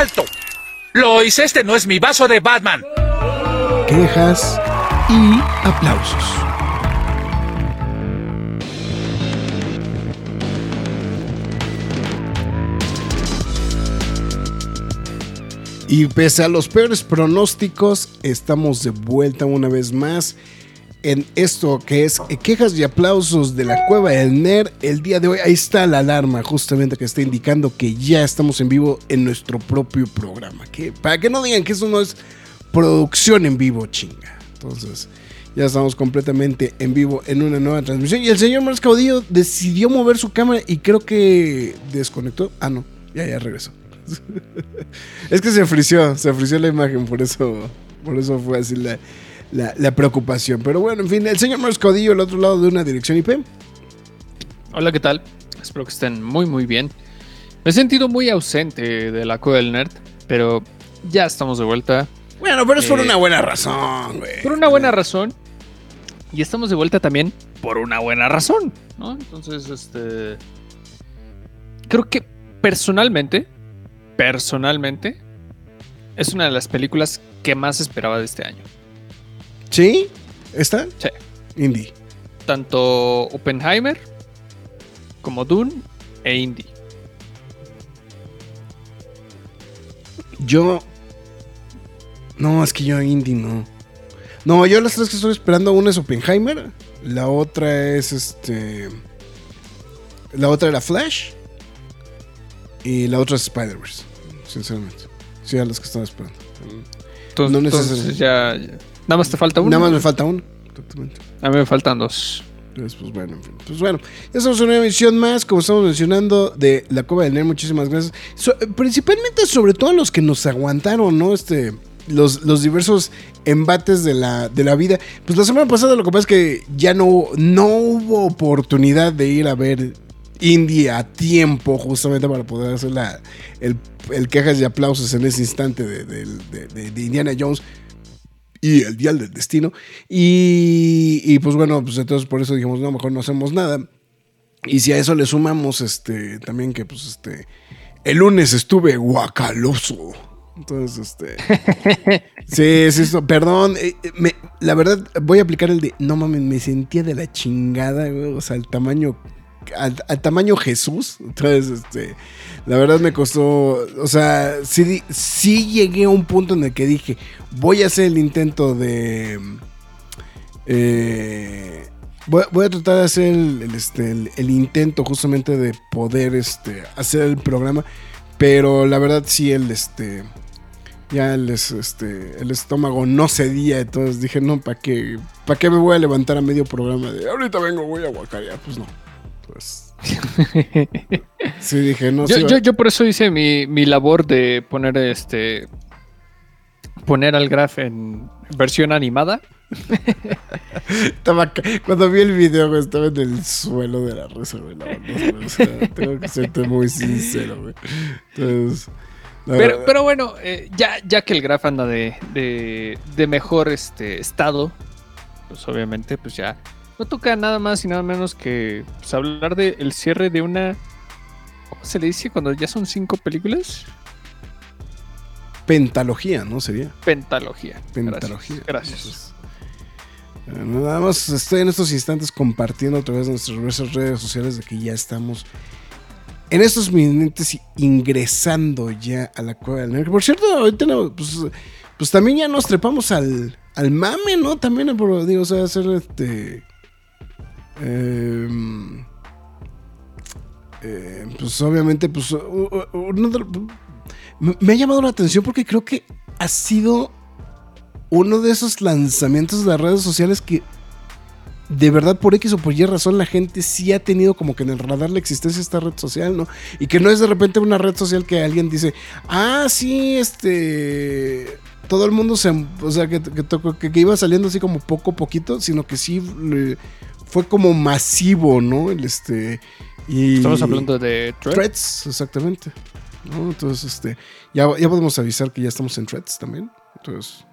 ¡Alto! Lois, este no es mi vaso de Batman. Quejas y aplausos. Y pese a los peores pronósticos, estamos de vuelta una vez más en esto que es quejas y aplausos de la cueva del NER. El día de hoy, ahí está la alarma justamente que está indicando que ya estamos en vivo en nuestro propio programa. Que, para que no digan que eso no es producción en vivo, chinga. Entonces, ya estamos completamente en vivo en una nueva transmisión. Y el señor Marcos Caudillo decidió mover su cámara y creo que desconectó. Ah, no, ya, ya regresó. es que se frició, se frició la imagen, por eso, por eso fue así la la, preocupación. Pero bueno, en fin, el señor Marcos Codillo, al otro lado de una dirección IP. Hola, ¿qué tal? Espero que estén muy, muy bien. Me he sentido muy ausente de la Cueva del Nerd, pero ya estamos de vuelta. Bueno, pero es por eh, una buena razón, güey. Por una buena razón. Y estamos de vuelta también por una buena razón, ¿no? Entonces, este. Creo que personalmente, personalmente, es una de las películas que más esperaba de este año. ¿Sí? ¿Está? Sí. Indie. Tanto Oppenheimer como Dune e Indie. Yo. No, es que yo Indie no. No, yo las tres que estoy esperando, una es Oppenheimer, la otra es este. La otra era Flash. Y la otra es Spider-Verse, sinceramente. Sí, a las que están esperando. Entonces, no entonces ya, Nada más te falta uno. Nada más me falta uno. A mí me faltan dos. Pues, pues bueno, pues bueno, ya estamos en una emisión más, como estamos mencionando, de la Cueva del Nerd. Muchísimas gracias. principalmente sobre todo a los que nos aguantaron, ¿no? Este, los, los diversos embates de la, de la vida. Pues la semana pasada lo que pasa es que ya no, no hubo oportunidad de ir a ver Indie a tiempo, justamente para poder hacer la, el, el quejas y aplausos en ese instante de, de Indiana Jones y el Dial del Destino. Y, pues bueno, pues entonces por eso dijimos, no, mejor no hacemos nada. Y si a eso le sumamos, este, también que pues este, el lunes estuve guacaloso. Entonces, este. sí, sí, perdón. Eh, eh, la verdad, voy a aplicar el de. No mames, me sentía de la chingada, güey. O sea, el tamaño. Al, tamaño Jesús. Entonces, este. La verdad me costó. O sea, sí, sí llegué a un punto en el que dije voy a hacer el intento de... Eh, voy, a tratar de hacer este, el, intento justamente de poder este, hacer el programa. Pero la verdad sí, el, este, ya el, este, el estómago no cedía. Entonces dije, no, ¿para qué, ¿para qué me voy a levantar a medio programa? De ahorita vengo, voy a guacarear. Pues no. Pues... sí, dije, no. Yo, yo, por eso hice mi, mi labor de poner este poner al Graf en versión animada. cuando vi el video, estaba en el suelo de la risa, tengo que serte muy sincero, pero, bueno, eh, ya, ya que el Graf anda de, de, mejor este, estado, pues obviamente, pues ya no toca nada más y nada menos que pues, hablar del cierre de una. ¿Cómo se le dice cuando ya son cinco películas? pentalogía, ¿no? Sería. Pentalogía. Pentalogía. Gracias. nada más estoy en estos instantes compartiendo a través de nuestras redes sociales de que ya estamos en estos minutos ingresando ya a la cueva del Por cierto, ahorita pues, pues, también ya nos trepamos al, al mame, ¿no? También, digo, o sea, hacer este. Em, eh, pues obviamente, pues me ha llamado la atención porque creo que ha sido uno de esos lanzamientos de las redes sociales que de verdad por X o por Y razón la gente sí ha tenido como que en el radar la existencia de esta red social, ¿no? Y que no es de repente una red social que alguien dice, ah, sí, este... Todo el mundo se... O sea, que, que- que iba saliendo así como poco a poquito, sino que sí eh, fue como masivo, ¿no? El este... Y, Estamos hablando de Threads. Threads, exactamente. ¿no? Entonces, este, ya, ya podemos avisar que ya estamos en Threads también. Entonces,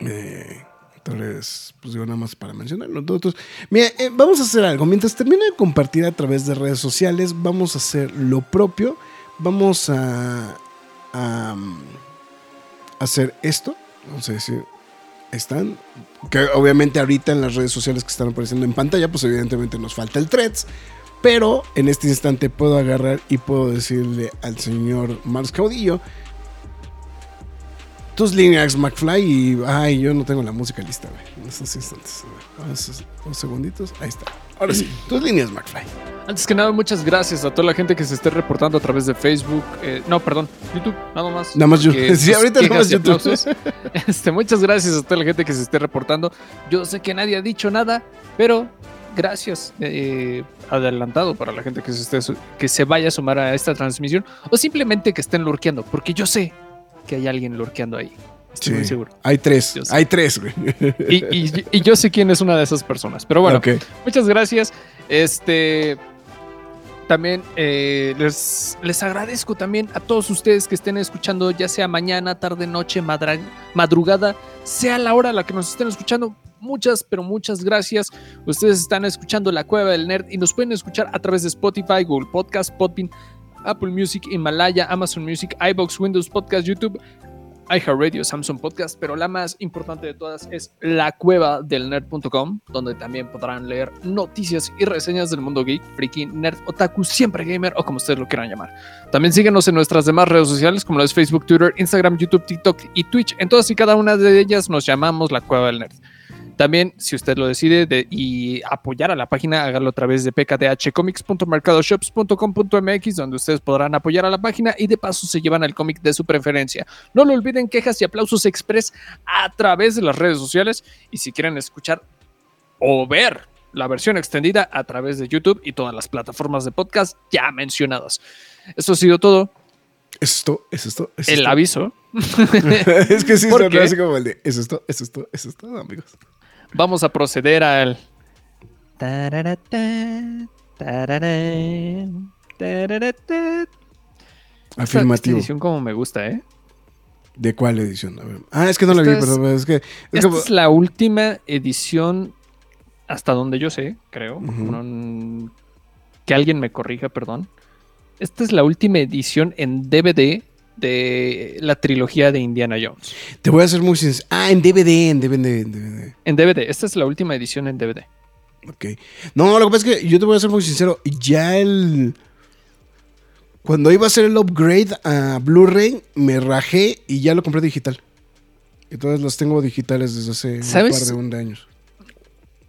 eh, entonces, pues digo nada más para mencionarlo. Entonces, mira, eh, vamos a hacer algo. Mientras termine de compartir a través de redes sociales, vamos a hacer lo propio. Vamos a, a, um, hacer esto. Vamos a decir, están. Que obviamente ahorita en las redes sociales que están apareciendo en pantalla, pues evidentemente nos falta el threads. Pero en este instante puedo agarrar y puedo decirle al señor Mars Caudillo tus líneas McFly y ay yo no tengo la música lista güey, en estos instantes unos segunditos ahí está ahora sí tus líneas McFly Antes que nada, muchas gracias a toda la gente que se esté reportando a través de Facebook. eh, no, perdón, YouTube, nada más. Nada más YouTube. Sí, ahorita nada más YouTube. Este, muchas gracias a toda la gente que se esté reportando. Yo sé que nadie ha dicho nada, pero gracias eh, adelantado para la gente que se, esté, que se vaya a sumar a esta transmisión o simplemente que estén lurkeando, porque yo sé que hay alguien lurkeando ahí. Estoy muy Sí, seguro. hay tres hay tres güey Y, y- y yo sé quién es una de esas personas. Pero bueno. Muchas gracias. Este. También eh, les, les agradezco también a todos ustedes que estén escuchando, ya sea mañana, tarde, noche, madra- madrugada, sea la hora a la que nos estén escuchando. Muchas, pero muchas gracias. Ustedes están escuchando La Cueva del Nerd y nos pueden escuchar a través de Spotify, Google Podcast, Podbean, Apple Music, Himalaya, Amazon Music, iBox, Windows Podcast, YouTube, iHeartRadio, Samsung Podcast, pero la más importante de todas es la cueva del nerd.com, donde también podrán leer noticias y reseñas del mundo geek, freaky, nerd, otaku, siempre gamer o como ustedes lo quieran llamar. También síguenos en nuestras demás redes sociales como las Facebook, Twitter, Instagram, YouTube, TikTok y Twitch. En todas y cada una de ellas nos llamamos la cueva del nerd. También, si usted lo decide de- y apoyar a la página, hágalo a través de pkdhcomics.mercadoshops.com.mx, donde ustedes podrán apoyar a la página y de paso se llevan el cómic de su preferencia. No lo olviden, quejas y aplausos express a través de las redes sociales. Y si quieren escuchar o ver la versión extendida a través de YouTube y todas las plataformas de podcast ya mencionadas. Esto ha sido todo. es esto es esto es El esto. aviso. es que sí ¿Por sonó qué? así como el de es esto es esto es esto amigos Vamos a proceder al. Tararata. Esta- Esta afirmativo edición como me gusta, ¿eh? de cuál edición a ver ah es que no la vi Esta es- perdón es que es Esta como- es la última edición, hasta donde yo sé, creo. Ujú. No- que alguien me corrija, perdón. Esta es la última edición en DVD de la trilogía de Indiana Jones. te voy a ser muy sincero ah en DVD en DVD en DVD En DVD, esta es la última edición en DVD. Ok. No, lo que pasa es que yo te voy a ser muy sincero. Ya el. Cuando iba a hacer el upgrade a Blu-ray, me rajé y ya lo compré digital. Entonces las tengo digitales desde hace ¿Sabes? un par de, un de años.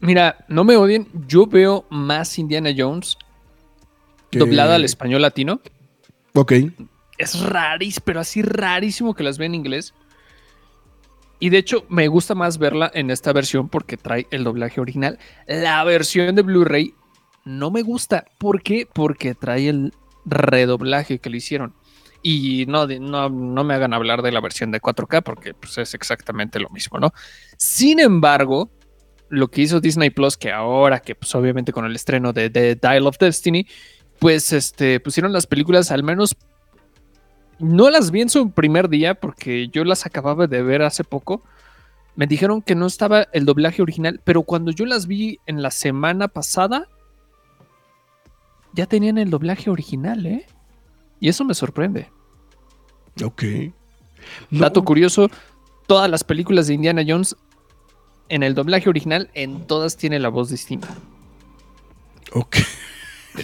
Mira, no me odien, yo veo más Indiana Jones Que- doblada al español latino. Ok. Es rarísimo, pero así rarísimo que las ve en inglés. Y de hecho, me gusta más verla en esta versión porque trae el doblaje original. La versión de Blu-ray no me gusta. ¿Por qué? Porque trae el redoblaje que le hicieron. Y no, no, no me hagan hablar de la versión de 4K porque pues, es exactamente lo mismo, ¿no? Sin embargo, lo que hizo Disney Plus, que ahora que pues obviamente con el estreno de The Dial of Destiny, pues este, pusieron las películas al menos no las vi en su primer día porque yo las acababa de ver hace poco. Me dijeron que no estaba el doblaje original, pero cuando yo las vi en la semana pasada, ya tenían el doblaje original, ¿eh? Y eso me sorprende. Ok. No, Dato curioso, todas las películas de Indiana Jones en el doblaje original, en todas tiene la voz distinta. Ok.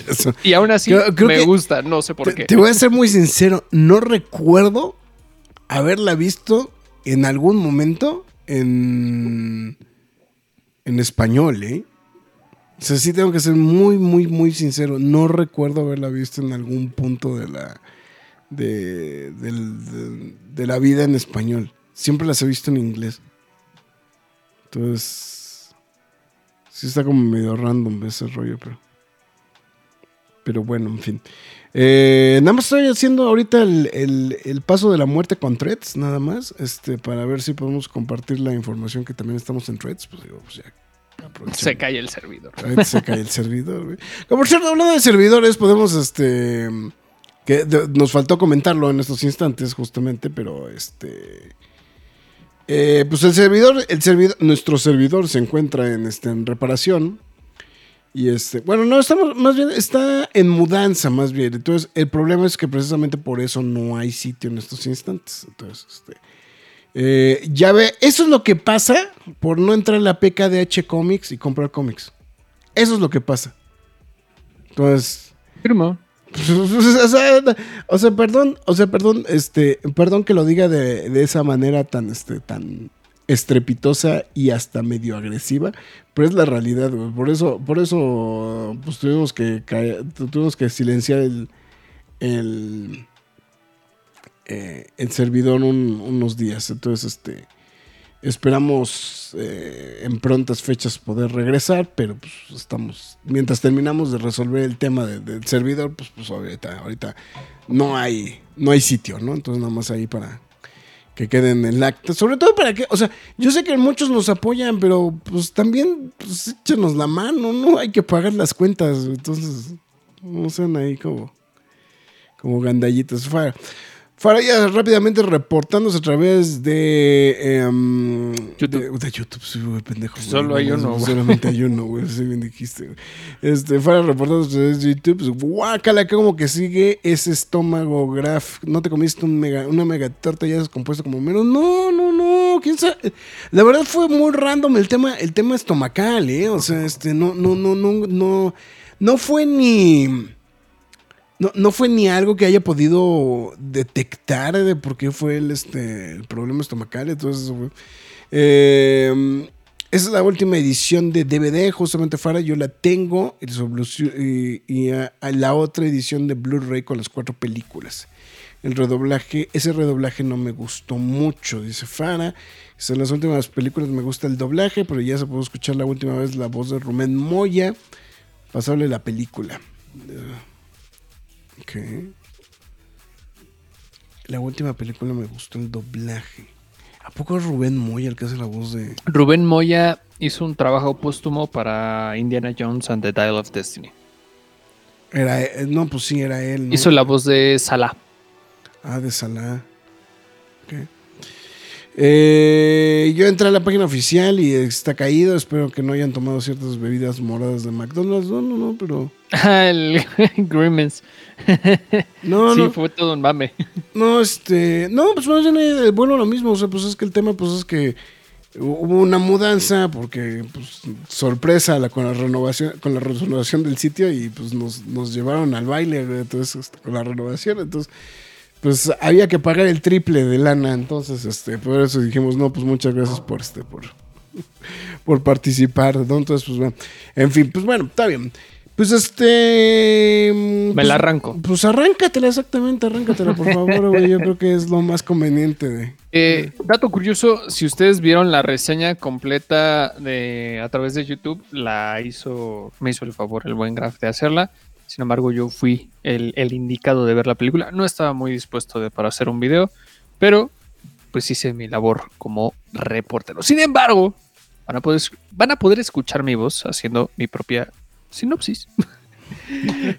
Eso. Y aún así Creo- creo me gusta, no sé por Te, qué. te voy a ser muy sincero. No recuerdo haberla visto en algún momento en, en español, ¿eh? O sea, sí tengo que ser muy, muy, muy sincero. No recuerdo haberla visto en algún punto de la, de- de la vida en español. Siempre las he visto en inglés. Entonces, Sí está como medio random ese rollo, pero... Pero bueno, en fin. Eh, nada más estoy haciendo ahorita el, el- el paso de la muerte con threads, nada más, este, para ver si podemos compartir la información que también estamos en threads. Pues digo, pues ya. Se cae el servidor. Se cae el servidor, güey. Como por cierto, hablando de servidores, podemos, este. Que de- nos faltó comentarlo en estos instantes, justamente, pero este. eh, pues el servidor, el servidor, nuestro servidor se encuentra en, este, en reparación. Y este, bueno, no, estamos, más bien, está en mudanza, más bien. Entonces, el problema es que precisamente por eso no hay sitio en estos instantes. Entonces, este. eh, ya ve, eso es lo que pasa por no entrar a la PKDH Comics y comprar cómics. Eso es lo que pasa. Entonces, Firmo. o sea, o sea, perdón, o sea, perdón, este, perdón que lo diga de, de esa manera tan, este, tan estrepitosa y hasta medio agresiva, pero es la realidad. Por eso, por eso, pues tuvimos que caer- que silenciar el, el, eh, el servidor un- unos días. Entonces, este, esperamos eh, en prontas fechas poder regresar, pero pues estamos, mientras terminamos de resolver el tema de- del servidor, pues, pues ahorita, ahorita no hay, no hay sitio, ¿no? Entonces nada más ahí para que queden en acta. Sobre todo para que, o sea, yo sé que muchos nos apoyan, pero pues también, pues échenos la mano, ¿no? Hay que pagar las cuentas, entonces no sean ahí como, como gandallitos. Fara, Fara ya rápidamente reportándose a través de, em, YouTube. de, de YouTube, sí, güey, pendejo. güey. Solo hay uno, güey. Solamente hay uno, güey, sí bien dijiste, güey. Este, Fara reportándose a través de YouTube, pues, guácala, como que sigue ese estómago graf. No te comiste un mega, una mega torta ya descompuesta como menos. No, no, no, quién sabe. La verdad fue muy random el tema, el tema estomacal, eh. O sea, este, no, no, no, no, no, no fue ni. No, no fue ni algo que haya podido detectar de por qué fue el, este, el problema estomacal. Entonces. Eh, esa es la última edición de DVD, justamente Fara, yo la tengo. Y, la otra edición de Blu-ray con las cuatro películas. El redoblaje, ese redoblaje no me gustó mucho, dice Fara. En las últimas películas me gusta el doblaje, pero ya se pudo escuchar la última vez la voz de Rubén Moya. Pasable la película. Ok. La última película me gustó el doblaje. ¿A poco es Rubén Moya el que hace la voz de.? Rubén Moya hizo un trabajo póstumo para Indiana Jones and the Dial of Destiny. Era, no, pues sí, era él. ¿no? Hizo la voz de Salah. Ah, de Salah. Ok. Eh, yo entré a la página oficial y está caído. Espero que no hayan tomado ciertas bebidas moradas de McDonald's. No, no, no, pero. Ah, el Grimmins. No, sí, no. fue todo un mame. No, este. No, pues más bien, eh, bueno, lo mismo. O sea, pues es que el tema, pues es que hubo una mudanza, porque, pues, sorpresa la, con la renovación, con la renovación del sitio, y pues nos, nos llevaron al baile, entonces, con la renovación. Entonces, pues había que pagar el triple de lana. Entonces, este, por eso dijimos, no, pues muchas gracias por este, por, por participar, ¿no? Entonces, pues bueno. En fin, pues bueno, está bien. Pues este. Me pues, la arranco. Pues arráncatela, exactamente, arráncatela, por favor, güey. Yo creo que es lo más conveniente de. Eh, dato curioso, si ustedes vieron la reseña completa de a través de YouTube, la hizo, me hizo el favor el buen Graf de hacerla. Sin embargo, yo fui el, indicado de ver la película. No estaba muy dispuesto de, para hacer un video, pero pues hice mi labor como reportero. Sin embargo, van a poder, van a poder escuchar mi voz haciendo mi propia sinopsis.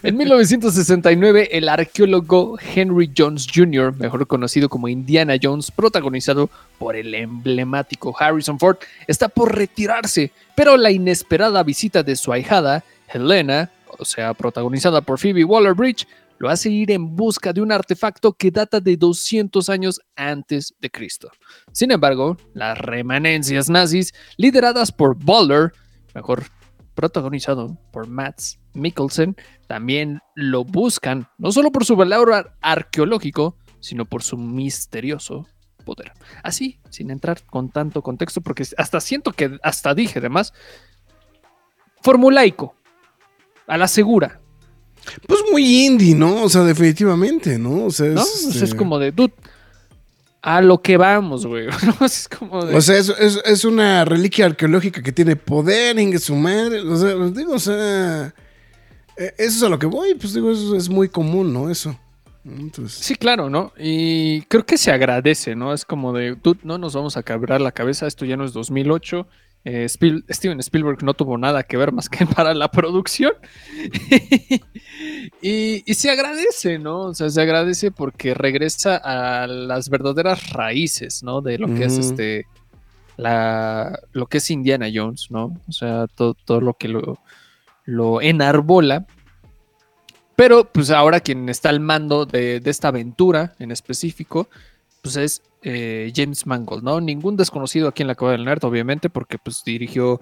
En 1969, el arqueólogo Henry Jones Jr., mejor conocido como Indiana Jones, protagonizado por el emblemático Harrison Ford, está por retirarse, pero la inesperada visita de su ahijada, Helena, o sea, protagonizada por Phoebe Waller-Bridge, lo hace ir en busca de un artefacto que data de 200 años antes de Cristo. Sin embargo, las remanencias nazis, lideradas por Waller, mejor protagonizado por Mads Mikkelsen, también lo buscan, no solo por su valor ar- arqueológico, sino por su misterioso poder. Así, sin entrar con tanto contexto, porque hasta siento que hasta dije además, formulaico, a la segura, Pues muy indie, ¿no? O sea, definitivamente, ¿no? O sea, es, ¿no? O sea, es este, como de, dude, a lo que vamos, güey. ¿no? Es como de- O sea, es, es- es una reliquia arqueológica que tiene poder en su madre. O sea, digo, o sea, eh, eso es a lo que voy. Pues digo, eso es muy común, ¿no? Eso. Entonces, Sí, claro, ¿no? Y creo que se agradece, ¿no? Es como de, tú, no nos vamos a quebrar la cabeza, esto ya no es 2008. Eh, Spiel- Steven Spielberg no tuvo nada que ver más que para la producción. y, y se agradece, ¿no? O sea, se agradece porque regresa a las verdaderas raíces, ¿no? De lo que es este, la, lo que es Indiana Jones, ¿no? O sea, todo, todo lo que lo, lo enarbola. Pero pues ahora quien está al mando de, de esta aventura en específico, pues es eh, James Mangold, ¿no? Ningún desconocido aquí en la Cueva del Nerd, obviamente, porque pues dirigió,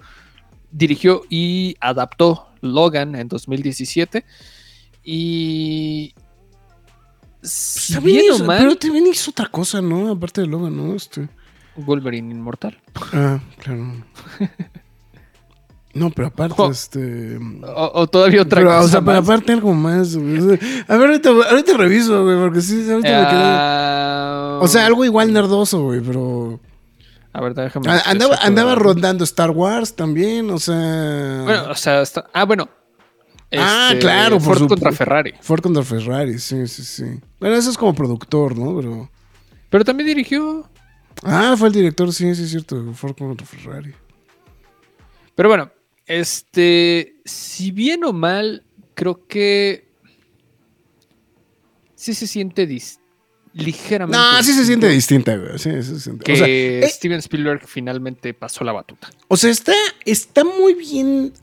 dirigió y adaptó Logan en 2017. Y... Si también bien o hizo- mal, pero también hizo otra cosa, ¿no? Aparte de Logan, ¿no? Este. Wolverine Inmortal. Ah, claro. No, pero aparte, Oh. este. O, o todavía otra pero, cosa o sea, pero más. aparte algo más, güey. A ver, ahorita, ahorita reviso, güey, porque sí, ahorita me quedé. Ah, O sea, algo igual nerdoso, güey, pero. A ver, déjame. Ah, Andaba, andaba rondando Star Wars también, o sea. Bueno, o sea, está- ah, bueno. Ah, Este, claro, Ford contra Ferrari. Ford contra Ferrari, sí, sí, sí. Bueno, eso es como productor, ¿no? Pero. Pero también dirigió. Ah, fue el director, sí, sí, es cierto. Ford contra Ferrari. Pero bueno, este, si bien o mal, creo que sí se siente ligeramente. No, sí se siente distinta, güey. Sí, sí se siente. Que O sea, eh, Steven Spielberg finalmente pasó la batuta. O sea, está, está muy bien.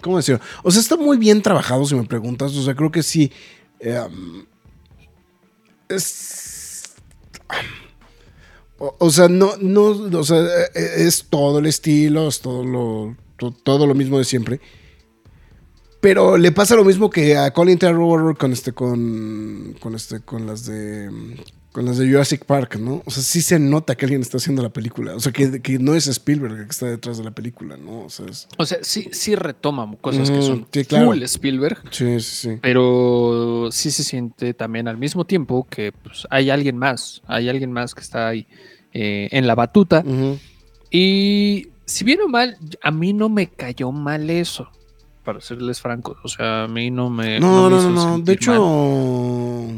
¿Cómo decirlo? O sea, está muy bien trabajado, si me preguntas. O sea, creo que sí. es. O, o sea, no, no. O sea, eh, es todo el estilo, es todo lo, todo lo mismo de siempre. Pero le pasa lo mismo que a Colin Trevorrow con este, con, con este, con las de, con las de Jurassic Park, ¿no? O sea, sí se nota que alguien está haciendo la película. O sea, que, que no es Spielberg el que está detrás de la película, ¿no? O sea, es- O sea, sí, sí retoma cosas que son sí, claro. full Spielberg, sí, sí, sí. pero sí se siente también al mismo tiempo que pues, hay alguien más, hay alguien más que está ahí eh, en la batuta. Y si bien o mal, a mí no me cayó mal eso, para serles francos. O sea, a mí no me. No, no, no, no. De hecho.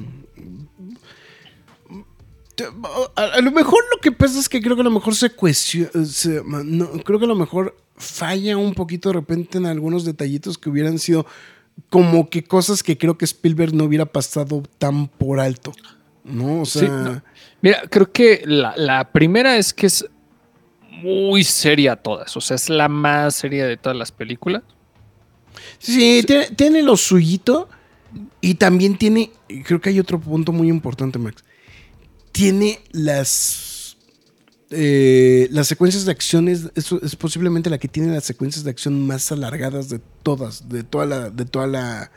A, a lo mejor lo que pasa es que creo que a lo mejor se cuestiona. no, creo que a lo mejor falla un poquito de repente en algunos detallitos que hubieran sido como que cosas que creo que Spielberg no hubiera pasado tan por alto. ¿No? O sea. Sí, no. Mira, creo que la, la primera es que es muy seria todas. O sea, es la más seria de todas las películas. Sí, Tiene, tiene lo suyito y también tiene, creo que hay otro punto muy importante, Max. Tiene las eh, las secuencias de acciones, eso es posiblemente la que tiene las secuencias de acción más alargadas de todas, de toda la, de toda la,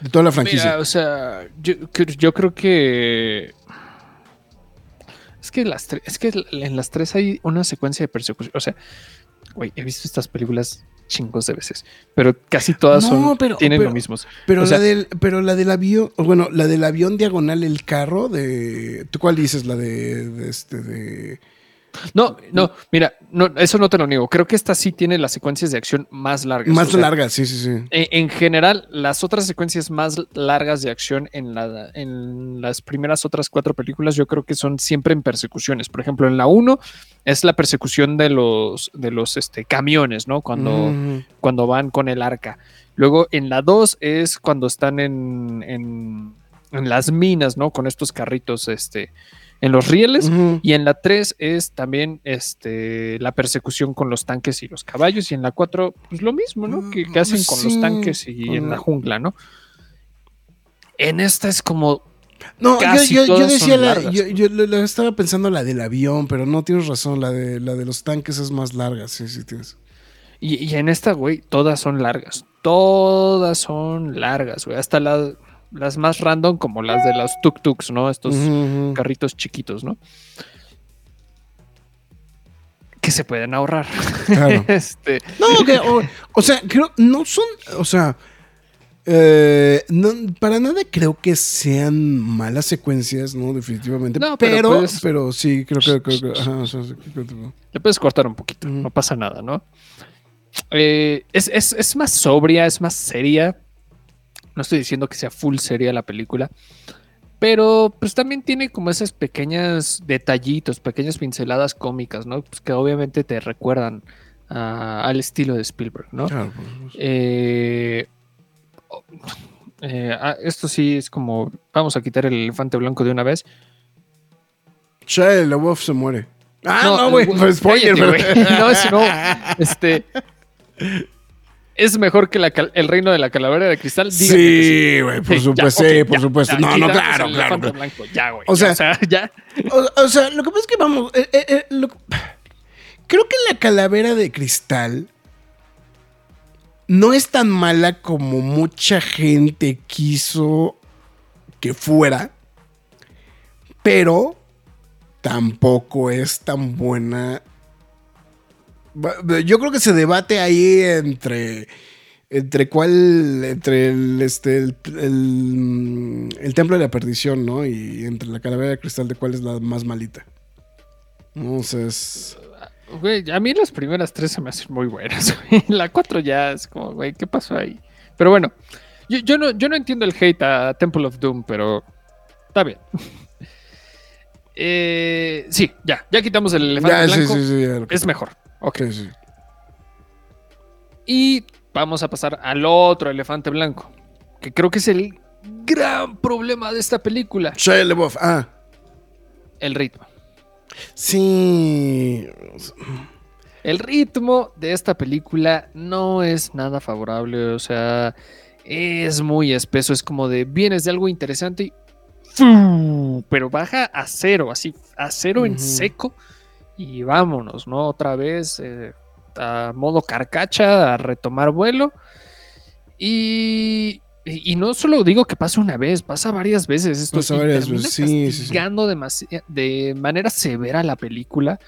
de toda la franquicia. Mira, o sea, yo, yo creo que. Es que, las es que en las tres hay una secuencia de persecución. O sea, güey, he visto estas películas chingos de veces, pero casi todas No, son, pero- tienen pero- lo mismo. pero o sea- la del, pero la del avión, bueno, la del avión diagonal, el carro de, ¿tú cuál dices? La de, de este, de, No, no, mira, no, eso no te lo niego. Creo que esta sí tiene las secuencias de acción más largas. más o sea, larga, sí, sí, sí. En, en general, las otras secuencias más largas de acción en, la, en las primeras otras cuatro películas, yo creo que son siempre en persecuciones. Por ejemplo, en la 1 es la persecución de los, de los este, camiones, ¿no? Cuando, cuando van con el arca. Luego en la 2 es cuando están en, en, en las minas, ¿no? Con estos carritos este, en los rieles. Y en la 3 es también este, la persecución con los tanques y los caballos. Y en la 4, pues lo mismo, ¿no? Que, que hacen con los tanques y en la la- jungla, ¿no? En esta es como. No, yo, Casi yo, yo decía, la, yo, yo estaba pensando la del avión, pero no tienes razón, la de, la de los tanques es más larga, sí, sí tienes. Y, y en esta, güey, todas son largas. Todas son largas, güey. Hasta la- las más random, como las de los tuk-tuks, ¿no? Estos carritos chiquitos, ¿no? Que se pueden ahorrar. Claro. este, No, que, o, o sea, creo, no son, o sea, Eh, no, para nada creo que sean malas secuencias, ¿no? Definitivamente. No, pero pero, pero, sí, creo que. creo que- ajá, o sea, sí, creo que- Le puedes cortar un poquito, no pasa nada, ¿no? Eh, es, es- es más sobria, es más seria. No estoy diciendo que sea full seria la película. Pero pues también tiene como esas pequeñas detallitos, pequeñas pinceladas cómicas, ¿no? Pues que obviamente te recuerdan a- al estilo de Spielberg, ¿no? Claro, por supuesto. Eh, oh, eh, ah, esto sí es como, vamos a quitar el elefante blanco de una vez. Shia LaBeouf se muere. Ah, no, No, güey. pues, spoiler, pero- güey. No, eso no. Este. Es mejor que la el reino de la calavera de cristal. Sí, güey, por supuesto, sí, por supuesto. No, no, claro, claro. elefante claro. blanco, ya, güey. O sea- ya. O, o sea, lo que pasa es que vamos. eh, eh, eh, lo- creo que la calavera de cristal no es tan mala como mucha gente quiso que fuera, pero tampoco es tan buena. Yo creo que se debate ahí entre. Entre cuál. Entre el, este, el, el, el templo de la perdición, ¿no? Y entre la calavera de cristal de cuál es la más malita. No, o sea, es. Güey, a mí las primeras tres se me hacen muy buenas. güey. La cuatro ya es como, güey, ¿qué pasó ahí? Pero bueno, yo, yo no, yo no entiendo el hate a Temple of Doom, pero está bien. Eh, sí, ya, ya quitamos el elefante Ya, blanco. sí, sí, Es mejor. Ok. sí. Y vamos a pasar al otro elefante blanco, que creo que es el gran problema de esta película, Shia LaBeouf, ah. el ritmo. Sí. El ritmo de esta película no es nada favorable, o sea, es muy espeso, es como de vienes de algo interesante y pero baja a cero, así a cero en seco y vámonos, ¿no? Otra vez eh, a modo carcacha, a retomar vuelo y, y no solo digo que pasa una vez, pasa varias veces. Esto Pasa varias veces, sí, sí, sí. de manera severa la película.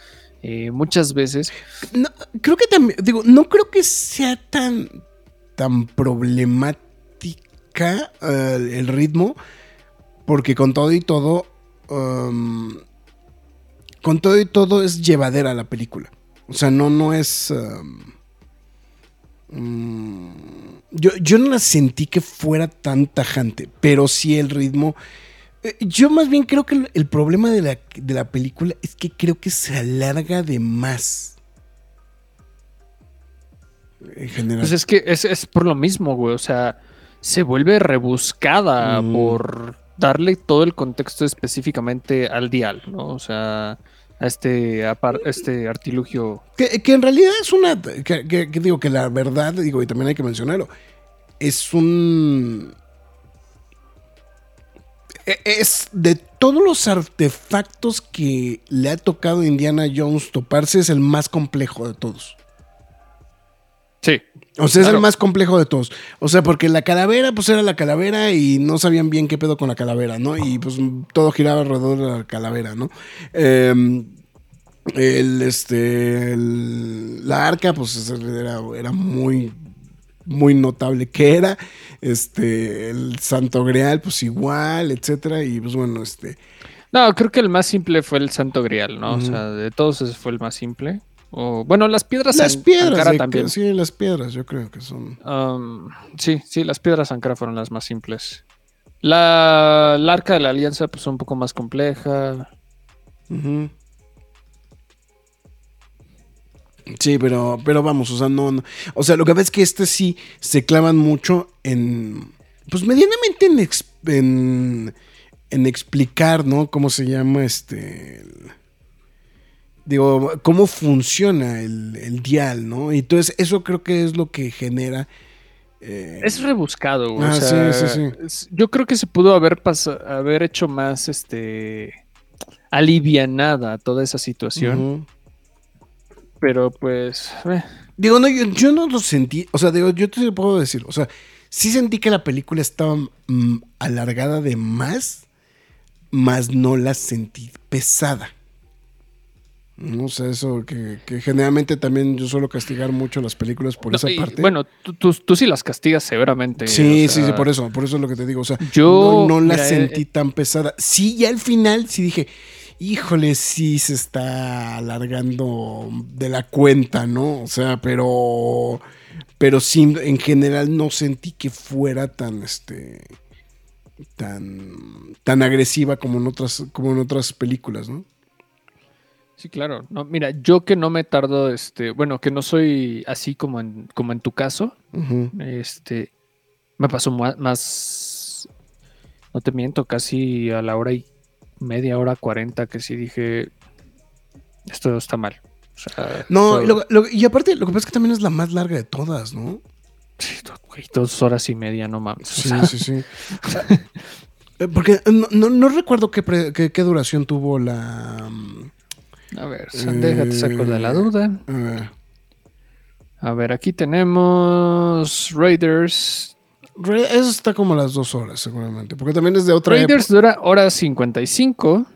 eh, muchas veces. No, creo que también, digo, no creo que sea tan, tan problemática eh, el ritmo, porque con todo y todo, um, con todo y todo es llevadera la película. O sea, no, no es... um, mm, yo, yo no la sentí que fuera tan tajante, pero sí el ritmo... eh, Yo más bien creo que el, el problema de la, de la película es que creo que se alarga de más. En general. Pues es que es, es por lo mismo, güey. O sea, se vuelve rebuscada Mm. por darle todo el contexto específicamente al dial, ¿no? O sea, este, este artilugio. Que, que en realidad es una. Que, que- que digo que la verdad, digo, y también hay que mencionarlo. Es un. e- Es de todos los artefactos que le ha tocado a Indiana Jones toparse, es el más complejo de todos. O sea, es el más complejo de todos. O sea, porque la calavera, pues era la calavera y no sabían bien qué pedo con la calavera, ¿no? Y pues todo giraba alrededor de la calavera, ¿no? Eh, el, este, el- la arca, pues era, era muy, muy notable que era. Este, el Santo Grial, pues igual, etcétera. Y pues bueno, este. No, creo que el más simple fue el Santo Grial, ¿no? O sea, de todos ese fue el más simple. O, bueno, las piedras Las An- piedras, Ankara de- también. sí, las piedras, yo creo que son. Um, sí, sí, las piedras Ankara fueron las más simples. La, la arca de la alianza, pues un poco más compleja. Sí, pero, pero vamos, o sea, no, no- O sea, lo que ves es que este sí se clavan mucho en. Pues medianamente en, en, en explicar, ¿no? Cómo se llama este. el- digo, cómo funciona el, el dial, ¿no? Y entonces, eso creo que es lo que genera. eh, Es rebuscado, güey. o Ah, sea, sí, sí, sí. es- Yo creo que se pudo haber, haber hecho más, este, alivianada toda esa situación. Pero pues, eh, Digo, no, yo, yo no lo sentí. O sea, digo, yo te puedo decir. O sea, sí sentí que la película estaba mm, alargada de más, más no la sentí pesada. No sé, eso que, que generalmente también yo suelo castigar mucho las películas por No, esa y, parte. Bueno, tú, tú, tú sí las castigas severamente. Sí, o sí, sí, por eso, por eso es lo que te digo. O sea, Yo, no, no la mira, sentí eh, tan pesada. Sí, ya al final sí dije, híjole, sí se está alargando de la cuenta, ¿no? O sea, pero, pero sí, en general no sentí que fuera tan, este, tan, tan agresiva como en otras, como en otras películas, ¿no? Sí, claro. No, mira, yo que no me tardo, este, bueno, que no soy así como en, como en tu caso, este, me pasó más, no te miento, casi a la hora y media hora cuarenta que sí dije, esto está mal. O sea, No, lo- lo- y aparte, lo que pasa es que también es la más larga de todas, ¿no? sí, güey, dos horas y media, no mames. o Sí, sea, sí, sí. Eh, Porque no, no- no recuerdo qué, pre- qué- qué duración tuvo la... a ver, déjate saco de la Eh, duda. A ver. A ver, aquí tenemos Raiders. Ra- Eso está como a las dos horas, seguramente. Porque también es de otra Raiders época. dura hora 55,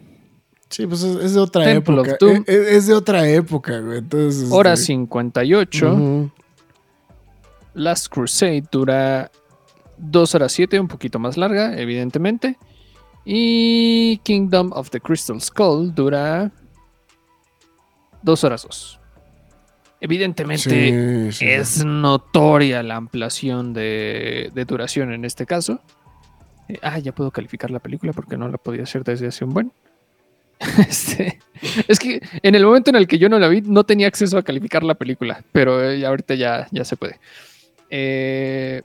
Sí, pues es, de otra Temple of época. Doom. Es, es de otra época, güey. Entonces. hora este, 58. ujú. Last Crusade dura 2 horas 7, un poquito más larga, evidentemente. Y Kingdom of the Crystal Skull dura 2 horas 2. Evidentemente Sí, sí. es notoria la ampliación de, de duración en este caso. Eh, ah, ya puedo calificar la película porque no la podía hacer desde hace un buen. Este, es que en el momento en el que yo no la vi, no tenía acceso a calificar la película, pero eh, ahorita ya, ya se puede. Eh,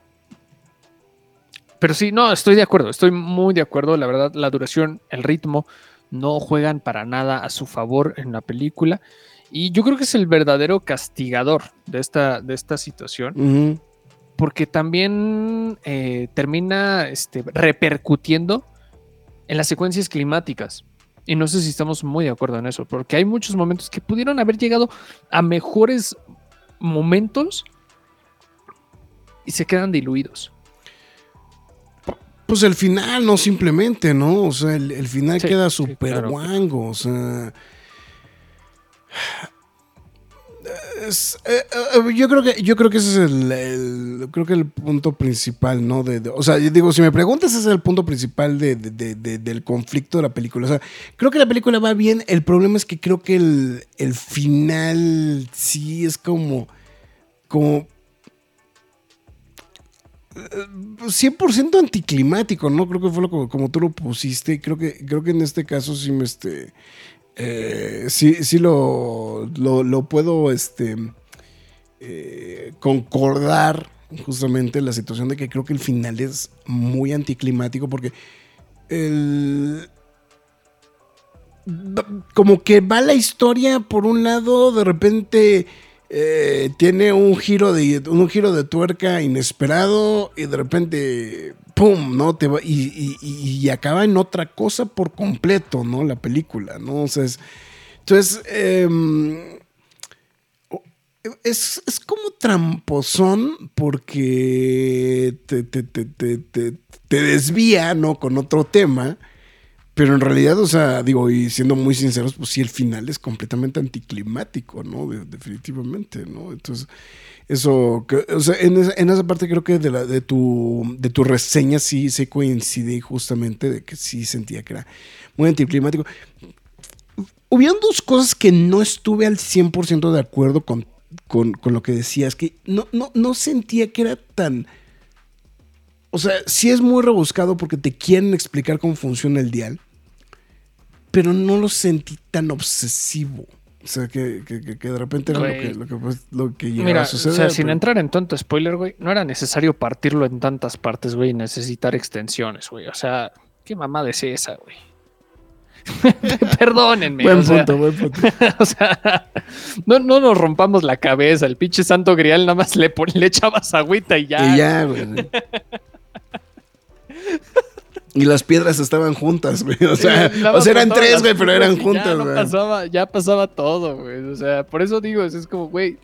pero sí, no, estoy de acuerdo, estoy muy de acuerdo. La verdad, la duración, el ritmo, no juegan para nada a su favor en la película. Y yo creo que es el verdadero castigador de esta, de esta situación porque también eh, termina este, repercutiendo en las secuencias climáticas. Y no sé si estamos muy de acuerdo en eso, porque hay muchos momentos que pudieron haber llegado a mejores momentos y se quedan diluidos. Pues el final, no simplemente, ¿no? O sea, el, el final Sí, queda sí, súper claro. guango. O sea. es, eh, eh, yo creo que yo creo que ese es el, el- creo que el punto principal no de, de- o sea yo digo si me preguntas ese es el punto principal de, de- de- de- del conflicto de la película o sea creo que la película va bien el problema es que creo que el, el final sí es como como 100% anticlimático, ¿no? Creo que fue lo como, tú lo pusiste. Creo que, creo que en este caso sí me este. eh, sí, sí lo, lo, lo puedo este. eh, concordar justamente la situación de que creo que el final es muy anticlimático porque el como que va la historia por un lado, de repente eh, tiene un giro de un giro de tuerca inesperado y de repente pum, ¿no? Te y, acaba en otra cosa por completo, ¿no? La película, ¿no? O entonces em, es, es como tramposón porque te- te- te- te desvía, ¿no? Con otro tema. Pero en realidad, o sea, digo, y siendo muy sinceros, pues sí, el final es completamente anticlimático, ¿no? De- definitivamente, ¿no? Entonces, eso, o sea, en esa, parte creo que de, tu, de tu reseña sí, sí coincidí justamente de que sí sentía que era muy anticlimático. Hubieron dos cosas que no estuve al 100% de acuerdo con, con, con lo que decías, que no, no, no sentía que era tan... O sea, sí es muy rebuscado porque te quieren explicar cómo funciona el dial, pero no lo sentí tan obsesivo. O sea, que, que- de repente era lo que, lo que, pues, lo que llegaba Mira, a o suceder. sea, sin entrar en tanto spoiler, güey, no era necesario partirlo en tantas partes, güey, y necesitar extensiones, güey. O sea, qué mamada es esa, güey. Perdónenme. Buen o sea, punto, buen punto. o sea, no, no nos rompamos la cabeza. El pinche santo grial nada más le, le echabas agüita y ya. Y ya, güey. Y las piedras estaban juntas, güey. O sea, o sea eran tres, güey, pero eran juntas, ya, no güey. pasaba, ya pasaba todo, güey. O sea, por eso digo, es como, güey,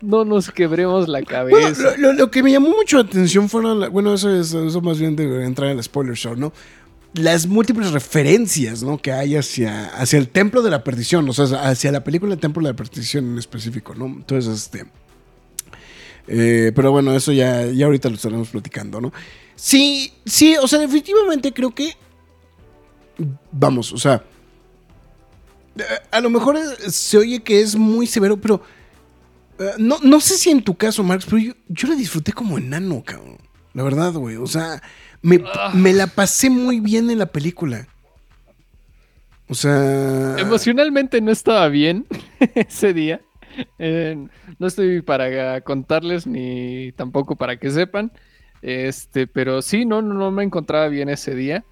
no nos quebremos la Bueno, cabeza. lo, lo- lo que me llamó mucho la atención fueron, la- bueno, eso es eso más bien de entrar en el spoiler show, ¿no? las múltiples referencias, ¿no? Que hay hacia, hacia el templo de la perdición, o sea, hacia la película El templo de la perdición en específico, ¿no? Entonces, este... eh, pero bueno, eso ya, ya ahorita lo estaremos platicando, ¿no? Sí, sí, o sea, definitivamente creo que... Vamos, o sea... A lo mejor se oye que es muy severo, pero... eh, no, no sé si en tu caso, Marx, pero yo, yo la disfruté como enano, cabrón. La verdad, güey. O sea, me, me la pasé muy bien en la película. O sea. Emocionalmente no estaba bien ese día. Eh, no estoy para contarles ni tampoco para que sepan. Este, pero sí, no, no, me encontraba bien ese día.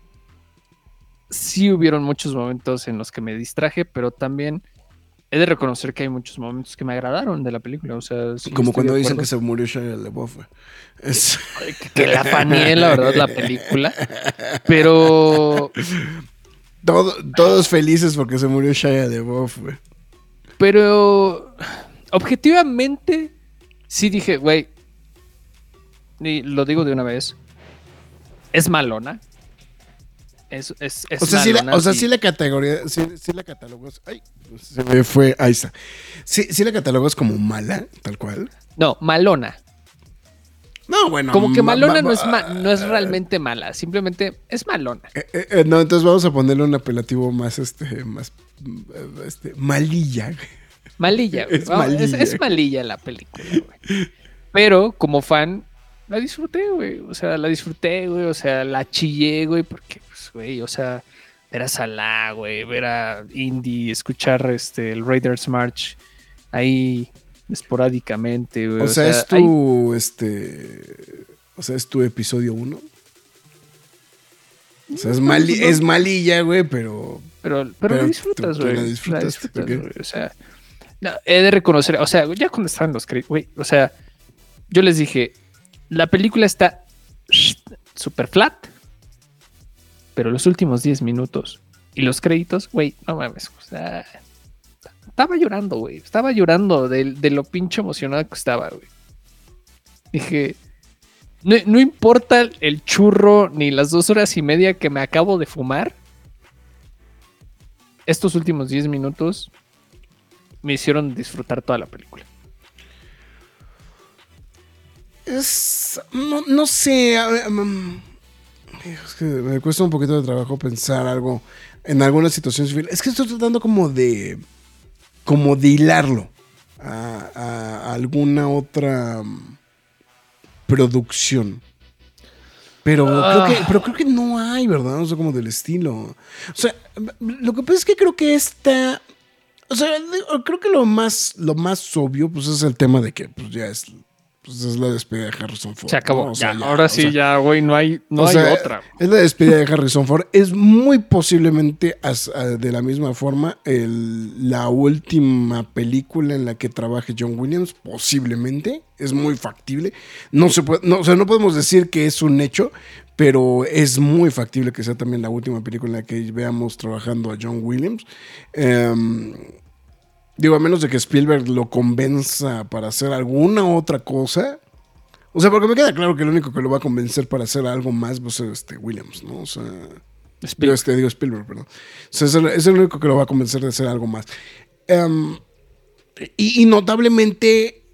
Sí hubieron muchos momentos en los que me distraje, pero también he de reconocer que hay muchos momentos que me agradaron de la película. O sea, sí como cuando dicen que se murió Shia LaBeouf. Es- que, que la faneé, la verdad, la película. Pero, todo- todos felices porque se murió Shia LaBeouf, güey. pero objetivamente sí dije, güey, y lo digo de una vez, es malona. Es, es, es O sea, sí la, malona, o sea, sí. sí la categoría, sí, sí la catalogas. Ay, se me fue. Ahí está. Sí, sí la catalogas como mala, tal cual. No, malona. No, bueno. Como que ma- malona ma- no es, ma- no es realmente mala, simplemente es malona. Eh, eh, eh, no, entonces vamos a ponerle un apelativo más, este, más, este, malilla. Malilla, es, malilla. es malilla la película, güey. Pero como fan, la disfruté, güey. O sea, la disfruté, güey. O sea, la chillé, güey, porque, pues, güey, o sea, ver a Salah, güey, ver a Indy, escuchar este, el Raiders March ahí esporádicamente, güey. O sea, es hay- tu, este, o sea, es tu episodio uno. O sea, es, mali- es malilla, güey, pero Pero, pero, Pero la disfrutas, güey. la disfrutas, güey. O sea, no, he de reconocer, o sea, ya cuando estaban los créditos, güey, o sea, yo les dije, la película está super flat, pero los últimos 10 minutos y los créditos, güey, no mames, estaba llorando, güey, estaba llorando de, lo pinche emocionado que estaba, güey. Dije, no, no importa el churro ni las dos horas y media que me acabo de fumar, estos últimos 10 minutos me hicieron disfrutar toda la película. Es, no, no sé, mm, es que me cuesta un poquito de trabajo pensar algo en alguna situación civil. Es que estoy tratando como de, como de hilarlo a, alguna otra mm, producción. Pero, creo que, pero creo que no hay, ¿verdad? O sea, como del estilo. O sea, lo que pasa es que creo que esta. O sea, creo que lo más, lo más obvio, pues es el tema de que pues, ya es, pues, es la despedida de Harrison Ford. Se acabó. ¿no? O sea, ya, ya, ahora o sí, sea, ya, güey, no hay, no hay sea, otra. Es la despedida de Harrison Ford. Es muy posiblemente as- a- de la misma forma el- la última película en la que trabaje John Williams. Posiblemente. Es muy factible. No se puede, no, o sea, no podemos decir que es un hecho, pero es muy factible que sea también la última película en la que veamos trabajando a John Williams. Em, digo, a menos de que Spielberg lo convenza para hacer alguna otra cosa. O sea, porque me queda claro que el único que lo va a convencer para hacer algo más va a ser este Williams, ¿no? O sea, Spielberg. este, digo Spielberg, perdón. O sea, es el, es el único que lo va a convencer de hacer algo más. Em, y, y notablemente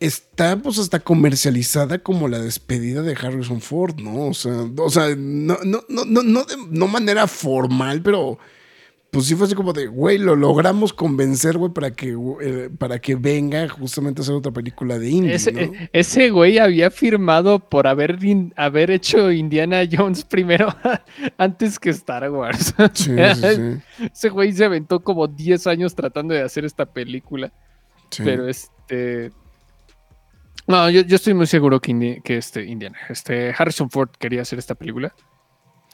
está pues hasta comercializada como la despedida de Harrison Ford, ¿no? O sea, o sea no, no, no, no, no de no manera formal, pero pues sí fue así como de, güey, lo logramos convencer, güey, para que, eh, para que venga justamente a hacer otra película de indie, Ese, ¿no? eh, ese güey había firmado por haber, in- haber hecho Indiana Jones primero antes que Star Wars. Sí, sí, sí. Ese güey se aventó como 10 años tratando de hacer esta película. Pero este. No, yo, yo estoy muy seguro que, Indi- que este Indiana, este Harrison Ford quería hacer esta película.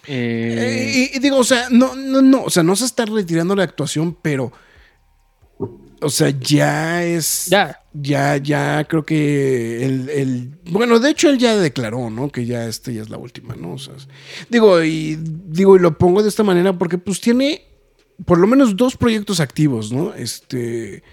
Eh, Eh, y, y digo, o sea, no, no, no, o sea, no se está retirando la actuación, pero, o sea, ya es, ya, ya, ya creo que el, el- bueno, de hecho él ya declaró, ¿no? Que ya este ya es la última, ¿no? O sea, es- digo, y digo, y lo pongo de esta manera porque pues tiene por lo menos dos proyectos activos, ¿no? Este,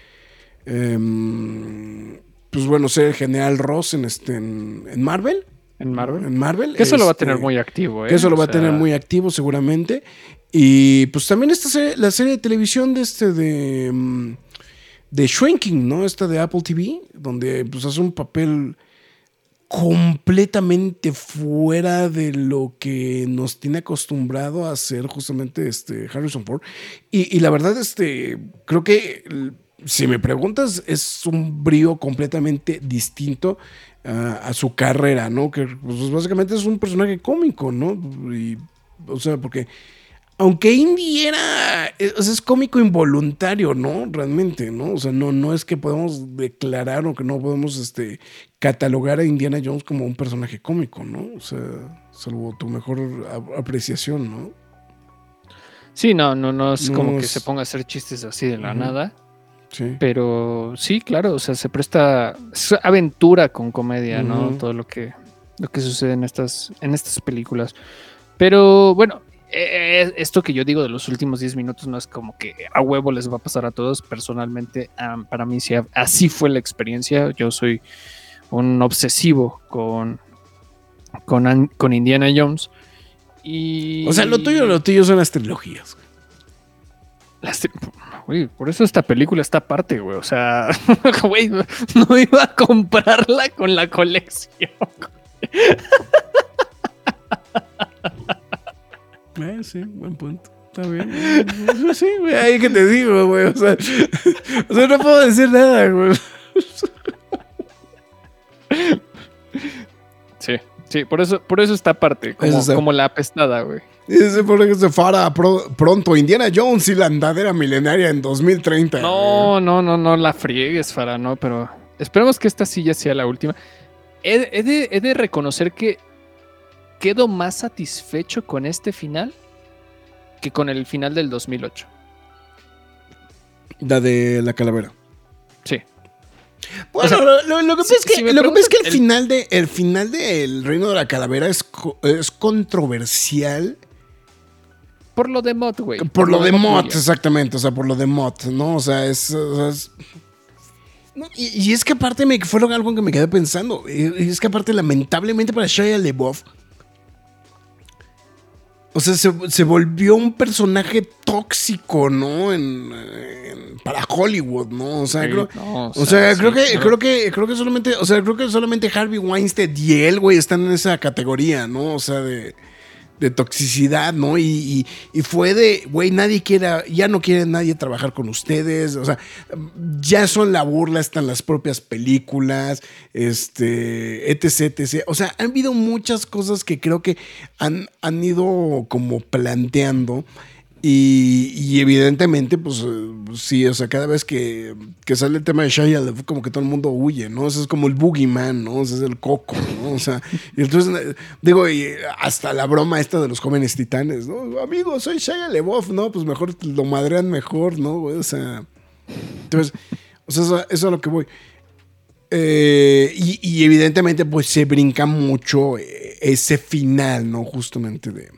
em, pues bueno, ser el general Ross en, este, en, en Marvel En Marvel. En Marvel. Que eso lo va a tener Este, muy activo, ¿eh? Que eso lo O va a tener muy activo seguramente. Y pues también esta serie- la serie de televisión de este de mm, de Shrinking, ¿no? Esta de Apple TV, donde pues hace un papel completamente fuera de lo que nos tiene acostumbrado a hacer justamente este Harrison Ford. Y, y la verdad, este, creo que si me preguntas, es un brío completamente distinto a su carrera, ¿no? Que pues, básicamente es un personaje cómico, ¿no? Y, o sea, porque aunque Indy era, o sea, es cómico involuntario, ¿no? Realmente, ¿no? O sea, no, no es que podemos declarar o que no podemos este, catalogar a Indiana Jones como un personaje cómico, ¿no? O sea, salvo tu mejor ap- apreciación, ¿no? Sí, no, no, no es No como que se ponga a hacer chistes así de la nada. Sí. Pero sí, claro, o sea, se presta es aventura con comedia, ¿no? Todo lo que, lo que sucede en estas, en estas películas. Pero bueno, eh, esto que yo digo de los últimos 10 minutos no es como que a huevo les va a pasar a todos. Personalmente, am, para mí sí, así fue la experiencia. Yo soy un obsesivo con, con, con Indiana Jones. Y... O sea, lo tuyo, lo tuyo son las trilogías. güey. Güey, por eso esta película está aparte, güey. O sea, güey, no iba a comprarla con la colección. Eh, sí, buen punto. Está bien. Sí, güey, ahí que te digo, güey. O sea, o sea, no puedo decir nada, güey. Sí, por eso, por eso está aparte, como, Eso está- como la apestada, güey. Dice por que se fara pro- pronto Indiana Jones y la andadera milenaria en 2030. No, no, no, no la friegues, Fara, no, pero esperemos que esta sí ya sea la última. He, he de, he de reconocer que quedo más satisfecho con este final que con el final del 2008. La de la calavera. Sí. Bueno, O sea, lo, lo- lo que si- pasa es que, si lo que pasa es que el, final de el final del Reino de la Calavera es, es controversial Por lo de Mott, güey. por lo de Mott, Williams. exactamente, o sea, por lo de Mott, ¿no? O sea, es, o sea, es- no, y, y es que aparte me fue algo que me quedé pensando, y- es que aparte lamentablemente para Shia LaBeouf o sea, se, se volvió un personaje tóxico, ¿no? En, en- para Hollywood, ¿no? O sea, Sí, creo, no, o sea, sí, creo que, creo que, creo que solamente, o sea, creo que solamente Harvey Weinstein y él, güey, están en esa categoría, ¿no? O sea, de, de toxicidad, ¿no? Y, y- fue de, güey, nadie quiere, ya no quiere nadie trabajar con ustedes, o sea, ya son la burla, están las propias películas, este, etc, etc. O sea, han habido muchas cosas que creo que han, han ido como planteando. Y, evidentemente, pues eh, sí, o sea, cada vez que, que sale el tema de Shia LaBeouf, como que todo el mundo huye, ¿no? Ese es como el boogeyman, ¿no? Ese es el coco, ¿no? O sea, y entonces, eh, digo, y hasta la broma esta de los jóvenes titanes, ¿no? Amigo, soy Shia LaBeouf, ¿no? Pues mejor lo madrean mejor, ¿no? O sea, entonces, o sea, eso, eso es a lo que voy. Eh, y, evidentemente, pues se brinca mucho eh, ese final, ¿no? Justamente de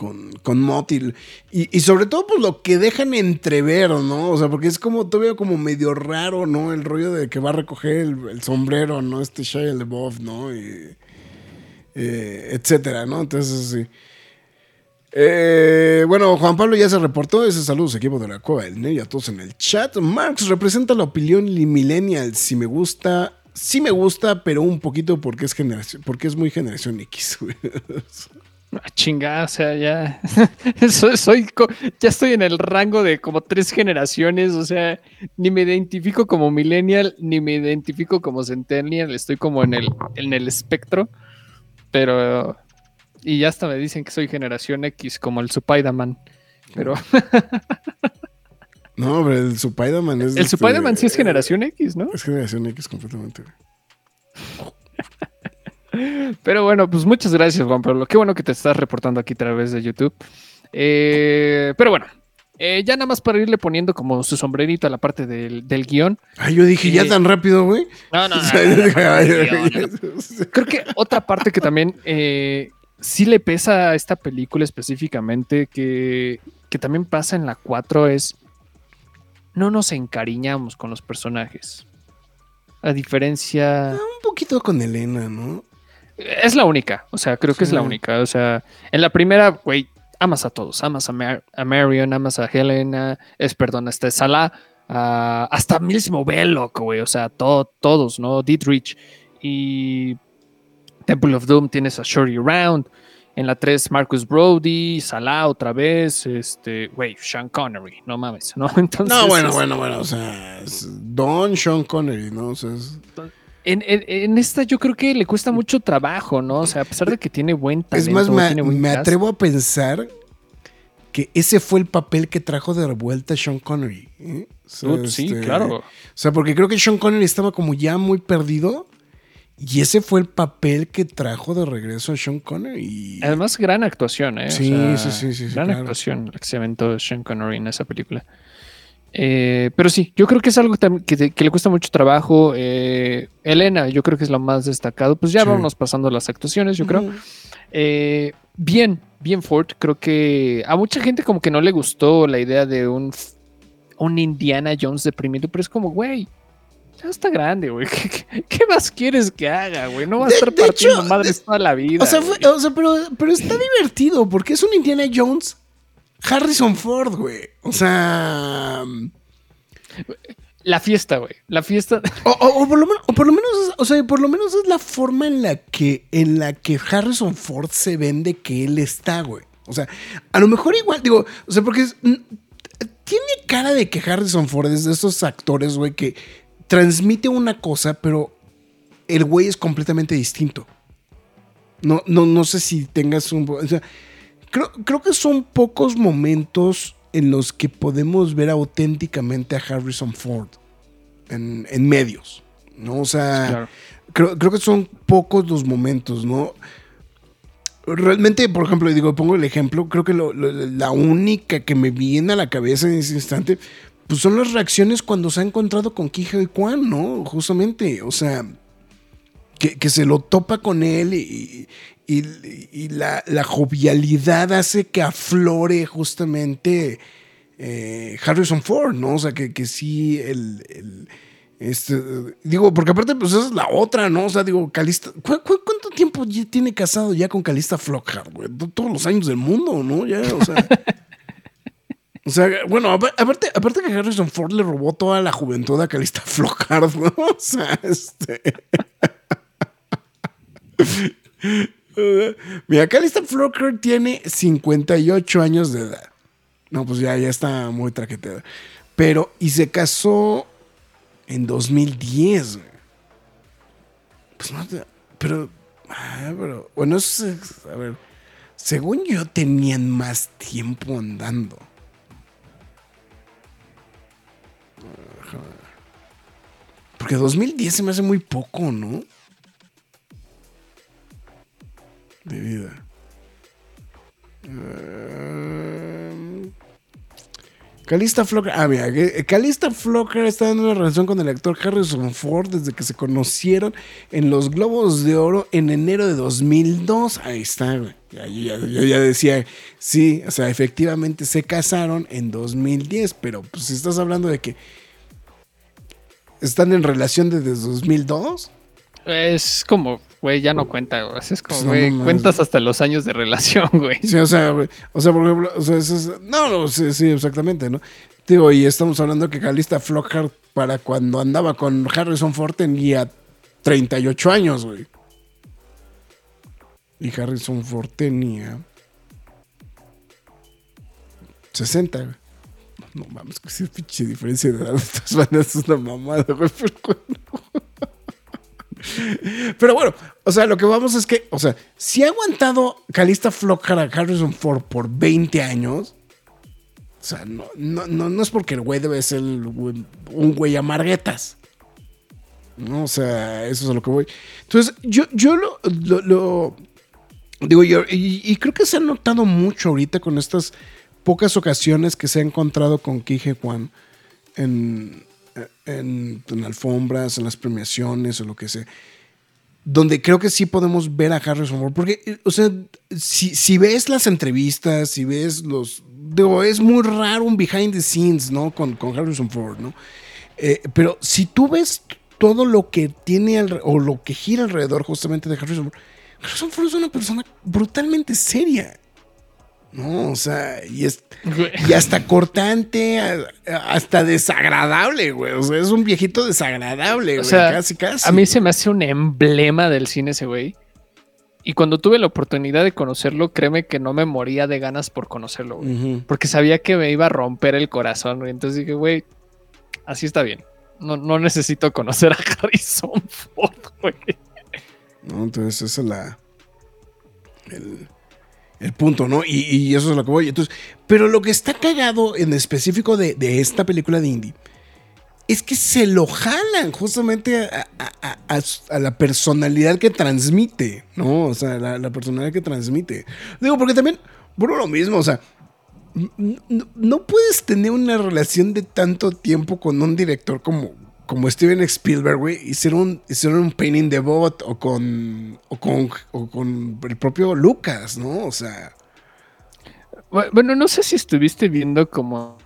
con, con Mott y, y, sobre todo pues lo que dejan entrever, ¿no? O sea, porque es como todavía como medio raro, ¿no? El rollo de que va a recoger el, sombrero, ¿no? Este Shia LaBeouf, ¿no? Y, eh, etcétera, ¿no? Entonces, sí. Eh, bueno, Juan Pablo ya se reportó. Ese saludos, equipo de la Cueva del Nerd y a todos en el chat. Marx representa la opinión millennial. Si me gusta, sí me gusta, pero un poquito porque es generación, porque es muy generación X. Ah, Chingada, o sea, ya. soy, ya estoy en el rango de como tres generaciones. O sea, ni me identifico como millennial, ni me identifico como centennial. Estoy como en el, en el espectro. Pero. Y ya hasta me dicen que soy generación X, como el Spider-Man. Pero No, pero el Spider-Man es. el este, Spider-Man sí es generación X, ¿no? Es generación X completamente. Pero bueno, pues muchas gracias, Juan Pablo. Qué bueno que te estás reportando aquí a través de YouTube. Eh, pero bueno, eh, ya nada más para irle poniendo como su sombrerito a la parte del, del guion. Ay, yo dije, ya Eh, tan rápido, güey. No, no, Creo que otra parte que también eh, sí le pesa a esta película específicamente, que, que también pasa en la 4, es no nos encariñamos con los personajes. A diferencia... Un poquito con Elena, ¿no? Es la única, o sea, creo que es la única. O sea, en la primera, güey, amas a todos. Amas a, Mar- a Marion, amas a Helena, es, perdón, este Salah, hasta mismo Belloc, güey. O sea, to- todos, ¿no? Dietrich y Temple of Doom tienes a Shorty Round. En la 3, Marcus Brody, Salah otra vez, este, güey, Sean Connery, no mames, ¿no? Entonces, No, bueno, es- bueno, bueno, o sea, es Don Sean Connery, ¿no? O sea, es, En, en- en esta yo creo que le cuesta mucho trabajo, ¿no? O sea, a pesar de que tiene buen talento, es más, me, tiene buen me cast, atrevo a pensar que ese fue el papel que trajo de vuelta Sean Connery. ¿eh? O sea, Dude, sí, este, claro. O sea, porque creo que Sean Connery estaba como ya muy perdido. Y ese fue el papel que trajo de regreso a Sean Connery. Además, gran actuación, ¿eh? O Sí, sea, sí, sí, sí, sí, Gran claro. actuación la que se aventó Sean Connery en esa película. Eh, pero sí, yo creo que es algo que, te- que le cuesta mucho trabajo. Eh, Elena, yo creo que es lo más destacado. Pues ya Sí. vámonos pasando las actuaciones, yo creo. Eh, bien, bien Ford. Creo que a mucha gente como que no le gustó la idea de un, un Indiana Jones deprimido, pero es como, güey, ya está grande, güey. ¿Qué, más quieres que haga, güey? No va a De- estar partiendo hecho, madres de- toda la vida. O sea, fue- o sea, pero, pero está divertido porque es un Indiana Jones Harrison Ford, güey. O sea. La fiesta, güey. La fiesta. O, o- o por lo menos, o por lo menos, es- o sea, por lo menos es la forma en la que, en la que Harrison Ford se vende que él está, güey. O sea, a lo mejor igual, digo, o sea, porque es- tiene cara de que Harrison Ford es de esos actores, güey, que transmite una cosa, pero el güey es completamente distinto. No, no, no sé si tengas un. O sea, creo, creo que son pocos momentos en los que podemos ver auténticamente a Harrison Ford en, en medios, ¿no? O sea, Claro. creo, creo que son pocos los momentos, ¿no? Realmente, por ejemplo, digo, pongo el ejemplo, creo que lo- lo- la única que me viene a la cabeza en ese instante, pues son las reacciones cuando se ha encontrado con Kije y Kwan, ¿no? Justamente, o sea, que, que se lo topa con él y, y- y la, la jovialidad hace que aflore justamente eh, Harrison Ford, ¿no? O sea, que, que sí, el, el- este, digo, porque aparte, pues esa es la otra, ¿no? O sea, digo, Calista, ¿cu- cu- cuánto tiempo ya tiene casado ya con Calista Flockhart, güey? To- Todos los años del mundo, ¿no? Ya, o sea. O sea, bueno, apa- aparte, aparte que Harrison Ford le robó toda la juventud a Calista Flockhart, ¿no? O sea, este. Mira, Calista Flockhart tiene 58 años de edad. No, pues ya, ya está muy traqueteada. Pero, y se casó en 2010, güey. Pues no, pero, ah, pero, bueno, es- a ver, según yo tenían más tiempo andando. Porque 2010 se me hace muy poco, ¿no? Calista Flocker. Ah, mira, que- Calista Flocker está en una relación con el actor Harrison Ford desde que se conocieron en los Globos de Oro en enero de 2002. Ahí está, güey. Ya, yo, ya, yo ya decía, sí, o sea, efectivamente se casaron en 2010, pero pues si estás hablando de que están en relación desde 2002. Es como, güey, ya no cuenta, güey. Es como, Pues no güey, cuentas hasta los años de relación, güey. Sí, o sea, güey, o sea, por ejemplo, o sea, eso es- no, sí, sí, exactamente, ¿no? Digo, y estamos hablando que Calista Flockhart para cuando andaba con Harrison Ford tenía 38 años, güey. Y Harrison Ford tenía 60, güey. No mames, que esa pinche diferencia de edad estas bandas es una mamada, güey. Pero. Pero bueno, o sea, lo que vamos es que, o sea, si ha aguantado Calista Flockhart a Harrison Ford por 20 años, o sea, no, no, no, no es porque el güey debe ser un güey amarguetas. No, o sea, eso es a lo que voy. Entonces, yo, yo lo, digo yo, y, creo que se ha notado mucho ahorita con estas pocas ocasiones que se ha encontrado con Kije Juan en, en, en alfombras, en las premiaciones o lo que sea. Donde creo que sí podemos ver a Harrison Ford. Porque, eh, o sea, si, si ves las entrevistas, si ves los. Digo, es muy raro un behind the scenes, ¿no? Con, con Harrison Ford, ¿no? Eh, pero si tú ves todo lo que tiene alre- o lo que gira alrededor justamente de Harrison Ford, Harrison Ford es una persona brutalmente seria. No, o sea, y, es, y hasta cortante, hasta desagradable, güey. O sea, es un viejito desagradable, güey. O sea, casi, casi. A mí se me hace un emblema del cine ese güey. Y cuando tuve la oportunidad de conocerlo, créeme que no me moría de ganas por conocerlo, güey. Porque sabía que me iba a romper el corazón, güey. Entonces dije, güey, así está bien. No, no necesito conocer a Harrison Ford, güey. ¿no? Entonces, esa es la. El, el punto, ¿no? Y, eso es lo que voy. Entonces, pero lo que está cagado en específico de, de esta película de indie es que se lo jalan justamente a, a- a- la personalidad que transmite, ¿no? O sea, la, personalidad que transmite. Digo, porque también, bueno, lo mismo, o sea. No puedes tener una relación de tanto tiempo con un director como, como Steven Spielberg, güey, ser un, ser un pain in the butt o con, o con, o con el propio Lucas, ¿no? O sea, Bu- Bueno, no sé si estuviste viendo como...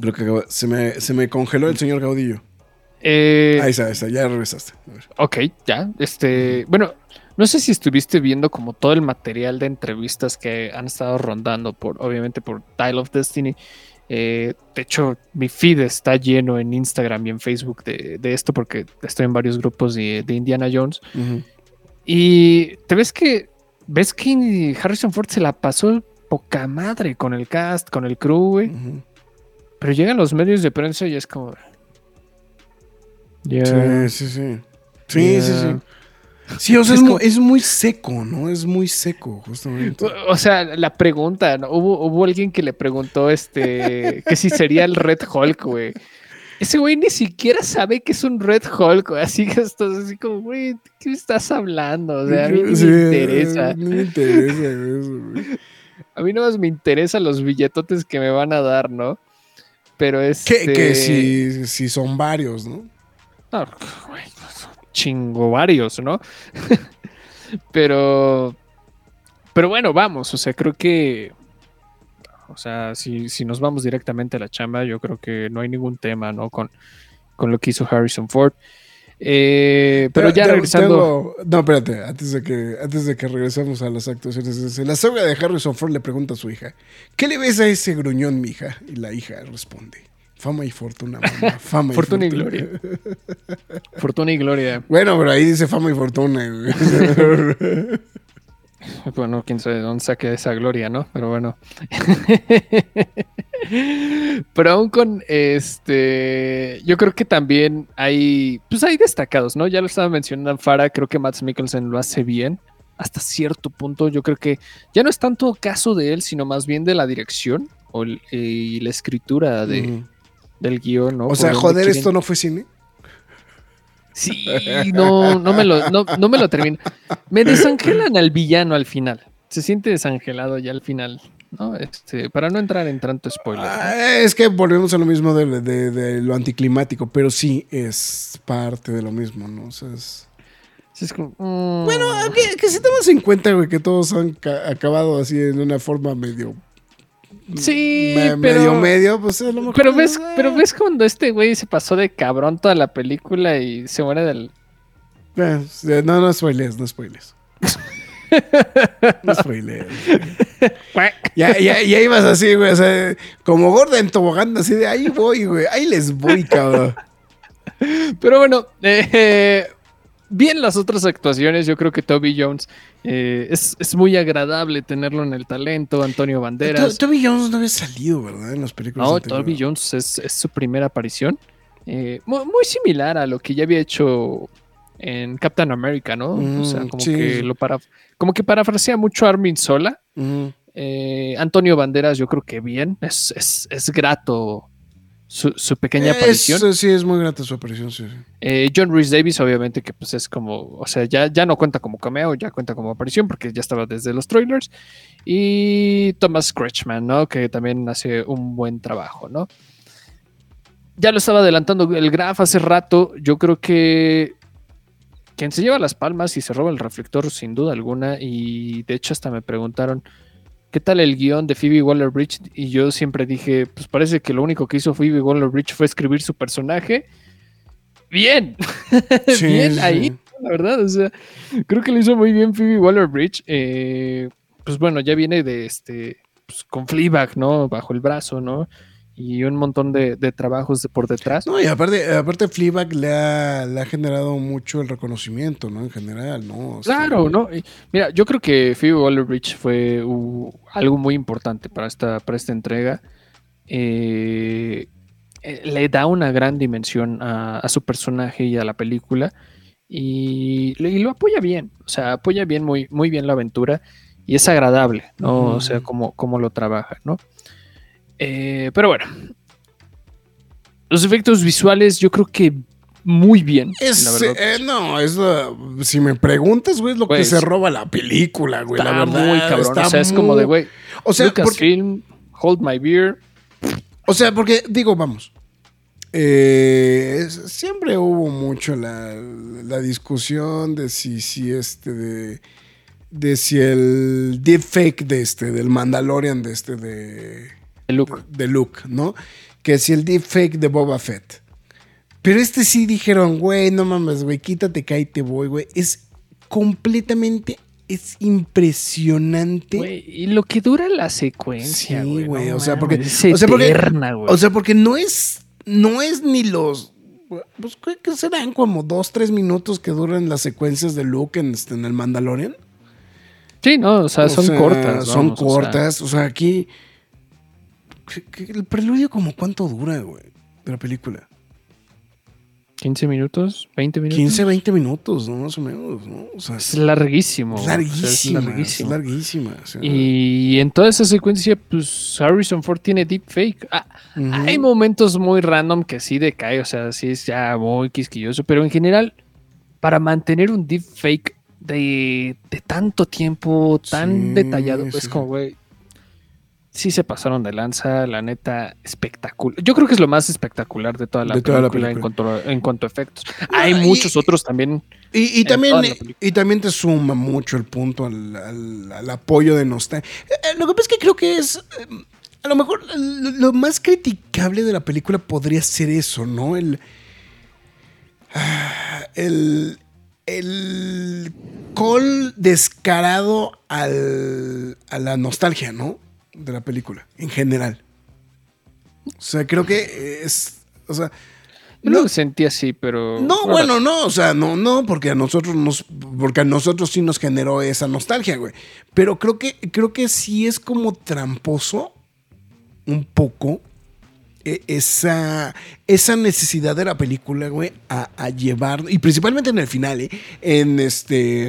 creo que se me, se me congeló el señor Gaudillo. eh, Ahí está, ahí está, ya regresaste. A ver. Ok, ya. Este, bueno, no sé si estuviste viendo como todo el material de entrevistas que han estado rondando por, obviamente, por Dial of Destiny. Eh, de hecho, mi feed está lleno en Instagram y en Facebook de, de esto porque estoy en varios grupos de, de Indiana Jones. Y te ves que ves que Harrison Ford se la pasó poca madre con el cast, con el crew, güey. Pero llegan los medios de prensa y es como. Ya. Sí, sí, sí. Sí, sí, sí. Sí, o sea, Es es, como- mu- es muy seco, ¿no? Es muy seco, justamente. O o sea, la pregunta, ¿no? hubo, hubo alguien que le preguntó este que si sería el Red Hulk, güey. Ese güey ni siquiera sabe que es un Red Hulk, güey. Así que estás así como, güey, ¿de ¿qué estás hablando? O sea, a mí ni Sí, me interesa. No me interesa eso, güey. A mí nomás me interesan los billetotes que me van a dar, ¿no? Pero es. Que, que si, si son varios, ¿no? No, güey, son chingo varios, ¿no? pero, pero bueno, vamos, o sea, creo que, o sea, si, si nos vamos directamente a la chamba, yo creo que no hay ningún tema, ¿no? Con, con lo que hizo Harrison Ford. Eh, pero ya regresando, tengo- no, espérate, antes de, que, antes de que regresemos a las actuaciones. es- La saga de Harrison Ford le pregunta a su hija: ¿Qué le ves a ese gruñón, mija? Y la hija responde: Fama y fortuna, mamá. Fama y Fortuna y fortuna. gloria. fortuna y gloria. Bueno, pero ahí dice fama y fortuna. Bueno, quién sabe de dónde saque esa gloria, ¿no? Pero bueno. Pero aún con este, yo creo que también hay, pues hay destacados, ¿no? Ya lo estaba mencionando Fara, creo que Matt Mikkelsen lo hace bien hasta cierto punto. Yo creo que ya no es tanto caso de él, sino más bien de la dirección o el- y la escritura de. Del guion, ¿no? O Por sea, joder, quieren- esto no fue cine. Sí, no, no me lo, no, no me lo termino. Me desangelan al villano al final. Se siente desangelado ya al final, ¿no? Este, para no entrar en tanto spoiler. ¿no? Ah, es que volvemos a lo mismo de, de- de lo anticlimático, pero sí es parte de lo mismo, ¿no? O sea, es... Es como, mm, Bueno, que, que si tomas en cuenta, güey, que todos han ca- acabado así en una forma medio. Sí, me- pero- Medio, medio, pues a lo mejor. pero ves, eh, pero ves cuando este güey se pasó de cabrón toda la película y se muere del. eh, No, no spoilees, no spoilees. No spoilees. Ya, ya, ya ibas así, güey, o sea, como gorda en tobogán, así de ahí voy, güey, ahí les voy, cabrón. Pero bueno, eh, bien las otras actuaciones. Yo creo que Toby Jones eh, es, es muy agradable tenerlo en el talento. Antonio Banderas. To- Toby Jones no había salido, ¿verdad? En las películas. No, anteriores. Toby Jones es, es su primera aparición. Eh, mu- muy, similar a lo que ya había hecho en Captain America, ¿no? o sea, Mm, como sí. que lo para, como que parafrasea mucho a Armin Sola. Eh, Antonio Banderas, yo creo que bien. Es, es, es grato su, su pequeña aparición. sí, es muy grata su aparición, sí. sí. Eh, John Rhys Davis, obviamente, que pues es como, o sea, ya, ya no cuenta como cameo, ya cuenta como aparición, porque ya estaba desde los trailers. Y Thomas Kretschmann, ¿no? Que también hace un buen trabajo, ¿no? Ya lo estaba adelantando el Graf hace rato. Yo creo que quien se lleva las palmas y se roba el reflector, sin duda alguna. Y de hecho, hasta me preguntaron. ¿Qué tal el guion de Phoebe Waller Bridge? Y yo siempre dije, pues parece que lo único que hizo Phoebe Waller Bridge fue escribir su personaje. Bien, Sí, bien sí, ahí. la verdad. O sea, creo que lo hizo muy bien Phoebe Waller Bridge. Eh, pues bueno, ya viene de este, pues, con Fleabag, ¿no? Bajo el brazo, ¿no? Y un montón de, de trabajos por detrás. No, y aparte, aparte Fleabag le ha, le ha generado mucho el reconocimiento, ¿no? En general, ¿no? O sea, Claro, ¿no? Y Mira, yo creo que Phoebe Waller-Bridge fue uh, algo muy importante para esta, para esta entrega. Eh, eh, le da una gran dimensión a, a su personaje y a la película y, y lo apoya bien, o sea, apoya bien, muy, muy bien la aventura y es agradable, ¿no? O sea, cómo, cómo lo trabaja, ¿no? Eh, pero bueno, los efectos visuales yo creo que muy bien. Es, la verdad. eh, no, es la- si me preguntas, güey, es lo que Pues, se roba la película, güey. Está la verdad, muy cabrón. está o sea, es como de, güey, O sea, porque, Lucasfilm, Hold My Beer. o sea, porque digo, vamos. eh, siempre hubo mucho la, la discusión de si, si este de, de si el deepfake de este del Mandalorian de este de de Luke. de Luke, ¿no? Que si el deepfake de Boba Fett. Pero este sí dijeron, güey, no mames, güey, quítate que ahí te voy, güey. Es completamente, es impresionante. Güey, y lo que dura la secuencia, Sí, güey. güey, no o sea, porque- es o sea, porque- eterna, güey. O sea, porque no es, no es ni los, pues que serán como dos, tres minutos que duran las secuencias de Luke en, este, en el Mandalorian. sí, no, o sea, O son sea, cortas. Son vamos, o sea, cortas. O sea, aquí. El preludio, como cuánto dura, güey, de la película. 15 minutos, 20 minutos. 15, 20 minutos, ¿no? Más o menos, ¿no? O sea, Es larguísimo. es o sea, larguísima. es Es o sea. Y en toda esa secuencia, pues Harrison Ford tiene deepfake. Ah. Hay momentos muy random que sí decae, o sea, sí es ya muy quisquilloso, pero en general, para mantener un deepfake de, de tanto tiempo, tan Sí, detallado, es sí. como, güey, sí se pasaron de lanza, la neta, espectacular. Yo creo que es lo más espectacular de toda la, De película, toda la En, cuanto a, en cuanto a efectos. Hay y- muchos otros también. Y, también, y también te suma mucho el punto al, al- al apoyo de nostalgia. Eh, eh, Lo que pasa es que creo que es. eh, A lo mejor lo, lo más criticable de la película podría ser eso, ¿no? El. ah, El. El call descarado al, a la nostalgia, ¿no? De la película, en general. O sea, creo que es. O sea. Yo no lo sentí así, pero. No, bueno, no, o sea, no, no, porque a nosotros nos, porque a nosotros sí nos generó esa nostalgia, güey. Pero creo que, creo que sí es como tramposo un poco e- esa, esa necesidad de la película, güey, a, a llevar, y principalmente en el final, ¿eh? en este,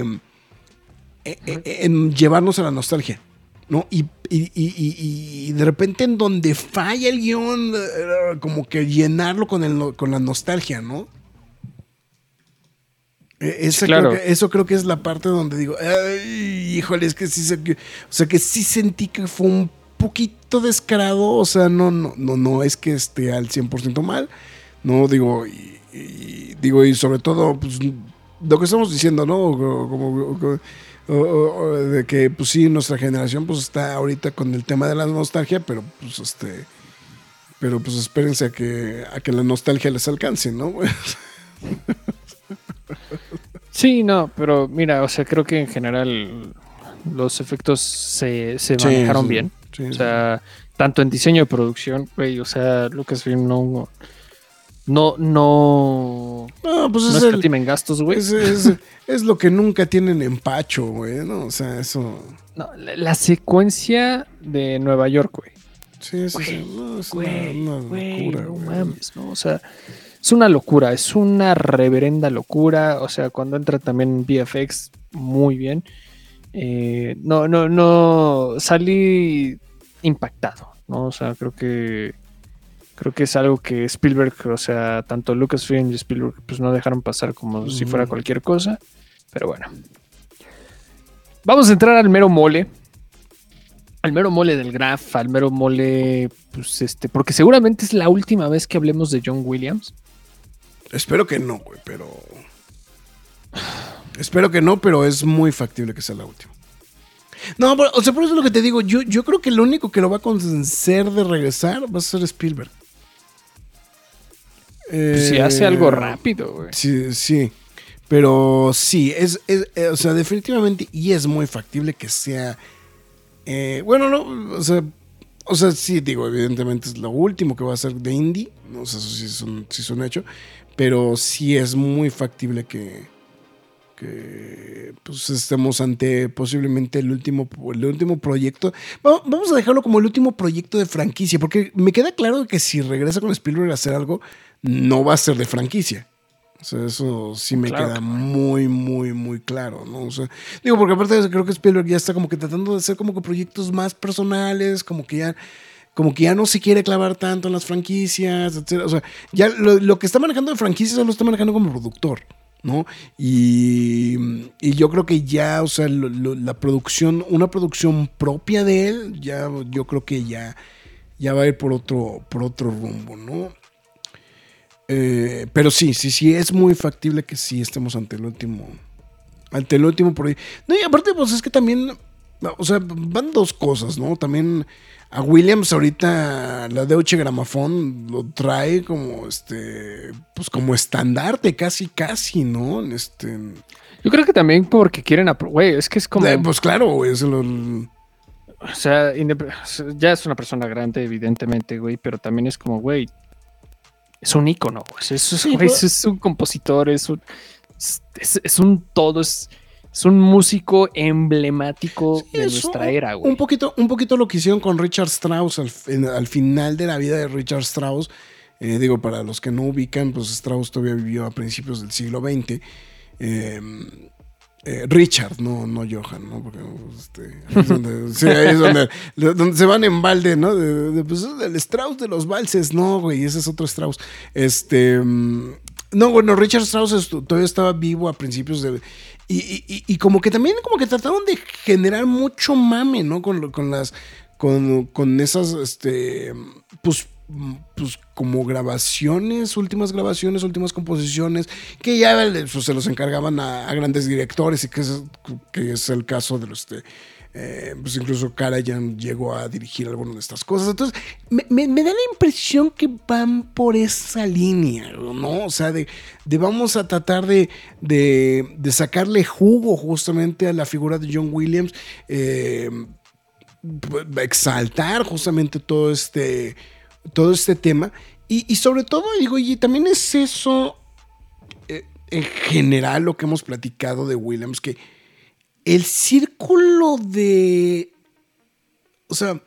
e- e- en llevarnos a la nostalgia. ¿No? Y, y- y- de repente en donde falla el guion, eh, como que llenarlo con, el, con la nostalgia, ¿no? Eh, esa claro. creo que- eso creo que es la parte donde digo, ay, híjole, es que sí, se- o sea, que sí sentí que fue un poquito descarado, o sea, no, no, no, no es que esté al 100% mal, no, digo, digo, y sobre todo, pues, lo que estamos diciendo, ¿no? Como, como- como- o- o- o de que, pues sí, nuestra generación, pues está ahorita con el tema de la nostalgia, pero, pues, este, pero, pues, espérense a que, a que la nostalgia les alcance, ¿no? Sí, no, pero mira, o sea, creo que en general los efectos se, se Sí, manejaron sí, bien. sí, O sea, tanto en diseño de producción, güey, o sea, Lucasfilm no. No, no. No, pues No es, el- gastos, güey. es, es- es lo que nunca tienen empacho, güey, ¿no? O sea, eso. No, la, la secuencia de Nueva York, güey. Sí, sí. Güey, No, es Güey, una, una güey, locura, no mames, ¿no? O sea, es una locura, es una reverenda locura. O sea, cuando entra también VFX, muy bien. Eh, no, no, no, salí impactado, ¿no? O sea, creo que creo que es algo que Spielberg, o sea, tanto Lucasfilm y Spielberg, pues no dejaron pasar como si fuera Ujú. cualquier cosa. Pero bueno. Vamos a entrar al mero mole. Al mero mole del Graf, al mero mole, pues este, porque seguramente es la última vez que hablemos de John Williams. Espero que no, güey, pero. Espero que no, pero es muy factible que sea la última. No, pero, o sea, por eso es lo que te digo. Yo, yo creo que lo único que lo va a convencer de regresar va a ser Spielberg. Pues si Eh, hace algo rápido, güey. Sí, sí. Pero sí, es, es, eh, o sea, definitivamente, y es muy factible que sea. eh, bueno, no, o sea, o sea, sí, digo, evidentemente es lo último que va a ser de indie. O sea, eso sí es un, sí es un hecho. Pero sí es muy factible que, que pues estemos ante posiblemente el último, el último proyecto. Va- Vamos a dejarlo como el último proyecto de franquicia, porque me queda claro que si regresa con Spielberg a hacer algo, no va a ser de franquicia. O sea, eso sí me Claro queda muy, muy, muy claro, ¿no? O sea, digo, porque aparte de eso, creo que Spielberg ya está como que tratando de hacer como que proyectos más personales, como que ya como que ya no se quiere clavar tanto en las franquicias, etc. O sea, ya lo, lo que está manejando de franquicias lo está manejando como productor, ¿no? Y, y yo creo que ya, o sea, lo- lo- la producción, una producción propia de él, ya yo creo que ya, ya va a ir por otro, por otro rumbo, ¿no? Eh, pero sí, sí, sí, es muy factible que sí estemos ante el último. Ante el último proyecto. No, y aparte, pues es que también. O sea, van dos cosas, ¿no? También a Williams ahorita la Deutsche Grammophon lo trae como este. Pues como estandarte, casi, casi, ¿no? Este. Yo creo que también porque quieren. Güey, es que es como. eh, pues claro, güey. O sea, ya es una persona grande, evidentemente, güey, pero también es como, güey, es un ícono, güey. Es, es- Sí, es- es un compositor, es un, es, un todo, es, es un músico emblemático Sí, de es nuestra un- era, güey. Un poquito, un poquito lo que hicieron con Richard Strauss al, en- al final de la vida de Richard Strauss. Eh, digo, para los que no ubican, pues Strauss todavía vivió a principios del siglo XX. Eh, eh, Richard, no, no Johan, ¿no? Porque este, ahí es donde, sí, ahí es donde, donde se van en balde, ¿no? De, de, pues el Strauss de los valses, no, güey, ese es otro Strauss. Este, mm, no, bueno, Richard Strauss todavía estaba vivo a principios de... Y, y- y- como que también como que trataron de generar mucho mame, ¿no? Con, con las... Con, con esas, este, pues, pues como grabaciones, últimas grabaciones, últimas composiciones, que ya pues, se los encargaban a, grandes directores y que es, el caso de los... De, eh, pues incluso Karajan llegó a dirigir algunas de estas cosas. Entonces, me da la impresión que van por esa línea, ¿no? O sea, de, de vamos a tratar de, de- de sacarle jugo justamente a la figura de John Williams. eh, exaltar justamente todo este, todo este tema. Y, sobre todo, digo, y también es eso eh, en general lo que hemos platicado de Williams, que el círculo de... O sea,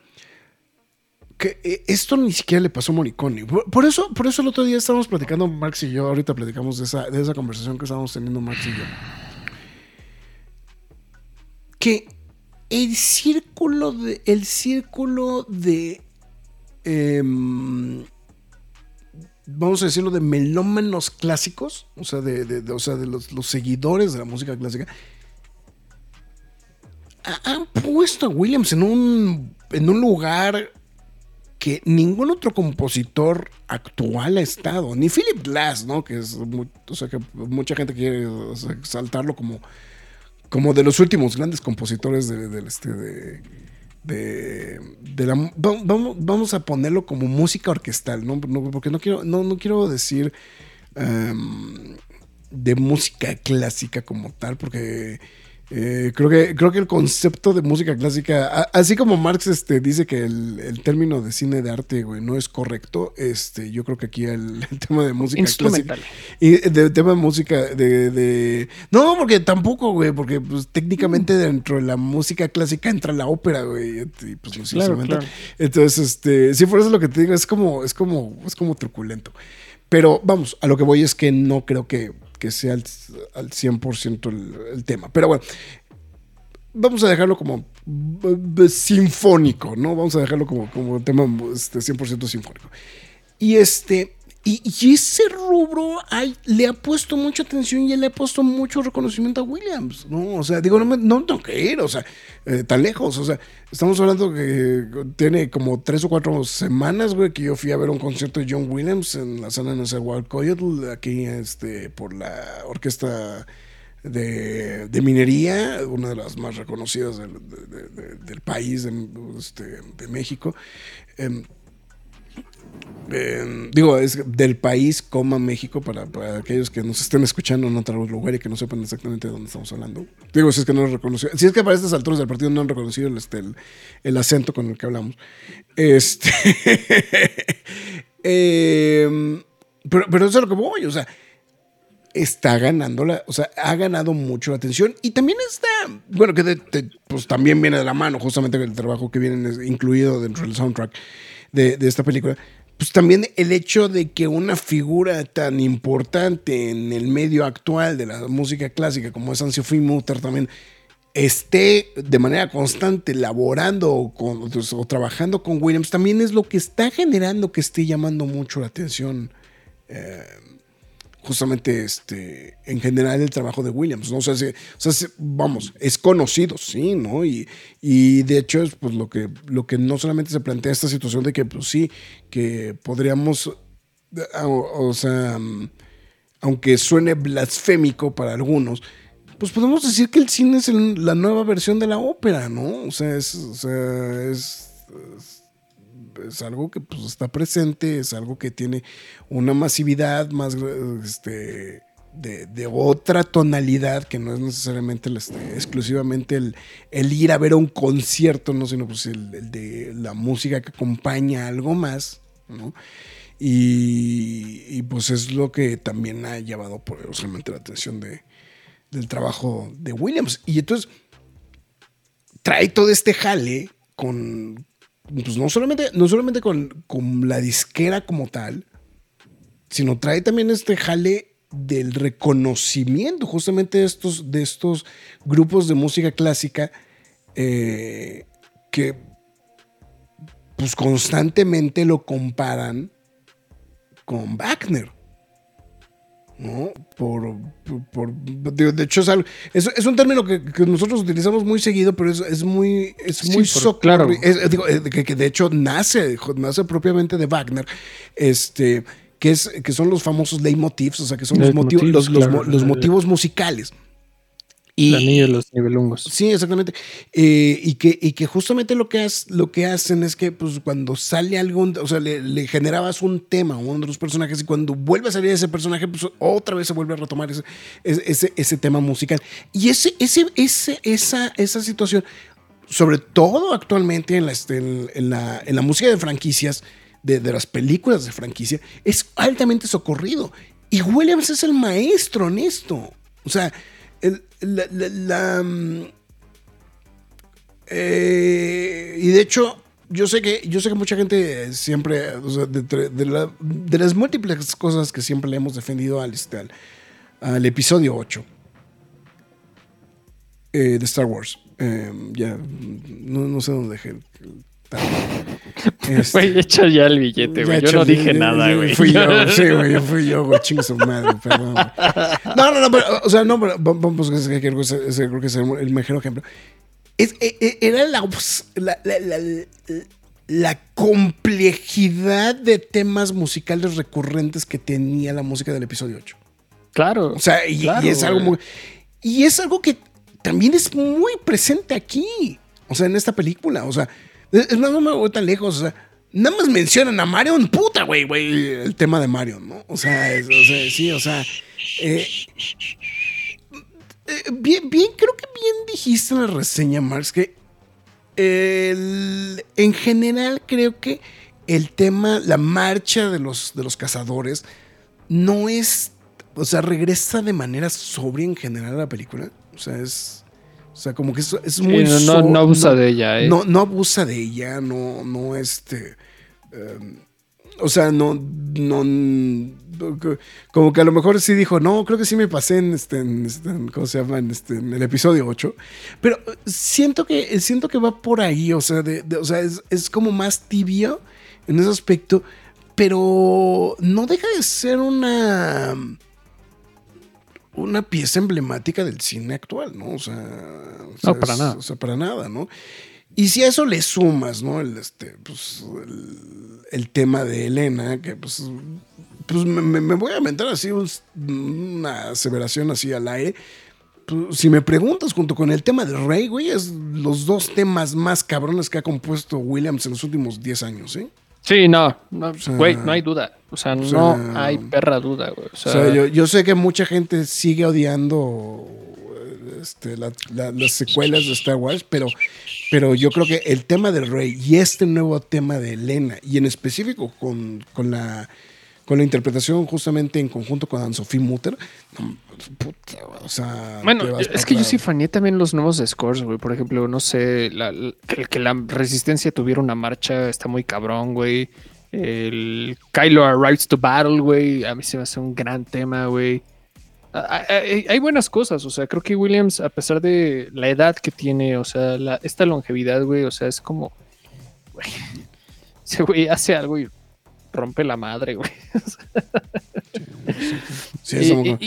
que eh, esto ni siquiera le pasó a Morricone. Por, por eso, por eso el otro día estábamos platicando Max y yo, ahorita platicamos de esa, de esa conversación que estábamos teniendo Max y yo. Que el círculo de. El círculo de. Em, vamos a decirlo, de melómanos clásicos. O sea, de, o sea, de los, seguidores de la música clásica. ha- Han puesto a Williams en un. en un lugar que ningún otro compositor actual ha estado, ni Philip Glass, ¿no? Que es, mu- o que mucha gente quiere o sea, exaltarlo como, como de los últimos grandes compositores de, este, de, de, de la, va- vamos, vamos a ponerlo como música orquestal, ¿no? No, porque no quiero, no, no quiero decir em, de música clásica como tal, porque eh, creo, que, creo que el concepto de música clásica, a- así como Marx este, dice que el, el término de cine de arte, güey, no es correcto, este, yo creo que aquí el, el tema de música Instrumental. clásica... Y de tema de música, de, de- No, porque tampoco, güey, porque pues técnicamente dentro de la música clásica entra la ópera, güey, y pues no Claro, claro. Entonces, este, sí, por eso lo que te digo es como, es como, es como truculento. Pero vamos, a lo que voy es que no creo que, que sea al, al 100% el, el tema. Pero bueno, vamos a dejarlo como sinfónico, ¿no? Vamos a dejarlo como, como tema este, 100% sinfónico. Y este, y, y ese rubro le ha puesto mucha atención y le ha puesto mucho reconocimiento a Williams, ¿no? O sea, digo, no, me- no tengo que ir, o sea, eh, tan lejos, o sea, estamos hablando que tiene como tres o cuatro semanas, güey, que yo fui a ver un concierto de John Williams en la sala Nezahualcóyotl, aquí, este, por la orquesta de, de minería, una de las más reconocidas del, de- de- de- país, de, este, de México. Em, digo, es del país, coma México, para, para aquellos que nos estén escuchando en otro lugar y que no sepan exactamente de dónde estamos hablando. Digo, si es que no reconoció, si es que para estas alturas del partido no han reconocido el, este, el, acento con el que hablamos. Este. eh, pero, pero eso es lo que voy, o sea, está ganando o sea, ha ganado mucho la atención y también está, bueno, que pues también viene de la mano justamente el trabajo que viene incluido dentro del soundtrack de, de esta película. Pues también el hecho de que una figura tan importante en el medio actual de la música clásica como es Anne-Sophie Mutter también esté de manera constante laborando con- o trabajando con Williams también es lo que está generando que esté llamando mucho la atención justamente este, en general el trabajo de Williams, ¿no? O sea, se- o sea, se- vamos, es conocido, sí, ¿no? Y, y de hecho es pues lo que, lo que no solamente se plantea esta situación de que, pues sí, que podríamos, o, sea, aunque suene blasfémico para algunos, pues podemos decir que el cine es la nueva versión de la ópera, ¿no? O sea, es, o sea, es algo que pues, está presente, es algo que tiene una masividad más este, de, otra tonalidad que no es necesariamente este, exclusivamente el, el ir a ver a un concierto, ¿no? sino pues el, de la música que acompaña algo más, ¿no? Y, y, pues es lo que también ha llevado poderosamente la atención de, del trabajo de Williams. Y entonces trae todo este jale con, pues no solamente, no solamente con, con la disquera como tal, sino trae también este jale del reconocimiento justamente de estos, de estos grupos de música clásica eh, que pues constantemente lo comparan con Wagner. ¿No? Por, por, por- de, de hecho, es, algo- es, es un término que, que nosotros utilizamos muy seguido, pero es, es muy, es Sí, muy por- claro. es- es- digo, eh, que, que de hecho nace, nace propiamente de Wagner, este, que, es, que son los famosos leitmotivs, o sea, que son los, motivos, los, claro. los motivos musicales. Y, La niña de los nivelungos. Sí, exactamente. Eh, y, que, y que justamente lo que, has- lo que hacen es que pues, cuando sale algún, o sea, le, le generabas un tema a uno de los personajes y cuando vuelve a salir ese personaje, pues otra vez se vuelve a retomar ese, ese, ese- tema musical. Y ese, ese, ese, esa, esa situación, sobre todo actualmente en la, este, en, en la, en la música de franquicias, de, de las películas de franquicia, es altamente socorrido. Y Williams es el maestro en esto. O sea, la, mm, eh, y de hecho, yo sé que, yo sé que mucha gente siempre, de, de la- de las múltiples cosas que siempre le hemos defendido al, este, al, episodio 8 eh, de Star Wars. eh, ya, no, no sé dónde dejé. el- este, Güey, echa ya el billete, güey. Yo no dije nada, güey. Fui yo, sí, güey, yo fui yo, güey, chingue su madre, perdón. güey. No, no, no, pero, o sea, no, pero vamos, ese creo que ese- ese creo que es el mejor ejemplo. Es, e- e- era la, obs- la, la, la- la complejidad de temas musicales recurrentes que tenía la música del episodio 8. Claro. O sea, y, claro, y es algo muy. Y es algo que también es muy presente aquí. O sea, en esta película. O sea, más, no me voy tan lejos. O sea, nada más mencionan a Marion, puta, güey, güey. El tema de Marion, ¿no? O sea, es- o sea, sí, o sea. eh, eh, bien, bien, creo que bien dijiste en la reseña, Marx, que el- en general creo que el tema, la marcha de los, de los cazadores, no es, o sea, regresa de manera sobria en general a la película. O sea, es, o sea, como que es, es Sí, muy... no, no, so- no abusa de ella, ¿eh? No, no abusa de ella, no, no, este... em, o sea, no, no, como que a lo mejor sí dijo, no, creo que sí me pasé en este, en este- en- ¿cómo se llama? En, este, en el episodio 8. Pero eh, siento que, siento que va por ahí, o sea, de- de- o sea es, es como más tibio en ese aspecto, pero no deja de ser una, una pieza emblemática del cine actual, ¿no? O sea, o sea, No, para es- nada. O sea, para nada, ¿no? Y si a eso le sumas, ¿no? El, este, pues, el, el tema de Elena, que pues, pues me, voy a aventar así un- una aseveración así al aire. Pues, si me preguntas, junto con el tema de Rey, güey, es los dos temas más cabrones que ha compuesto Williams en los últimos 10 años, ¿eh? Sí, no, no, sea, güey, no hay duda. O sea, no sea, hay perra duda, güey. O O sea, sea, yo, yo sé que mucha gente sigue odiando este, la- la- las secuelas de Star Wars, pero, pero yo creo que el tema del rey y este nuevo tema de Elena, y en específico con, con la, con la interpretación justamente en conjunto con Anne-Sophie Mutter, no, puta, o sea... Bueno, es que yo sí faneé también los nuevos scores, güey. Por ejemplo, no sé, la- la- que, que la resistencia tuviera una marcha está muy cabrón, güey. El Kylo Arrives to Battle, güey. A mí se me hace un gran tema, güey. Hay, hay buenas cosas, o sea, creo que Williams, a pesar de la edad que tiene, o sea, la- esta longevidad, güey, o sea, es como, güey, ese güey hace algo y rompe la madre, güey. Sí, y, estamos- y-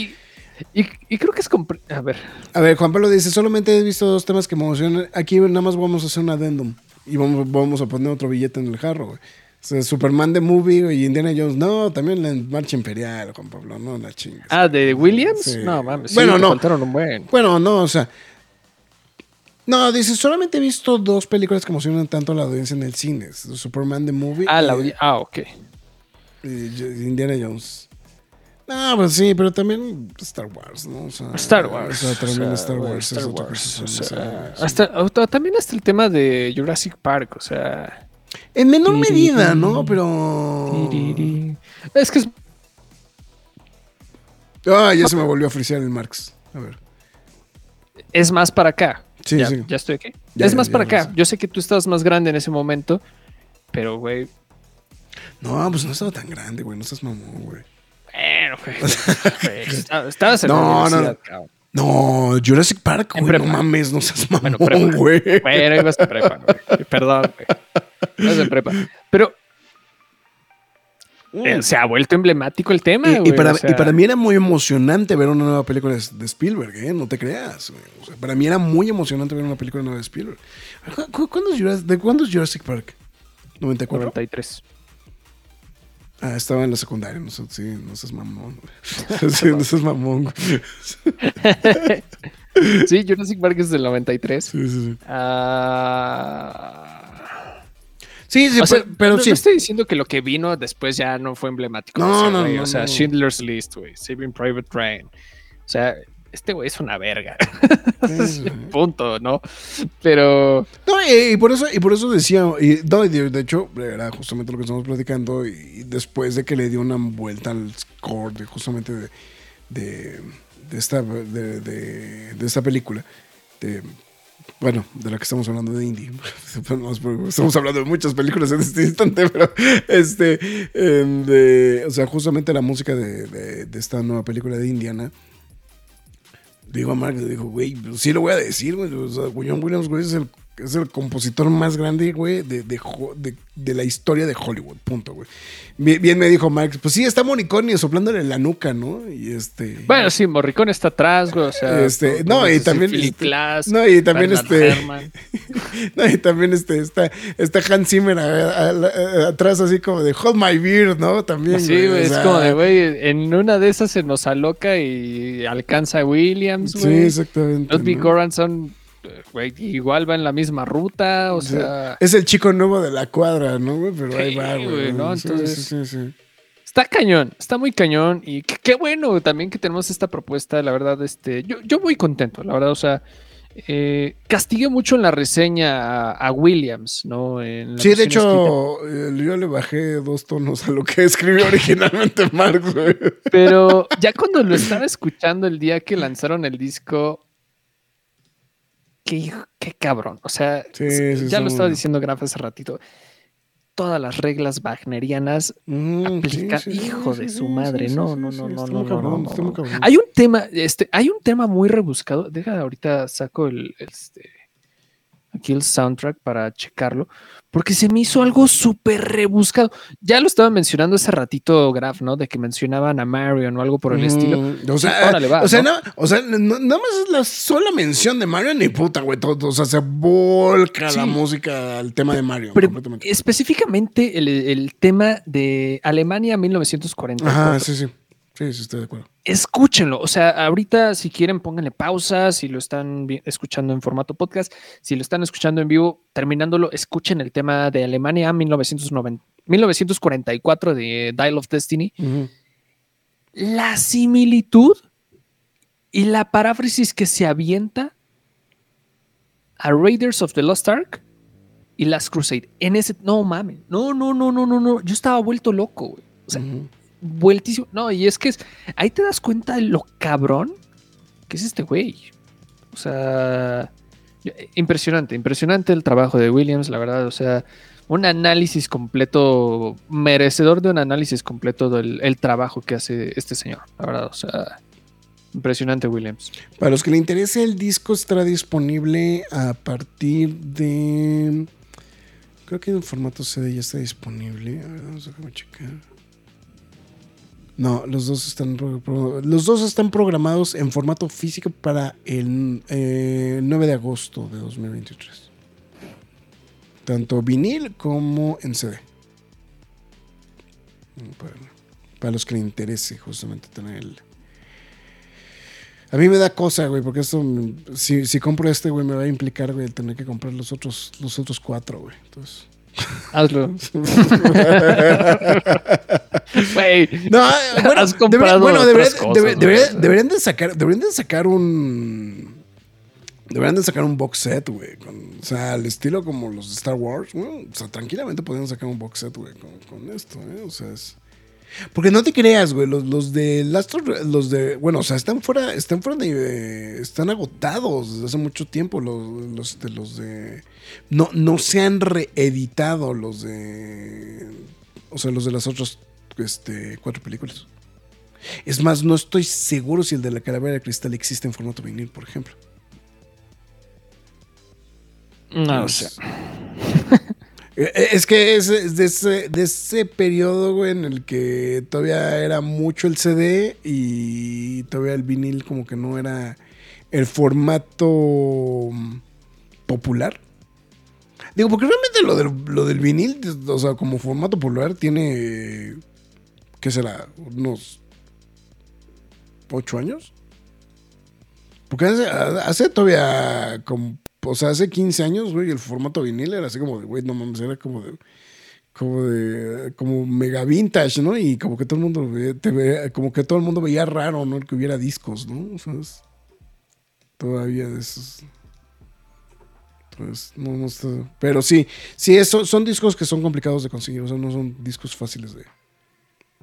y- y- y creo que es, a ver, A ver, Juan Pablo dice, solamente he visto dos temas que me emocionan. Aquí nada más vamos a hacer un addendum. Y vamos, vamos a poner otro billete en el jarro, güey. O sea, Superman de Movie y Indiana Jones. No, también la Marcha Imperial, Juan Pablo. No, la chingas. Ah, de Williams. Sí. No, mames. Bueno, Bueno, no. un buen. Bueno, no, o sea... No, dice, solamente he visto dos películas que emocionan tanto a la audiencia en el cine. Superman de Movie Ah, la y, audi- Ah, ok. Indiana Jones. No, pues sí, pero también Star Wars, ¿no? O sea, Star Wars. O sea, también o sea, Star Wars. Star cosa, o sea, hasta, también hasta el tema de Jurassic Park, o sea. En menor medida, ¿no? Pero... Es que es. Ah, ya se me volvió a frisear el Marx. A ver. es más para acá. Sí, ya, sí. ya estoy aquí. Ya, es más para acá. Yo sé que tú estabas más grande en ese momento, pero, güey. No, pues no estaba tan grande, güey. No estás mamón, güey. Bueno, güey. Estabas en No, la no, no. Jurassic Park, güey. No mames, no seas Bueno, mamón, prepa. güey. Bueno, ibas en prepa, güey. Perdón, güey. Ibas en prepa. Pero eh, se ha vuelto emblemático el tema, Y, y güey, para, o sea, y para mí era muy emocionante ver una nueva película de, de Spielberg, ¿eh? No te creas. güey. O sea, para mí era muy emocionante ver una película nueva de Spielberg. ¿Cu- cu- ¿Cuándo es Jurassic, ¿De cuándo es Jurassic Park? ¿94? 93. Ah, estaba en la secundaria. No, sé, sí, no seas mamón. güey. Sí, no seas mamón. güey. Sí, Jurassic Park es del 93. Sí, sí, sí. Ah, Sí, sí, o sea, pero, pero no, sí. no estoy diciendo que lo que vino después ya no fue emblemático. No, o sea, no, no, O sea, no. Schindler's List, güey. Saving Private Ryan. O sea, este güey es una verga. Sí. Punto, ¿no? Pero. No, y, y por eso, y por eso decía, y, no, y de, de hecho, era justamente lo que estamos platicando, y después de que le dio una vuelta al score de justamente de, de, de esta, de, esta película, de, bueno, de la que estamos hablando de Indie. Estamos hablando de muchas películas en este instante, pero este, em, de, o sea, justamente la música de esta nueva película de Indiana. Digo a Mark, le dijo, güey, sí lo voy a decir, güey. O sea, John Williams, güey, es el, es el compositor más grande, güey, de, de, de- de la historia de Hollywood, punto, güey. Bien, bien me dijo Mark, pues sí, está Morricone soplándole la nuca, ¿no? Y este... Bueno, sí, Morricone está atrás, güey. O sea, Este, no, y también, este, Glass, no, y también este-. No, y también este, está, está Hans Zimmer a- a- a- atrás así como de Hold My Beer, ¿no? También, Sí, güey, es sea, como de, güey, en una de esas se nos aloca y alcanza a Williams, Sí, güey. exactamente. Ludwig ¿no? Göransson, eh, güey, igual va en la misma ruta, o sea, es el chico nuevo de la cuadra, ¿no, güey? Pero ahí Sí, va, güey. ¿no? Entonces- sí, está cañón, está muy cañón y qué, qué bueno también que tenemos esta propuesta, la verdad, este, yo, yo muy contento, la verdad, o sea, eh, castigué mucho en la reseña a, a Williams, ¿no? En la Sí, de escrita. hecho, eh, yo le bajé dos tonos a lo que escribió originalmente Marx, güey. Pero ya cuando lo estaba escuchando el día que lanzaron el disco, qué, cabrón. O sea, Sí, s- sí, ya lo estaba diciendo Graf hace ratito. Todas las reglas wagnerianas Mm, aplica, hijo de su madre. no, no, no, no, no, no, cabrón. Hay un tema, este, hay un tema muy rebuscado. Deja ahorita saco el, este, aquí el soundtrack para checarlo, porque se me hizo algo súper rebuscado. Ya lo estaba mencionando hace ratito, Graf, ¿no? De que mencionaban a Marion o algo por el estilo. Mm, O sea, órale, va, o sea, ¿no? no- o sea, no- nada más es la sola mención de Mario ni puta, güey. Todo, o sea, se volca la música al tema de Mario. Pero completamente. específicamente el, el tema de Alemania 1944. Ajá, sí, sí. Sí, sí, estoy de acuerdo. Escúchenlo. O sea, ahorita si quieren pónganle pausa, si lo están escuchando en formato podcast, si lo están escuchando en vivo, terminándolo, escuchen el tema de Alemania 1990 1944 de Dial of Destiny, la similitud y la paráfrasis que se avienta a Raiders of the Lost Ark y Last Crusade. En ese, no mames, no, no, no, no, no, no, yo estaba vuelto loco, güey. O sea. Vueltísimo. No, y es que es- ahí te das cuenta de lo cabrón que es este güey. O sea, impresionante, impresionante el trabajo de Williams, la verdad. O sea, un análisis completo, merecedor de un análisis completo del el trabajo que hace este señor, la verdad. O sea, impresionante Williams. Para los que le interese, el disco estará disponible a partir de. Creo que en formato CD ya está disponible. A ver, vamos a checar. No, los dos están los dos están programados en formato físico para el eh, 9 de agosto de 2023. Tanto vinil como en CD. Para, para los que le interese justamente tener el, a mí me da cosa, güey, porque esto, mm, si, si compro este, güey, me va a implicar, güey, el tener que comprar los otros, los otros cuatro, güey. Entonces. Hazlo. Güey. No, bueno, Has comprado bueno, deberían, de sacar, deberían de sacar un, deberían de sacar un box set, güey, o sea, al estilo como los de Star Wars, o sea, tranquilamente podrían sacar un box set, güey, con, con esto, eh, o sea, es, porque no te creas, güey, los, los de Last of- los de, bueno, o sea, están fuera, están fuera de, eh, están agotados desde hace mucho tiempo los, los de los de, no, no se han reeditado los de, o sea, los de las otras, este, cuatro películas. Es más, no estoy seguro si el de la calavera de cristal existe en formato vinil, por ejemplo. No, o Es- sea, Eh, eh, Es que es, de, ese, de ese periodo, güey, en el que todavía era mucho el CD y todavía el vinil como que no era el formato popular. Digo, porque realmente lo del, lo del vinil, o sea, como formato popular, tiene, ¿qué será? Unos ocho años. Porque hace, todavía o sea, hace 15 años, güey, el formato vinil era así como de, güey, no mames, era como de, como de, como mega vintage, ¿no? Y como que todo el mundo, ve- ve- como que todo el mundo veía raro, ¿no? El que hubiera discos, ¿no? O sea, es- todavía de esos. Pues, no, no. Pero sí, sí, eso, son discos que son complicados de conseguir, o sea, no son discos fáciles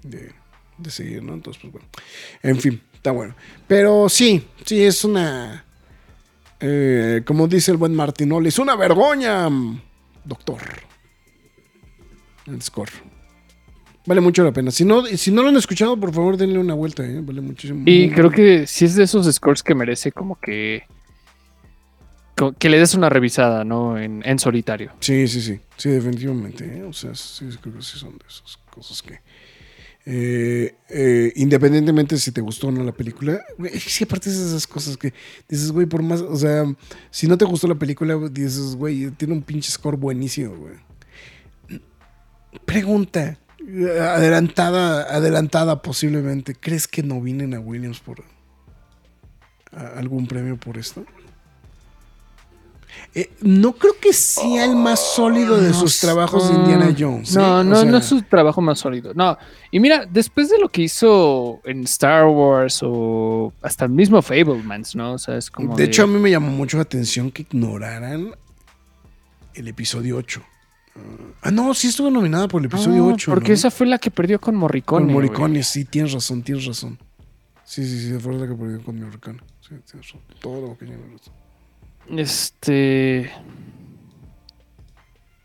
de, de, seguir, ¿no? Entonces, pues bueno. En fin, está bueno. Pero sí, sí, es una. Eh, como dice el buen Martinoli, es una vergüenza, doctor. El score. Vale mucho la pena. Si no, si no lo han escuchado, por favor, denle una vuelta. ¿eh? Vale muchísimo. Y creo que sí es de esos scores que merece como que. Que le des una revisada, ¿no? En, en solitario. Sí, sí, sí. Sí, definitivamente. ¿eh? O sea, sí, creo que sí son de esas cosas que. eh, eh, independientemente si te gustó o no la película, güey, que aparte es esas cosas que dices, güey, por más, o sea, si no te gustó la película, dices, güey, tiene un pinche score buenísimo, güey. Pregunta, adelantada, adelantada posiblemente, ¿crees que no vienen a Williams por algún premio por esto? Eh, no creo que sea el más sólido de sus trabajos de Indiana Jones. ¿eh? No, O no, sea, no es su trabajo más sólido. No. Y mira, después de lo que hizo en Star Wars o hasta el mismo Fablemans, ¿no? O sea, es como. de hecho, a mí me llamó mucho la atención que ignoraran el episodio 8. Ah, no, sí estuvo nominada por el episodio No, 8. Porque ¿no? esa fue la que perdió con Morricone. Con. Morricone, sí, tienes razón, tienes razón. Sí, sí, sí, fue la que perdió con Morricone. Sí, tienes razón. Todo lo que tiene razón. Este.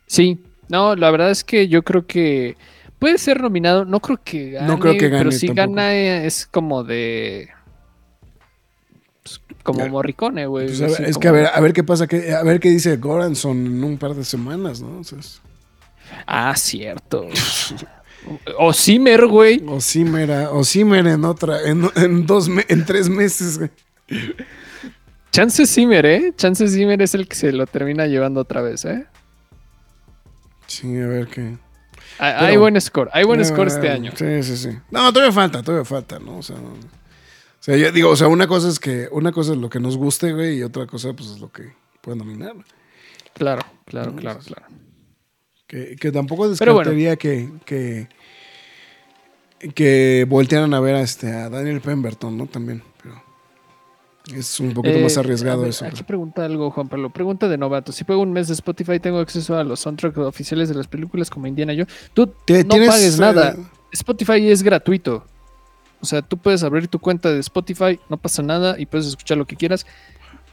Sí, no, la verdad es que yo creo que puede ser nominado. No creo que gane. No creo que Pero gane si tampoco. gana es como de. pues, como. Morricone, güey. Pues, es como- que a ver, a ver qué pasa, que, a ver qué dice Goranson en un par de semanas, ¿no? O sea, es- Ah, cierto. o Zimmer, güey. o Zimmer, o Zimmer en otra, en, en dos, en tres meses, güey. Chance Zimmer, ¿eh? Chance Zimmer es el que se lo termina llevando otra vez, ¿eh? Sí, a ver qué. Hay, Pero- hay buen score, hay buen Eh, score este año. Sí, sí, sí. No, todavía falta, todavía falta, ¿no? O sea, no- o sea, yo digo, o sea, una cosa es que, una cosa es lo que nos guste, güey, y otra cosa, pues, es lo que puede nominar. Claro, claro, No, claro, claro. Que, que tampoco Pero bueno. descartaría que, que, que voltearan a ver a, este, a Daniel Pemberton, ¿no? También, es un poquito Eh, más arriesgado a ver, eso. Aquí pregunta algo, Juan Pablo. Pregunta de novato. Si pago un mes de Spotify, tengo acceso a los soundtracks oficiales de las películas como Indiana Jones. Tú no pagues eh, nada. Spotify es gratuito. O sea, tú puedes abrir tu cuenta de Spotify, no pasa nada y puedes escuchar lo que quieras.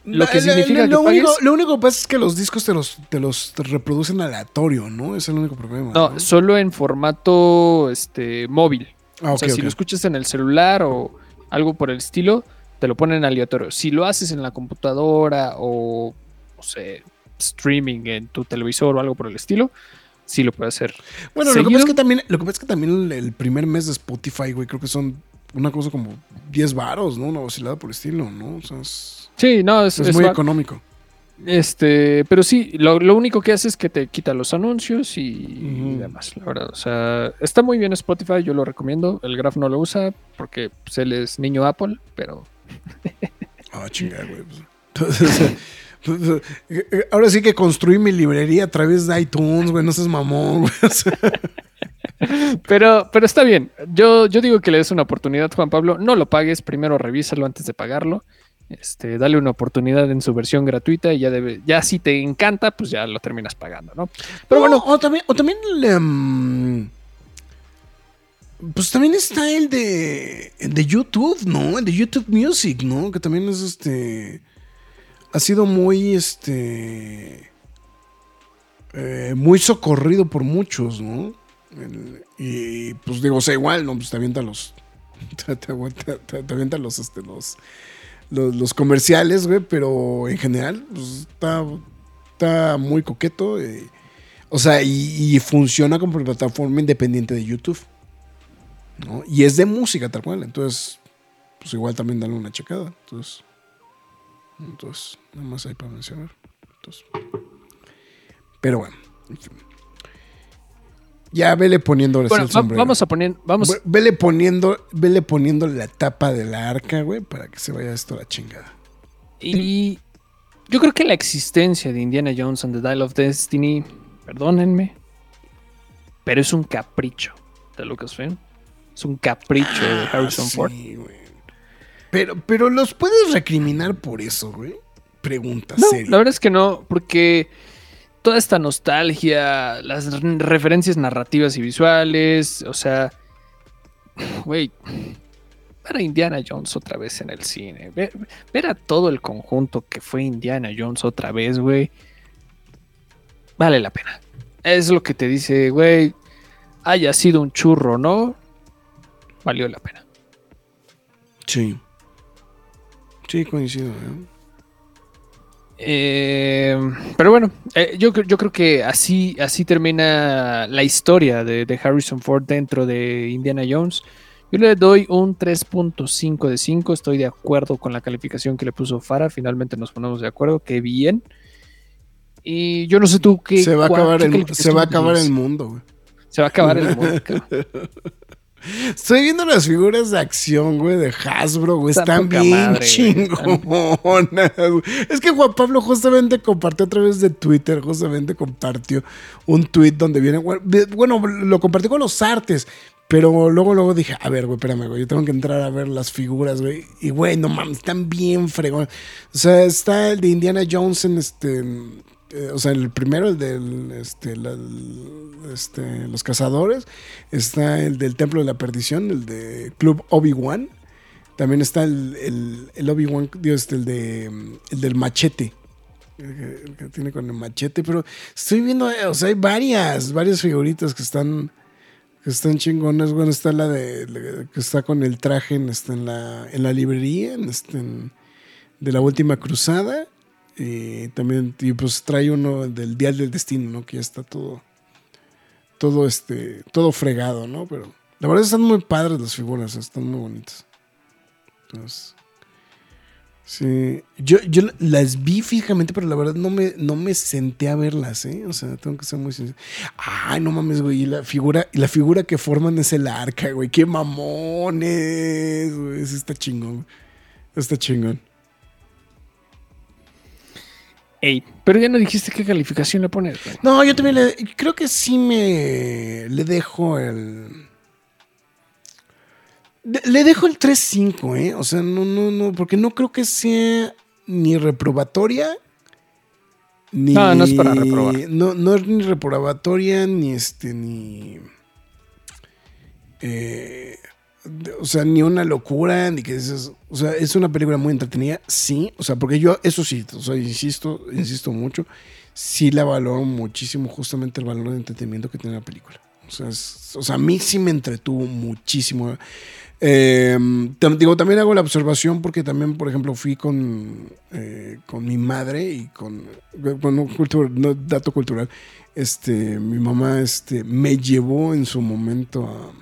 Lo que significa lo, que único, pagues- lo único que pasa es que los discos te los, te los reproducen aleatorio, ¿no? Es el único problema. No, solo en formato este, móvil. Ah, o sea, si lo escuchas en el celular o algo por el estilo, te lo ponen aleatorio. Si lo haces en la computadora o, no sé, streaming en tu televisor o algo por el estilo, sí lo puedes hacer. Bueno, lo que, pasa es que también, lo que pasa es que también el, primer mes de Spotify, güey, creo que son una cosa como 10 varos, ¿no? Una oscilada por el estilo, ¿no? O sea, es, Sí, no, es, es es muy va- económico. Este, pero sí, lo, lo único que hace es que te quita los anuncios y, demás, la verdad. O sea, está muy bien Spotify, yo lo recomiendo. El Graf no lo usa porque pues, él es niño Apple, pero Ah, chingada, güey. pues. Entonces, pues, eh, ahora sí que construí mi librería a través de iTunes, güey. No seas mamón, güey. Pero, pero está bien. Yo, yo digo que le des una oportunidad, Juan Pablo. No lo pagues, primero revísalo antes de pagarlo. Este, dale una oportunidad en su versión gratuita y ya debe, ya si te encanta, pues ya lo terminas pagando, ¿no? Pero no, bueno, O también, o también mm, pues también está el de, de YouTube, ¿no? El de YouTube Music, ¿no? Que también es este. Ha sido muy este. eh, muy socorrido por muchos, ¿no? Y pues digo, o sea, igual, ¿no? Pues te avienta los. Te, te los, este, los, los, comerciales, güey, pero en general, pues está, está muy coqueto. eh, o sea, y funciona como plataforma independiente de YouTube. ¿No? Y es de música tal cual. Entonces, pues igual también dale una checada. Entonces, entonces nada más hay para mencionar. Entonces, pero bueno, en fin. Ya vele sí bueno, el va- sombrero. vamos a poner, vamos, Ve- Vele poniendo, vele poniendo la tapa de la arca, güey, para que se vaya esto a la chingada. Y yo creo que la existencia de Indiana Jones and the Dial of Destiny, perdónenme, pero es un capricho de Lucasfilm. Es un capricho de Harrison Ah, sí, Ford. güey. Pero, pero los puedes recriminar por eso, güey. Pregunta No, seria. la verdad es que no, porque toda esta nostalgia, las referencias narrativas y visuales, o sea, güey, ver a Indiana Jones otra vez en el cine, ver, ver a todo el conjunto que fue Indiana Jones otra vez, güey, vale la pena. Es lo que te dice, güey, haya sido un churro, ¿no? Valió la pena. Sí. Sí, coincido, ¿eh? Eh, pero bueno, eh, yo, yo creo que así, así termina la historia de, de Harrison Ford dentro de Indiana Jones. Yo le doy un 3.5 de 5. Estoy de acuerdo con la calificación que le puso Farah. Finalmente nos ponemos de acuerdo. Qué bien. Y yo no sé tú qué. Se va a acabar el, se va a acabar el mundo, güey. Se va a acabar el mundo. cabrón. Estoy viendo las figuras de acción, güey, de Hasbro, güey. Está Están bien madre, chingonas. güey. Es que Juan Pablo justamente compartió a través de Twitter, justamente compartió un tweet donde viene. Bueno, lo compartió con los artes. Pero luego, luego dije, a ver, güey, espérame, güey, yo tengo que entrar a ver las figuras, güey. Y, güey, no mames, están bien fregón. O sea, está el de Indiana Jones en este... eh, o sea, el primero, el del... Este, este, los cazadores. Está el del Templo de la Perdición, el de Club Obi-Wan. También está el, el, Obi-Wan, Dios, este, el, de, el del machete. El que, el que tiene con el machete. Pero estoy viendo, eh, o sea, hay varias, varias figuritas que están que están chingonas. Bueno, está la de que está con el traje en, este, en, la, en la librería en, este, de la última cruzada. Y también, y pues trae uno del Dial del Destino, ¿no? Que ya está todo, todo este, todo fregado, ¿no? Pero la verdad están muy padres las figuras, están muy bonitas. Entonces, sí, yo, yo las vi fijamente, pero la verdad no me, no me senté a verlas, ¿eh? O sea, tengo que ser muy sincero. Ay, no mames, güey, y la figura, y la figura que forman es el arca, güey, qué mamones, güey, está chingón, está chingón. Pero ya no dijiste qué calificación le pones, güey. No, yo también le, creo que sí me le dejo el. Le dejo el 3-5, ¿eh? O sea, no, no, no, porque no creo que sea ni reprobatoria. Ni, No, no es para reprobar. No, no es ni reprobatoria, ni este, ni. eh, o sea, ni una locura, ni que dices. O sea, es una película muy entretenida, sí. O sea, porque yo, eso sí, insisto, insisto mucho. Sí la valoro muchísimo, justamente el valor de entretenimiento que tiene la película. O sea, o sea, a mí sí me entretuvo muchísimo. Tam- digo, también hago la observación porque también, por ejemplo, fui con, eh, con mi madre y con, con un dato cultural. Este, mi mamá este, me llevó en su momento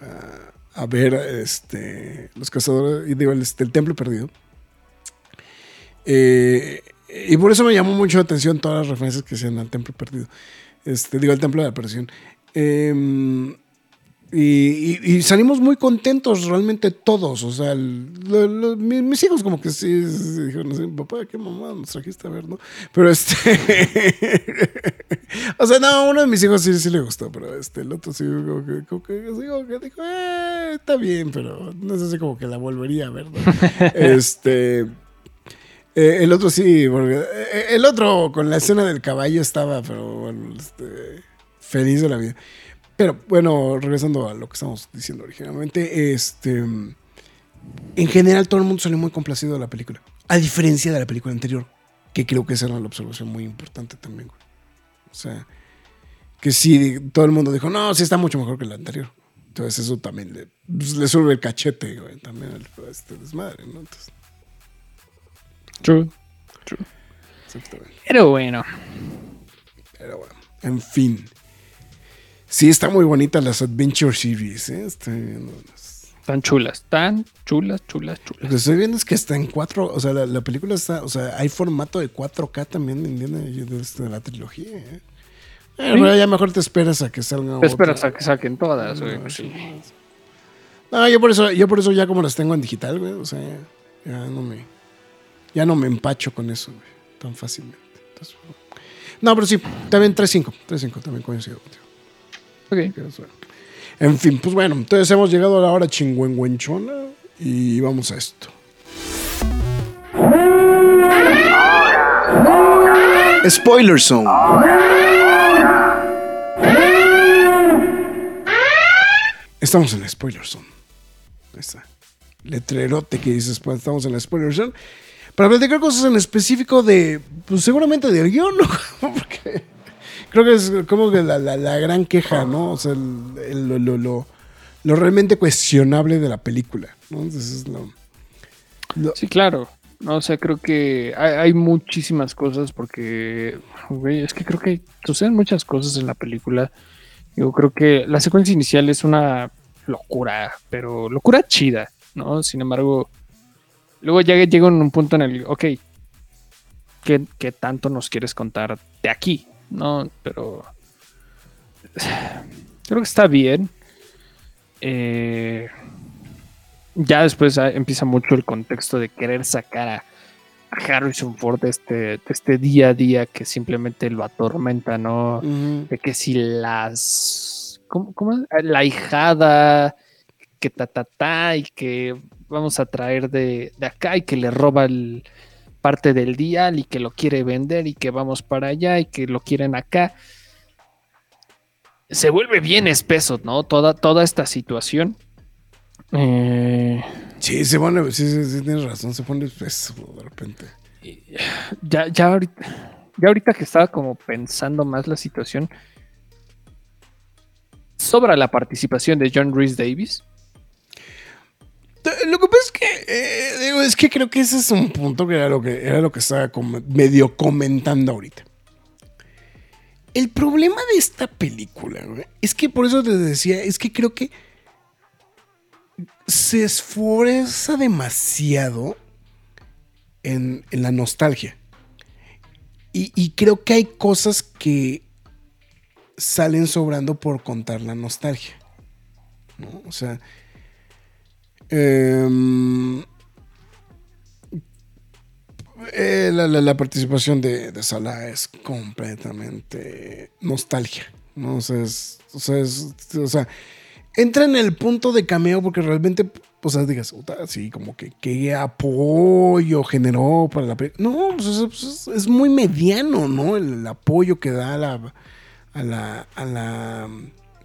a, a ver este, los cazadores, y digo, el, este, templo perdido. Eh, y por eso me llamó mucho la atención todas las referencias que hacían al templo perdido. Este, digo, al templo de la perdición. Eh, y, y- y salimos muy contentos realmente todos. O sea, el- lo- lo- mi- mis, hijos como que sí, dijeron papá, qué mamá nos trajiste a ver, ¿no? Pero este... o sea, no, uno de mis hijos sí, sí le gustó, pero este, el otro sí como que, como que, así como que dijo, eh, está bien, pero no sé si como que la volvería a ver, ¿no? este... eh, el otro sí, porque, eh, el otro con la escena del caballo estaba, pero bueno, este, feliz de la vida. Pero bueno, regresando a lo que estamos diciendo originalmente, este, en general todo el mundo salió muy complacido de la película, a diferencia de la película anterior, que creo que esa era la observación muy importante también. güey. O sea, que sí, todo el mundo dijo, no, sí está mucho mejor que la anterior. Entonces eso también le, pues, le sube el cachete, güey, también al- a este desmadre, ¿no? Entonces, True. exactamente. Pero bueno. Pero bueno, en fin. Sí, está muy bonita las Adventure Series, ¿eh? Estoy viendo las- Tan chulas, tan chulas, chulas, Lo que chulas. estoy viendo es que está en cuatro, o sea, la, la película está, o sea, hay formato de 4K también en Indiana Jones de la trilogía, ¿eh? Eh, ya mejor te esperas a que salga Te esperas otra. a que saquen todas, güey. No, sí. No, yo por eso, yo por eso ya como las tengo en digital, güey, o sea, ya, ya no me, ya no me empacho con eso, güey, tan fácilmente. Entonces, no, pero sí, también 3.5, 3.5, también coincido contigo. Ok. Que es bueno. En fin, pues bueno, entonces hemos llegado a la hora chingüengüenchona y vamos a esto. Spoiler Zone. Estamos en la Spoiler Zone. Ahí está. Letrerote que dices, pues estamos en la Spoiler Zone. Para platicar cosas en específico de, pues seguramente del guion, ¿no? Porque creo que es como que la, la- gran queja, ¿no? O sea, lo, lo- lo- lo realmente cuestionable de la película, ¿no? Entonces Sí, claro. O sea, creo que hay, muchísimas cosas porque, es que creo que suceden muchas cosas en la película. Yo creo que la secuencia inicial es una locura, pero locura chida, ¿no? Sin embargo, luego ya llega un punto en el, ok, ¿qué, qué tanto nos quieres contar de aquí? ¿No? Pero creo que está bien. Eh, ya después ah, empieza mucho el contexto de querer sacar a, Harrison Ford de este, de este día a día que simplemente lo atormenta, ¿no? De que si las. ¿Cómo, cómo es? La hijada, que ta, ta, ta, y que vamos a traer de, de acá y que le roba el, parte del dial y que lo quiere vender y que vamos para allá y que lo quieren acá. Se vuelve bien espeso, ¿no? Toda, toda esta situación. Eh, Sí, se pone, sí, sí, sí, tienes razón, se pone espeso de repente. ya, ya ahorita, ya ahorita que estaba como pensando más la situación, sobra la participación de John Rhys Davis. Lo que pasa es que, eh, es que creo que ese es un punto que era lo que, era lo que estaba medio comentando ahorita. El problema de esta película, güey, es que por eso te decía, es que creo que se esfuerza demasiado en, en la nostalgia. Y, y creo que hay cosas que salen sobrando por contar la nostalgia. ¿no? O sea, Em, eh, la, la- participación de, de Salah es completamente nostalgia. ¿no? O sea, o sea, entra en el punto de cameo porque realmente, o digas, "Puta, sí, como que qué apoyo generó para la película. No, es, muy mediano, ¿no? El, el apoyo que da la, a la, a la,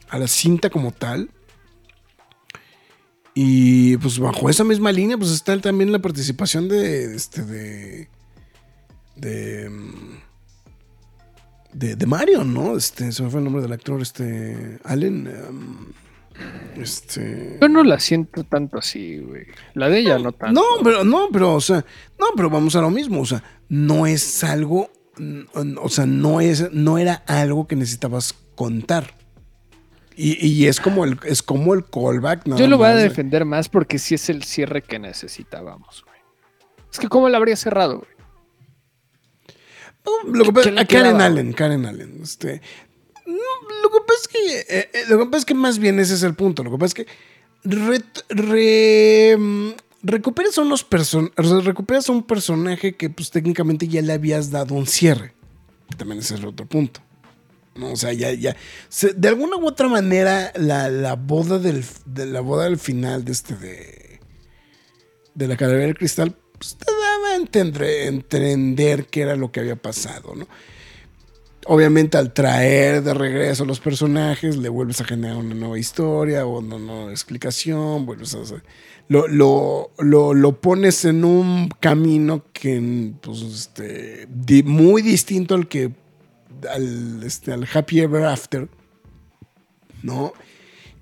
a la cinta como tal. Y pues bajo esa misma línea, pues está también la participación de este de de de, de Mario, ¿no? Este, se me fue el nombre del actor, este Allen, em, este Yo no la siento tanto así, güey. La de ella no tanto. no, pero no, pero o sea, no, pero vamos a lo mismo, o sea, no es algo, o sea, no es, no era algo que necesitabas contar. Y, y es como el, es como el callback, Yo lo voy a más, defender más porque sí es el cierre que necesitábamos, güey. Es que cómo la habría cerrado, güey. No, lo que ¿Qué- pasa- a Karen Allen, Karen Allen. Este, no, lo que pasa es que, eh, eh, lo que pasa es que más bien ese es el punto. Lo que pasa es que re- mm, recuperas a unos person o sea, recuperas a un personaje que pues técnicamente ya le habías dado un cierre. También ese es el otro punto. ¿No? O sea, ya, ya. de alguna u otra manera, la, la boda del, de la boda del final de este de. De la calavera del cristal, pues te daba a entender, qué era lo que había pasado, ¿no? Obviamente, al traer de regreso a los personajes, le vuelves a generar una nueva historia o una nueva explicación, vuelves a lo, lo, lo, lo pones en un camino que, pues, este, muy distinto al que al, este, al Happy Ever After, ¿no?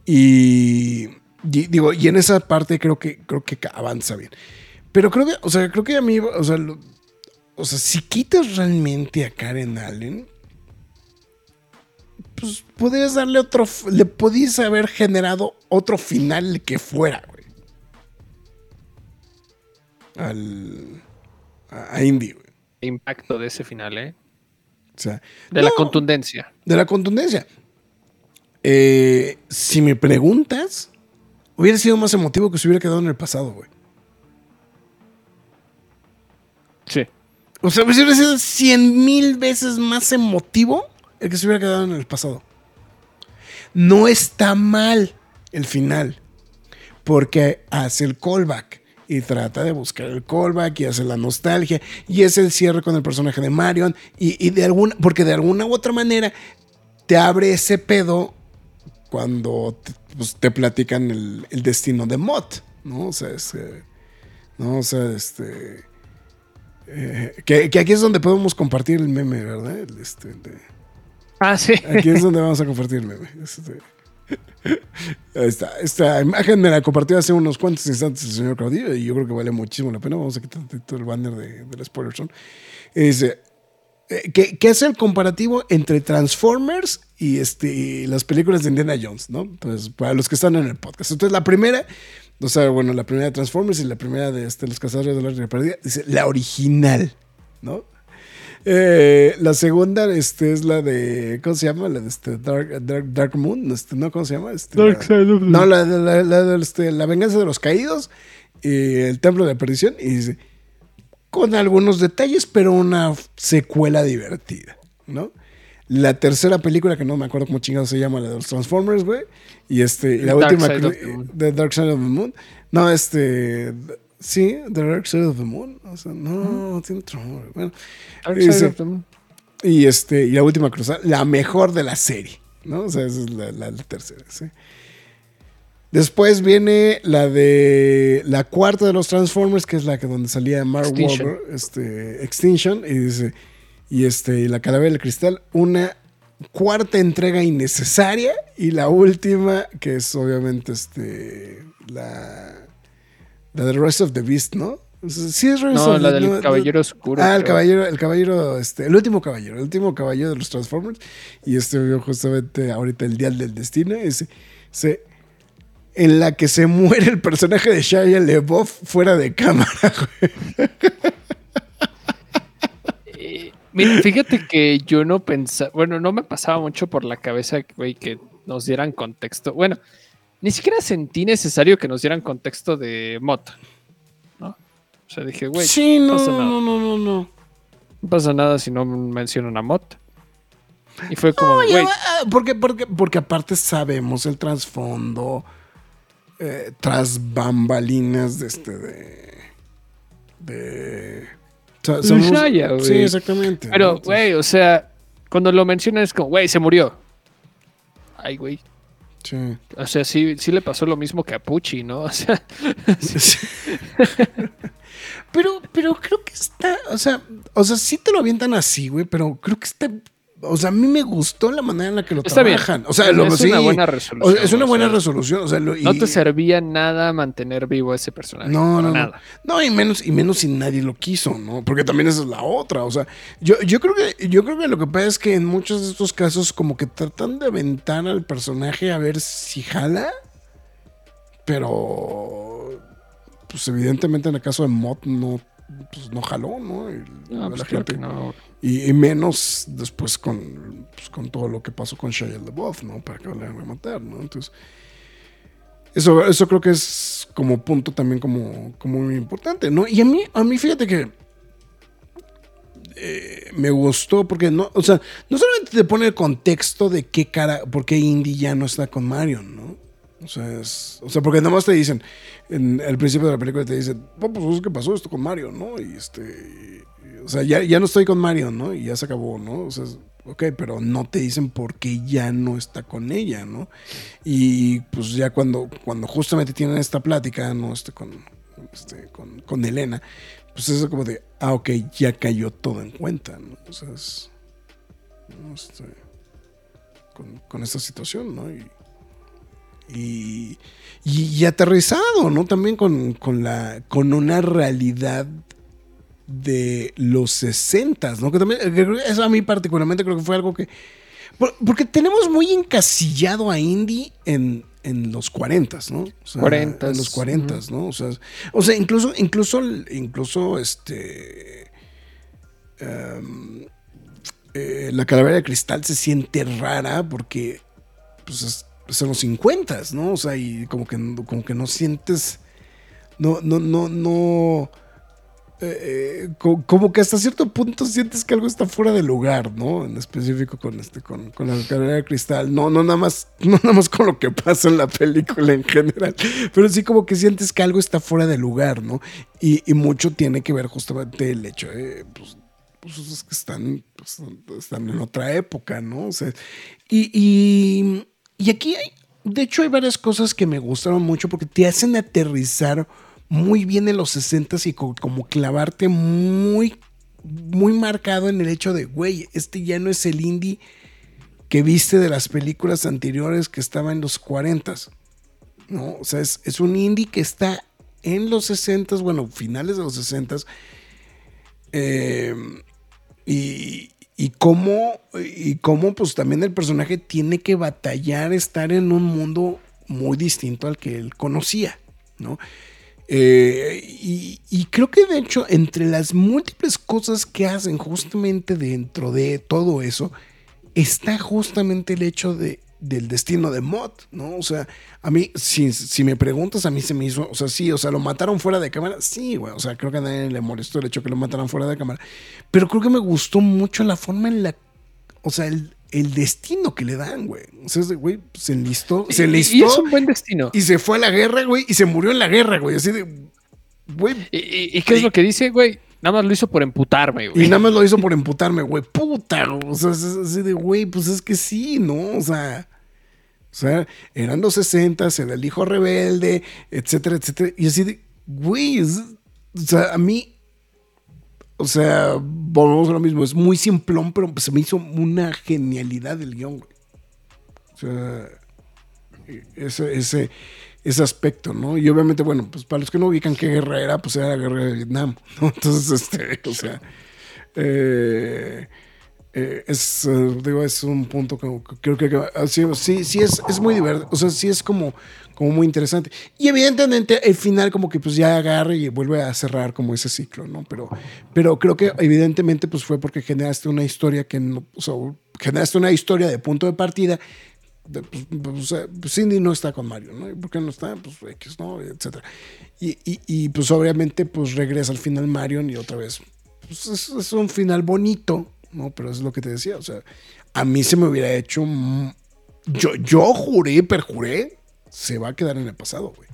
Y, digo, y en esa parte creo que, creo que avanza bien. Pero creo que, o sea, creo que a mí, o sea, o sea, si quitas realmente a Karen Allen, pues podrías darle otro, le podías haber generado otro final que fuera, güey. Al, a, Indy, güey. Impacto de ese final, ¿eh? O sea, De la contundencia. de la contundencia. Eh, si me preguntas, hubiera sido más emotivo que se hubiera quedado en el pasado, güey. Sí. O sea, hubiera sido cien mil veces más emotivo el que se hubiera quedado en el pasado. No está mal el final, porque hace el callback y trata de buscar el callback y hace la nostalgia y es el cierre con el personaje de Marion y, y de alguna, porque de alguna u otra manera te abre ese pedo cuando te, pues, te platican el, el destino de Mott, ¿no? O sea, es, eh, no, o sea, este, eh, que, que aquí es donde podemos compartir el meme, ¿verdad? Este, de- Ah, sí. Aquí es donde vamos a compartir el meme. Este, está. Esta imagen me la compartió hace unos cuantos instantes el señor Claudio y yo creo que vale muchísimo la pena. Vamos a quitar todo el banner de, del spoiler zone. Dice, eh, que, que es el comparativo entre Transformers y, este, las películas de Indiana Jones, ¿no? Entonces, para los que están en el podcast. Entonces, la primera, o sea, bueno, la primera de Transformers y la primera de este, Los Cazadores de la Perdida, dice la original, ¿no? Eh, la segunda este, es la de. ¿Cómo se llama? La de este, Dark, Dark, Dark Moon. Este, ¿No? ¿Cómo se llama? Este, la- no, la, de- la, la de, este, la venganza de los caídos y el templo de la perdición. Y dice, con algunos detalles, pero una secuela divertida, ¿no? La tercera película, que no me acuerdo cómo chingado se llama, la de los Transformers, güey. Y este, y la Dark última, Side of the Moon. The Dark Side of the Moon. No, este, sí, The Dark Side of the Moon. O sea, no, tiene otro nombre. Bueno, Dark Side of the Moon. y este, y la última cruzada, la mejor de la serie, ¿no? O sea, esa es la, la- la tercera, sí. Después viene la de la cuarta de los Transformers, que es la que donde salía Mark Extinction. Wahlberg, este, Extinction, y dice, y este, y la calavera del cristal, una cuarta entrega innecesaria, y la última, que es obviamente este, la, la de Rest of the Beast, ¿no? Sí es Rise No, of la the- del no, Caballero Oscuro. Ah, el creo. caballero, el caballero, este, el último caballero, el último caballero de los Transformers. Y este vio justamente ahorita el Dial del Destino. Ese, ese- en la que se muere el personaje de Shia LeBoff fuera de cámara, güey. Eh, Mira, fíjate que yo no pensaba, bueno, no me pasaba mucho por la cabeza, güey, que nos dieran contexto. Bueno, ni siquiera sentí necesario que nos dieran contexto de Mott, ¿no? O sea, dije, güey, sí, no, pasa no, nada. no, no, no, no. no pasa nada si no mencionan a Mott. Y fue como, Oye, güey, ah, porque, porque, porque aparte sabemos el trasfondo eh, tras bambalinas de este de. de. De sabemos- Shia, güey. sí, exactamente. pero, ¿no? güey, o sea, cuando lo mencionan es como, güey, se murió. Ay, güey. Sí. O sea, sí, sí le pasó lo mismo que a Pucci, ¿no? O sea, pero, pero creo que está, o sea, o sea, sí te lo avientan así, güey, pero creo que está, o sea, a mí me gustó la manera en la que lo Está bien. trabajan. O sea, lo, Es sí, una buena resolución, es una o buena sea, resolución, o sea, lo- no te servía nada mantener vivo a ese personaje. No, no, no. nada. No, y menos, y menos si nadie lo quiso, ¿no? Porque también esa es la otra. O sea, yo, yo creo que, yo creo que lo que pasa es que en muchos de estos casos, como que tratan de aventar al personaje a ver si jala. Pero. Pues evidentemente en el caso de Mott no. Pues no jaló, ¿no? La pues claro gente- que no. y, y menos después con, pues, con todo lo que pasó con Shia LaBeouf, ¿no? Para que lo vayan a matar, ¿no? Entonces, eso, eso creo que es como punto también como, como muy importante, ¿no? Y a mí, a mí fíjate que eh, me gustó porque no, o sea, no solamente te pone el contexto de qué cara, por qué Indy ya no está con Marion, ¿no? O sea, es- o sea, porque nada más te dicen, en el principio de la película te dicen, "Oh, pues es que pasó esto con Mario, ¿no? Y este, o sea, ya, ya no estoy con Mario, ¿no? Y ya se acabó, ¿no? O sea, es- ok, pero no te dicen por qué ya no está con ella, ¿no? Y pues ya cuando, cuando justamente tienen esta plática, ¿no? Este, con, este, con, con Elena, pues es como de, ah, ok, ya cayó todo en cuenta, ¿no? O sea, es. Este, con, con esta situación, ¿no? Y, y, y, y aterrizado, ¿no? También con, con, la, con una realidad de los 60, ¿no? Que también, que eso a mí particularmente creo que fue algo que... por- Porque tenemos muy encasillado a Indy en, en los 40, ¿no? O sea, 40s, En los 40, ¿no? O sea, o sea incluso, incluso, incluso, este... em, eh, la calavera de cristal se siente rara porque pues es, es en los 50, ¿no? O sea, y como que, como que no sientes, no, no, no, no, eh, co- como que hasta cierto punto sientes que algo está fuera de lugar, ¿no? En específico con este, con, con la calavera de cristal, no, no nada más, no nada más con lo que pasa en la película en general, pero sí como que sientes que algo está fuera de lugar, ¿no? Y, mucho tiene que ver justamente el hecho de, pues, pues es que están, pues, están en otra época, ¿no? O sea, y, y, y aquí hay, de hecho hay varias cosas que me gustaron mucho porque te hacen aterrizar muy bien en los 60 y co- como clavarte muy, muy marcado en el hecho de, güey, este ya no es el indie que viste de las películas anteriores que estaba en los 40 ¿no? O sea, es, es un indie que está en los 60 bueno, finales de los 60 eh, y, y cómo, y cómo pues también el personaje tiene que batallar estar en un mundo muy distinto al que él conocía, ¿no? Eh, y, y creo que de hecho entre las múltiples cosas que hacen justamente dentro de todo eso está justamente el hecho de, del destino de Mott, ¿no? O sea, a mí, si, si me preguntas, a mí se me hizo, o sea, sí, o sea, lo mataron fuera de cámara, sí, güey, o sea, creo que a nadie le molestó el hecho que lo mataran fuera de cámara, pero creo que me gustó mucho la forma en la, o sea, el, el destino que le dan, güey. O sea, ese güey se enlistó, se enlistó Y, es un buen destino. y se fue a la guerra, güey, y se murió en la guerra, güey, así de, güey, ¿Y, y- y qué es lo que dice, güey? Nada más lo hizo por emputarme, güey. y nada más lo hizo por emputarme, güey. Puta, güey. o sea, es así de, güey, pues es que sí, ¿no? O sea, o sea, eran los 60, era el hijo rebelde, etcétera, etcétera. Y así de, güey, es- o sea, a mí, o sea, volvemos a lo mismo, es muy simplón, pero se me hizo una genialidad el guion, güey. O sea, ese, ese, ese aspecto, ¿no? Y obviamente, bueno, pues para los que no ubican qué guerra era, pues era la guerra de Vietnam, ¿no? Entonces, este, o sea, eh, eh, es, eh, digo, es un punto que que creo que ah, sí, sí, sí es, es muy divertido, o sea, sí es como, como muy interesante. Y evidentemente el final como que pues ya agarra y vuelve a cerrar como ese ciclo, ¿no? Pero, pero creo que evidentemente pues fue porque generaste una historia que no, o sea, generaste una historia de punto de partida de, pues, pues, pues, Cindy no está con Mario, ¿no? ¿Y por qué no está? Pues X, ¿no? Etcétera. Y, y, y, pues obviamente pues regresa al final Marion y otra vez. Pues es, es, un final bonito, ¿no? Pero es lo que te decía, o sea, a mí se me hubiera hecho... Yo, yo juré, perjuré, se va a quedar en el pasado, güey.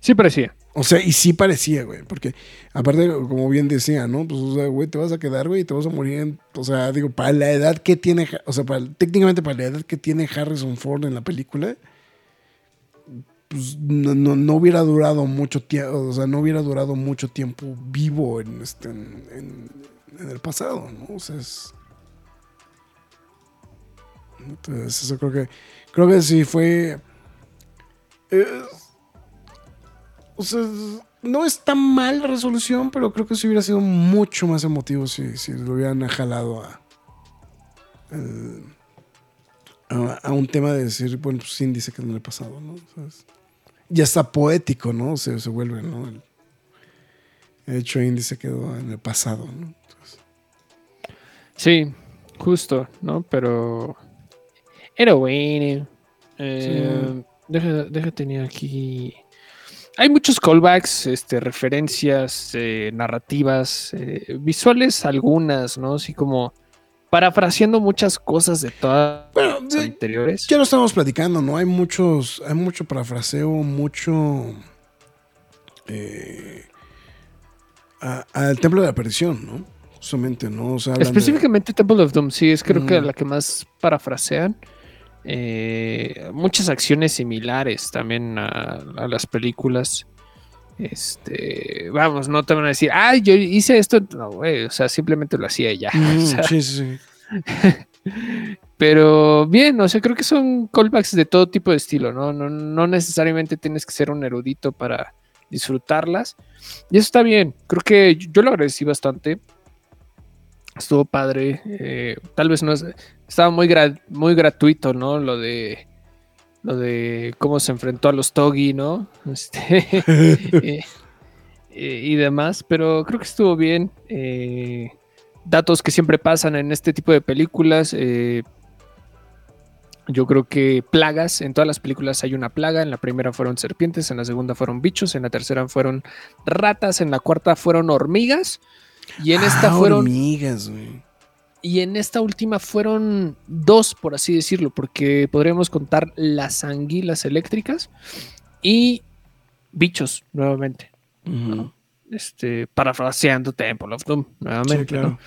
Sí parecía. O sea, y sí parecía, güey, porque aparte, como bien decía, ¿no? Pues, o sea, güey, te vas a quedar, güey, y te vas a morir en, o sea, digo, para la edad que tiene, o sea, para, técnicamente para la edad que tiene Harrison Ford en la película, pues no, no, hubiera durado mucho tiempo, o sea, no hubiera durado mucho tiempo vivo en, este, en, el pasado, ¿no? O sea, es... Entonces, eso creo que, creo que sí fue... Eh, o sea, no es tan mal la resolución, pero creo que sí hubiera sido mucho más emotivo si, si lo hubieran jalado a, a, a, un tema de decir, bueno, pues Cindy se quedó en el pasado, ¿no? Sea, ya está poético, ¿no? Se, se vuelve, ¿no? El, el hecho Indy se quedó en el pasado, ¿no? Entonces, sí, justo, ¿no? Pero era bueno. Eh, sí. deja, deja tener aquí hay muchos callbacks, este, referencias eh, narrativas, eh, visuales algunas, ¿no? Así como parafraseando muchas cosas de todas bueno, las anteriores. Ya lo estamos platicando, ¿no? Hay muchos, hay mucho parafraseo, mucho eh, al Templo de la Perdición, ¿no? Justamente, ¿no? O sea, Específicamente de... Temple of Doom, sí, es creo mm. que la que más parafrasean. Eh, muchas acciones similares también a, a, las películas. Este, vamos, no te van a decir, ah, yo hice esto. No, güey, o sea, simplemente lo hacía ya. Mm, o sea, sí, sí. Pero bien, o sea, creo que son callbacks de todo tipo de estilo, ¿no? No, no necesariamente tienes que ser un erudito para disfrutarlas. Y eso está bien. Creo que yo lo agradecí bastante. Estuvo padre. Eh, tal vez no es, estaba muy, gra muy gratuito, ¿no? Lo de lo de cómo se enfrentó a los Togi, ¿no? Este, eh, eh, y demás, pero creo que estuvo bien. Eh, datos que siempre pasan en este tipo de películas. Yo creo que plagas, en todas las películas hay una plaga. En la primera fueron serpientes, en la segunda fueron bichos, en la tercera fueron ratas, en la cuarta fueron hormigas. Y en ah, esta fueron. Hormigas, güey. Y en esta última fueron dos, por así decirlo, porque podríamos contar las anguilas eléctricas y bichos, nuevamente. Uh -huh. ¿no? Este, parafraseando Temple of Doom, nuevamente. Sí, claro. ¿no?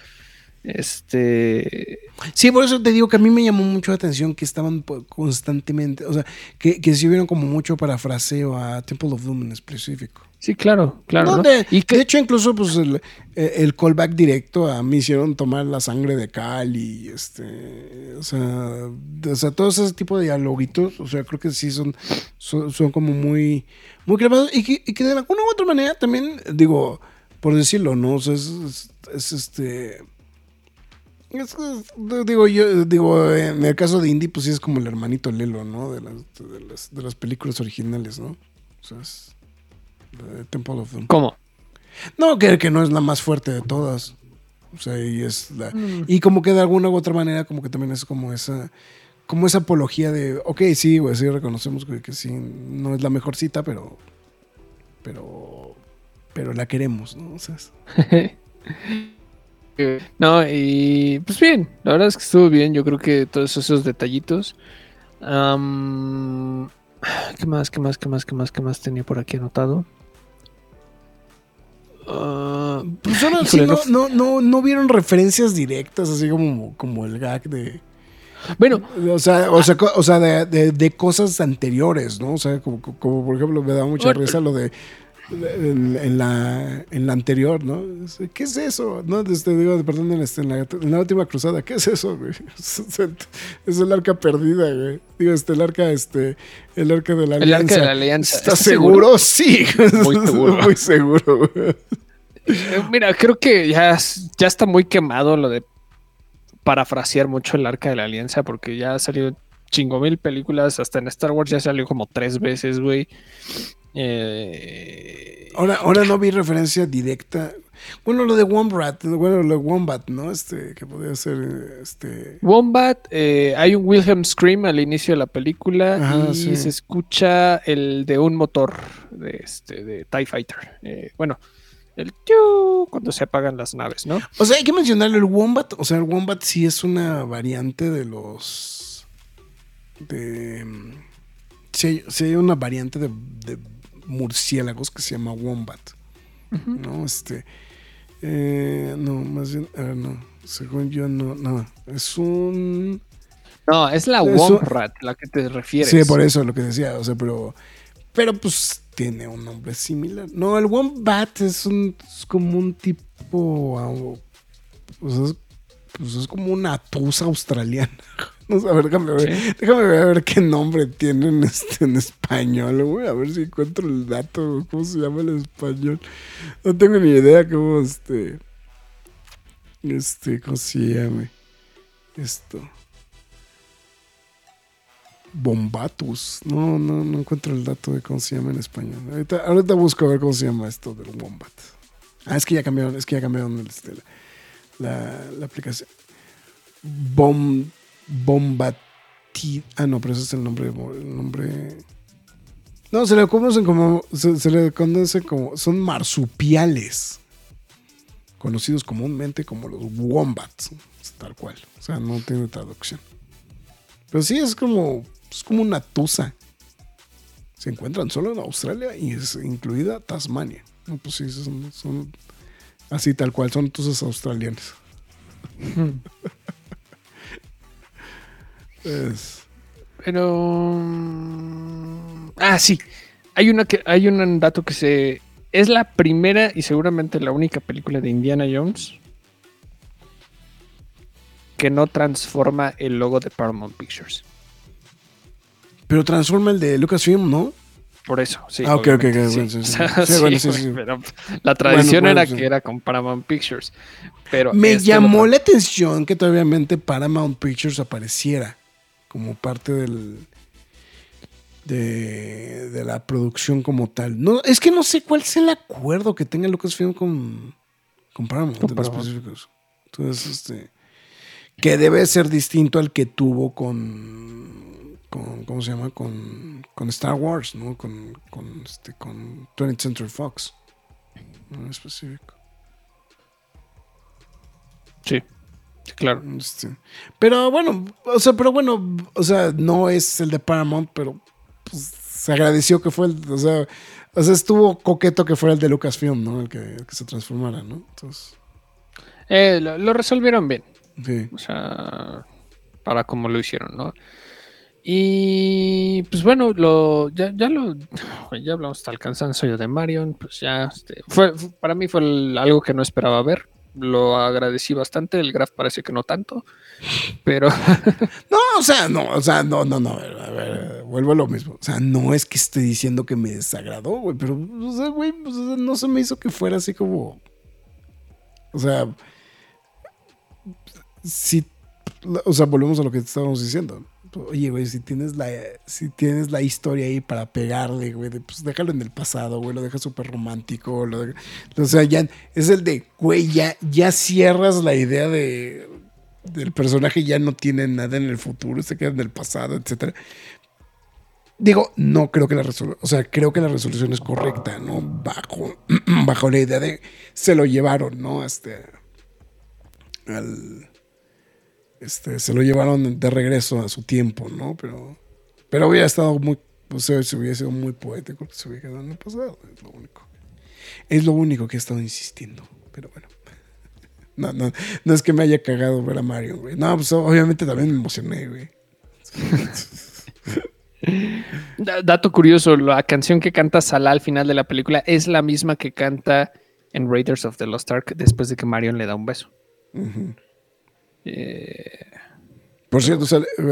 Este. Sí, por eso te digo que a mí me llamó mucho la atención que estaban constantemente, o sea, que, que sí hubieron como mucho parafraseo a Temple of Doom en específico. Sí, claro, claro. No, ¿no? de, y que, de hecho, incluso, pues, el, el, callback directo a mí hicieron tomar la sangre de Cal y este. O sea, o sea, todo ese tipo de dialoguitos, o sea, creo que sí son, son, son como muy, muy clavados y que, y que de alguna u otra manera también, digo, por decirlo, ¿no? O sea, es, es, es este. Es, digo, yo digo, en el caso de Indy, pues sí es como el hermanito Lelo, ¿no? De las, de las, de las películas originales, ¿no? O sea, es Temple of Doom. ¿Cómo? No, que, que no es la más fuerte de todas. O sea, y es la, mm. y como que de alguna u otra manera, como que también es como esa, como esa apología de, ok, sí, güey, sí reconocemos que, que sí, no es la mejor cita, pero, pero, pero la queremos, ¿no? O sea, es... No, y pues bien, la verdad es que estuvo bien. Yo creo que todos esos detallitos. Um, ¿Qué más? ¿Qué más? ¿Qué más? ¿Qué más? ¿Qué más tenía por aquí anotado? Uh, pues ahora sí, no, no, no, no, vieron referencias directas, así como, como el gag de. Bueno, o sea, o sea, o sea de, de, de, cosas anteriores, ¿no? O sea, como, como por ejemplo, me da mucha risa lo de en, en, la, en la anterior, ¿no? ¿Qué es eso? No, este, digo, perdón, en, este, en, la, en, la, última cruzada, ¿qué es eso, güey? Es el arca perdida, güey. Digo, este, el arca, este, el arca de la el alianza. arca de la alianza. ¿Estás seguro? seguro? Sí. Muy seguro. muy seguro, güey. Mira, creo que ya, ya está muy quemado lo de parafrasear mucho el arca de la alianza, porque ya ha salido chingo mil películas, hasta en Star Wars ya salió como tres veces, güey. Eh... Ahora, ahora no vi referencia directa. Bueno, lo de Wombat, bueno, lo de Wombat, ¿no? Este, que podría ser, este... Wombat, eh, hay un Wilhelm Scream al inicio de la película Ajá, y sí. se escucha el de un motor de, este, de TIE Fighter. Eh, bueno, el tiu cuando se apagan las naves, ¿no? O sea, hay que mencionarlo, el Wombat, o sea, el Wombat sí es una variante de los... De... mm, Sí hay, sí hay una variante de, de murciélagos que se llama Wombat, ¿no? Este... eh, no, más bien, a ver, no, según yo no, no, es un... No, es la Womrat, la que te refieres. Sí, por eso lo que decía, o sea, pero... Pero pues tiene un nombre similar. No, el Wombat es, un, es como un tipo... ah, Pues es, pues es como una tusa australiana. No sé, a ver, déjame ver, Sí. déjame ver a ver qué nombre tienen este en español. güey, a ver si encuentro el dato. ¿Cómo se llama en español? No tengo ni idea cómo este... Este, ¿cómo se llame? Esto. Bombatus. No, no, no encuentro el dato de cómo se llama en español. Ahorita, ahorita busco a ver cómo se llama esto del Wombat. Ah, es que ya cambiaron, es que ya cambiaron el, este, la, la- la aplicación. Bom, Bombati. Ah, no, pero ese es el nombre. El nombre. No, se le conocen como. Se, le conoce como. Son marsupiales. Conocidos comúnmente como los wombats. Tal cual. O sea, no tiene traducción. Pero sí es como, es como una tusa. Se encuentran solo en Australia y es incluida Tasmania. No, pues sí, son, son así tal cual, son tusas australianas. Es- Pero. Ah, sí. Hay una que. Hay un dato que se. Es la primera y seguramente la única película de Indiana Jones que no transforma el logo de Paramount Pictures. pero transforma el de Lucasfilm, ¿no? Por eso, sí. Ah, ok, ok, la tradición Bueno, era sí. que era con Paramount Pictures. Pero Me este llamó la atención que todavía Paramount Pictures apareciera como parte del de, de la producción como tal. No, es que no sé cuál es el acuerdo que tenga Lucasfilm con, con Paramount Con Paramount. específicos. Entonces, este que debe ser distinto al que tuvo con, con ¿cómo se llama? Con, con Star Wars, ¿no? Con, con, este, con 20th Century Fox. ¿no? En específico. Sí, claro. Este, pero bueno, o sea, pero bueno, o sea, no es el de Paramount, pero pues, se agradeció que fue el, o sea, o sea, estuvo coqueto que fuera el de Lucasfilm, ¿no? El que, el que se transformara, ¿no? Entonces, Eh, lo, lo resolvieron bien. sí. O sea, para como lo hicieron, ¿no? Y pues bueno, lo, ya, ya lo ya hablamos hasta el cansancio de Marion, pues ya este, fue, fue- para mí fue el- algo que no esperaba ver. Lo agradecí bastante, el graph parece que no tanto, pero No, o sea, no, o sea, no, no, no, a ver, vuelvo a lo mismo. O sea, no es que esté diciendo que me desagradó, güey, pero, o sea, güey, no se me hizo que fuera así como, o sea, sí, o sea, volvemos a lo que estábamos diciendo. Oye, güey, si tienes la, si tienes la historia ahí para pegarle, güey, de, pues déjalo en el pasado, güey, lo deja súper romántico, o sea, ya es el de, güey, ya, ya cierras la idea de, del personaje ya no tiene nada en el futuro, se queda en el pasado, etcétera. Digo, no creo que la resolución, o sea, creo que la resolución es correcta, ¿no? Bajo, bajo la idea de se lo llevaron, ¿no? Este, al, este, se lo llevaron de regreso a su tiempo, ¿no? Pero, pero hubiera estado muy, o sea, se hubiera sido muy poético se hubiera quedado en el pasado, es lo único. Es lo único que he estado insistiendo, pero bueno. No, no, no es que me haya cagado ver a Mario, güey. No, pues obviamente también me emocioné, güey. Da- Dato curioso, la canción que canta Salah al final de la película es la misma que canta en Raiders of the Lost Ark después de que Marion le da un beso. Eh, Por cierto,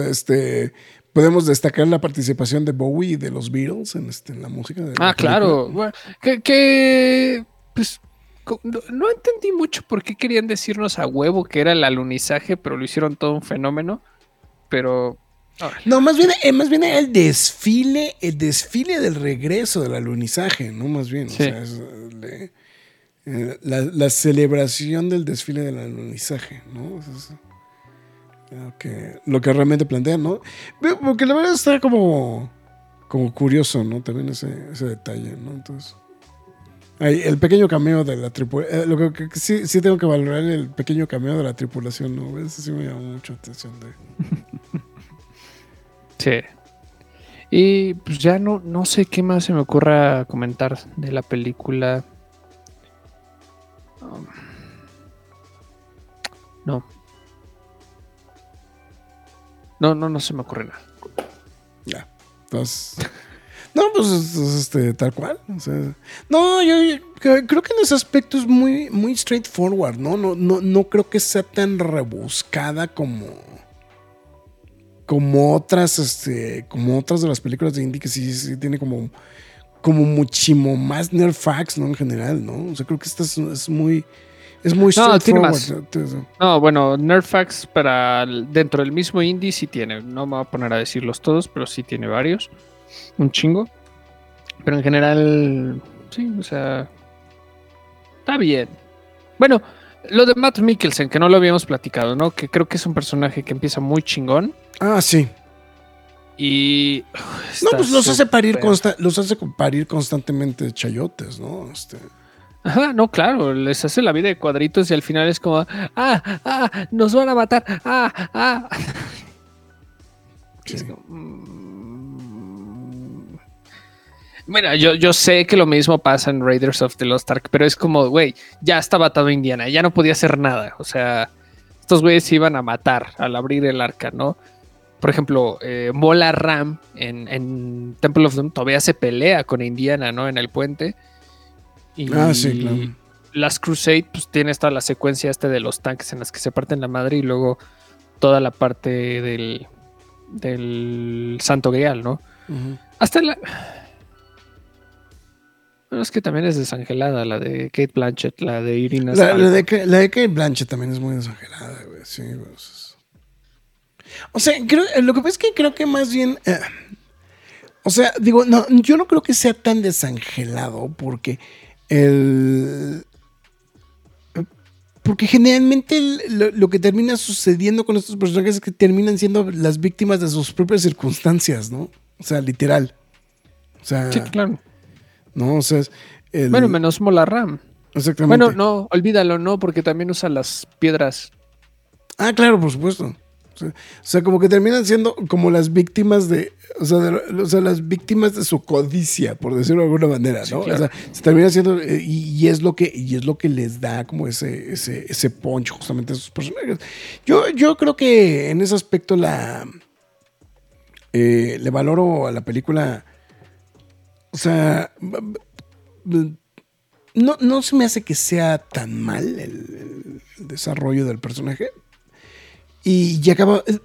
este, podemos destacar la participación de Bowie y de los Beatles en, este, en la música. de la ah, claro. Bueno, que, que, pues no, no entendí mucho por qué querían decirnos a huevo que era el alunizaje, pero lo hicieron todo un fenómeno. Pero órale. No, más bien, eh, más bien el desfile, el desfile del regreso del alunizaje, ¿no? Más bien, o sea, es, eh, le- eh, la, la celebración del desfile del alunizaje, ¿no? Eso es lo que, realmente plantean, ¿no? Porque la verdad está como, como curioso, ¿no? También ese, ese detalle, ¿no? Entonces. Ay, el pequeño cameo de la tripulación. lo que, sí, sí tengo que valorar el pequeño cameo de la tripulación, ¿no? Ese sí me llamó mucho la atención. De... Sí. Y pues ya no, no sé qué más se me ocurra comentar de la película. Um, no. No, no, no se me ocurre nada. Ya. Entonces. No, pues es- es, este, tal cual. no, yo, creo que en ese aspecto es muy, muy straightforward, ¿no? No, no, no creo que sea tan rebuscada como. Como otras, este. Como otras de las películas de indie que sí, tiene como. Como muchísimo más nerd facts, ¿no? En general, ¿no? O sea, creo que esta es, es muy. Es muy No, tiene más. No, bueno, Nerdfax para dentro del mismo indie sí tiene. No me voy a poner a decirlos todos, pero sí tiene varios. Un chingo. Pero en general, sí, o sea. Está bien. Bueno, lo de Matt Mikkelsen, que no lo habíamos platicado, ¿no? Que creo que es un personaje que empieza muy chingón. Ah, sí. Y. No, pues los hace parir, consta- los hace parir constantemente chayotes, ¿no? Este, Ajá, no, claro, les hace la vida de cuadritos y al final es como, ah, ah, nos van a matar, ah, ah. Sí. Como, mm. Mira, yo, yo sé que lo mismo pasa en Raiders of the Lost Ark, pero es como, güey, ya estaba atado Indiana, ya no podía hacer nada. O sea, estos güeyes se iban a matar al abrir el arca, ¿no? Por ejemplo, eh, Mola Ram en, en Temple of Doom todavía se pelea con Indiana, ¿no? En el puente. Y Ah, sí, claro. Las Crusade, pues tiene esta la secuencia este de los tanques en las que se parten la madre y luego toda la parte del, del Santo Grial, ¿no? Hasta la. Bueno, es que también es desangelada la de Kate Blanchett, la de Irina. La, la de, la de Kate Blanchett también es muy desangelada, güey. Sí, güey, es- O sea, creo, lo que pasa es que creo que más bien. eh, o sea, digo, no, yo no creo que sea tan desangelado porque el. Porque generalmente lo, lo que termina sucediendo con estos personajes es que terminan siendo las víctimas de sus propias circunstancias, ¿no? O sea, literal. O sea, Sí, claro. ¿no? O sea, el- Bueno, menos Mola Ram. exactamente. Bueno, no, olvídalo, no, porque también usa las piedras. Ah, claro, por supuesto. O sea, como que terminan siendo como las víctimas de, o sea, de o sea, las víctimas de su codicia, por decirlo de alguna manera, Sí, ¿no? claro. O sea, se termina siendo eh, y, y es lo que y es lo que les da como ese ese ese punch justamente a esos personajes. Yo yo creo que en ese aspecto la eh, le valoro a la película, o sea, no, no se me hace que sea tan mal el desarrollo del personaje. Y ya acaba. eh,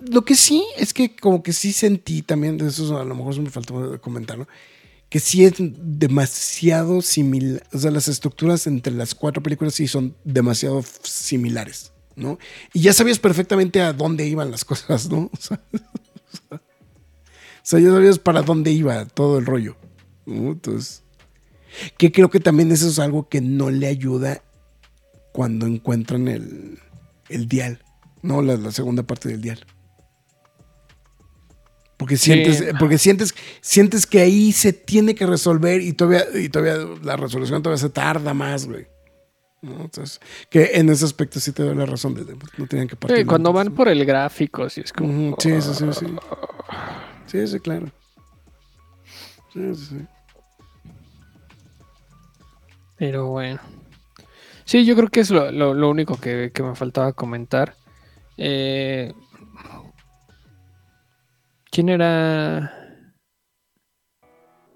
Lo que sí es que como que sí sentí también, de eso a lo mejor me faltó comentarlo, que sí es demasiado similar, o sea, las estructuras entre las cuatro películas sí son demasiado similares, ¿no? Y ya sabías perfectamente a dónde iban las cosas, ¿no? O sea, o sea, ya sabías para dónde iba todo el rollo. Entonces, que creo que también eso es algo que no le ayuda cuando encuentran el, el dial, no la, la segunda parte del dial. Porque Sí. sientes, porque sientes, sientes que ahí se tiene que resolver y todavía, y todavía la resolución todavía se tarda más, güey. ¿No? Entonces, que en ese aspecto sí te doy la razón de, de- no tenían que partir. Sí, cuando van por el gráfico, así es como. Sí, sí, sí, sí. Sí, sí, claro. Sí, sí, sí. Pero bueno. Sí, yo creo que es lo, lo- lo único que, que me faltaba comentar. Eh, ¿Quién era?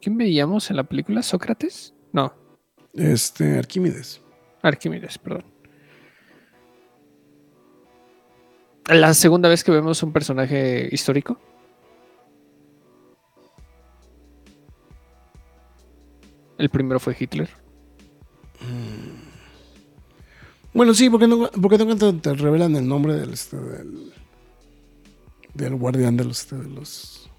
¿Quién veíamos en la película? ¿Sócrates? No, Este, Arquímedes. Arquímedes, perdón. La segunda vez que vemos un personaje histórico. El primero fue Hitler. Bueno, sí, porque no, porque no te, revelan el nombre del, este, del, del guardián de los, este, de los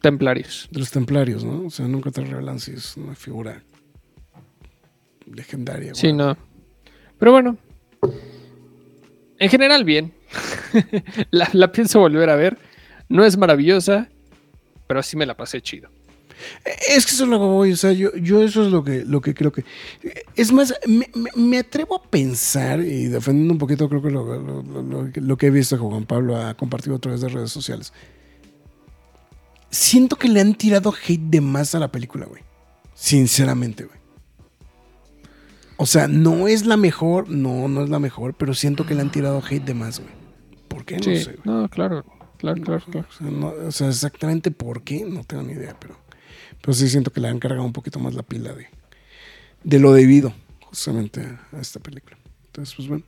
Templarios. de los templarios, ¿no? O sea, nunca te revelan si es una figura legendaria. Sí, no. Pero bueno. En general, bien. la, la pienso volver a ver. No es maravillosa, pero sí me la pasé chido. Es que eso es lo que voy, o sea, yo, yo eso es lo que, lo que creo que... Es más, me, me- atrevo a pensar, y defendiendo un poquito creo que lo, lo- lo- lo- lo que he visto que Juan Pablo ha compartido a través de redes sociales. Siento que le han tirado hate de más a la película, güey. Sinceramente, güey. O sea, no es la mejor, no, no es la mejor, pero siento que le han tirado hate de más, güey. ¿Por qué? No sí, sé, güey. no, claro, claro, claro, claro. O sea, no- o sea, exactamente por qué, no tengo ni idea, pero, pero sí siento que le han cargado un poquito más la pila de, de lo debido justamente a esta película. Entonces, pues bueno.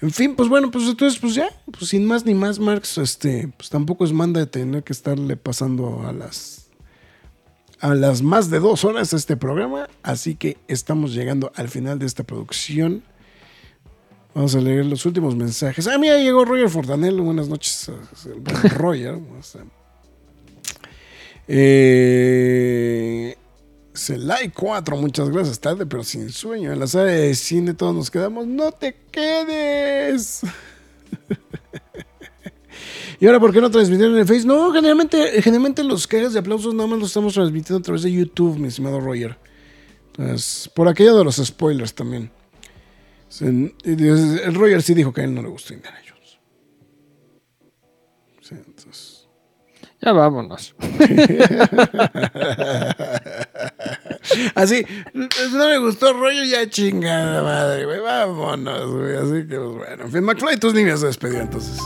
En fin, pues bueno, pues entonces, pues ya, pues sin más ni más, Marx, este, pues tampoco es manda de tener que estarle pasando a las a las más de dos horas este programa, así que estamos llegando al final de esta producción. Vamos a leer los últimos mensajes. Ah, mira, llegó Roger Fortanel. Buenas noches, eh, Roger. Eh, Celay 4, muchas gracias. Tarde, pero sin sueño. En la sala de cine todos nos quedamos. ¡No te quedes! ¿Y ahora por qué no transmitieron en el Face? No, generalmente, generalmente los cajas de aplausos nada más los estamos transmitiendo a través de YouTube, mi estimado Roger. Entonces, por aquello de los spoilers también. El Roger sí dijo que a él no le gustó Indiana Ya vámonos. Así, no me gustó Roger, ya chingada madre, güey. Vámonos, güey. Así que, pues bueno. En fin, McFly, tus líneas de despedida entonces.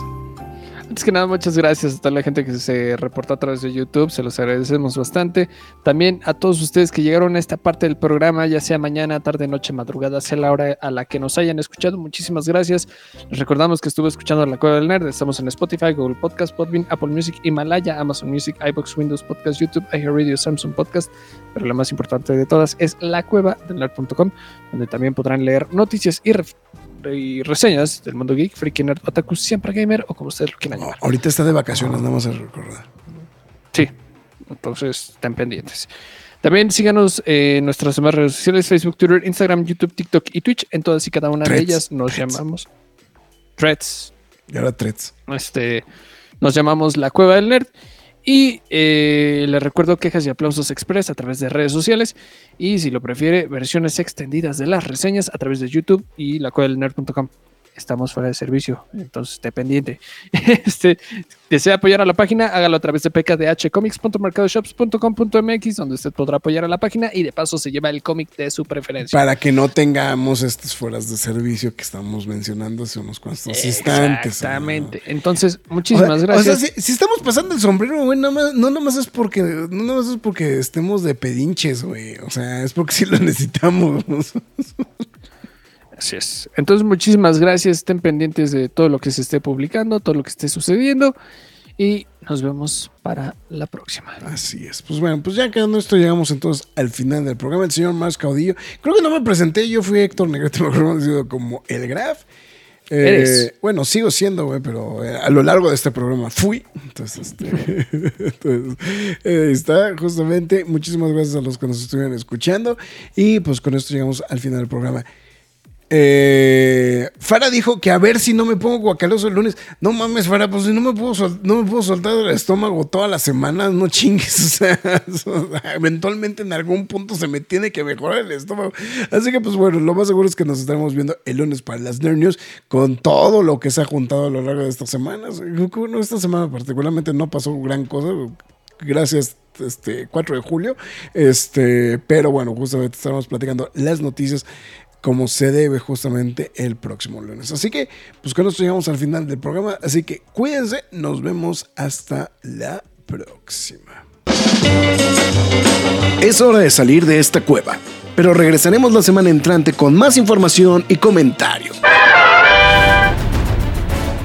Antes que nada, muchas gracias a toda la gente que se reportó a través de YouTube, se los agradecemos bastante. También a todos ustedes que llegaron a esta parte del programa, ya sea mañana, tarde, noche, madrugada, sea la hora a la que nos hayan escuchado, muchísimas gracias. Les recordamos que estuvo escuchando La Cueva del Nerd, estamos en Spotify, Google Podcast, Podbean, Apple Music, Himalaya, Amazon Music, iBox, Windows Podcast, YouTube, iHeartRadio, Samsung Podcast, pero la más importante de todas es la cueva del nerd.com, donde también podrán leer noticias y y reseñas del mundo geek, freaky nerd, otaku, siempre gamer o como ustedes lo quieran llamar. Ahorita está de vacaciones, nada más a recordar. Sí, entonces estén pendientes. También síganos en nuestras demás redes sociales, Facebook, Twitter, Instagram, YouTube, TikTok y Twitch. En todas y cada una de ellas nos Threads. llamamos Threads. Y ahora Threads. Este, nos llamamos La Cueva del Nerd. Y eh, les recuerdo quejas y aplausos express a través de redes sociales. Y si lo prefiere, versiones extendidas de las reseñas a través de YouTube y la cueva del nerd.com. Estamos fuera de servicio, entonces esté pendiente. Este, desea apoyar a la página, hágalo a través de pkdhcomics.mercadoshops.com.mx, donde usted podrá apoyar a la página y de paso se lleva el cómic de su preferencia. Para que no tengamos estas fueras de servicio que estamos mencionando hace unos cuantos instantes. Exactamente. Entonces, muchísimas O sea, gracias. O sea, si, si estamos pasando el sombrero, güey, nada más- no nada más es porque, no nada más es porque estemos de pedinches, güey. O sea, es porque sí lo necesitamos. Así es. Entonces, muchísimas gracias. Estén pendientes de todo lo que se esté publicando, todo lo que esté sucediendo. Y nos vemos para la próxima. Así es. Pues bueno, pues ya quedando esto, llegamos entonces al final del programa. El señor Mars Caudillo. Creo que no me presenté, yo fui Héctor Negrete, mejor conocido como El Graf. Eh, Eres. Bueno, sigo siendo, güey, pero eh, a lo largo de este programa fui. Entonces, este, entonces, eh, está, justamente. Muchísimas gracias a los que nos estuvieron escuchando. Y pues con esto llegamos al final del programa. Eh, Fara dijo que a ver si no me pongo guacaloso el lunes. No mames, Fara, pues si no me puedo, no me puedo soltar el estómago todas las semanas, no chingues. O sea, o sea, eventualmente en algún punto se me tiene que mejorar el estómago. Así que, pues bueno, lo más seguro es que nos estaremos viendo el lunes para las Nerd News con todo lo que se ha juntado a lo largo de estas semanas. Bueno, esta semana particularmente no pasó gran cosa. Gracias, este 4 de julio. Este, pero bueno, justamente estaremos platicando las noticias como se debe justamente el próximo lunes. Así que, pues con esto llegamos al final del programa. Así que cuídense, nos vemos hasta la próxima. Es hora de salir de esta cueva, pero regresaremos la semana entrante con más información y comentarios.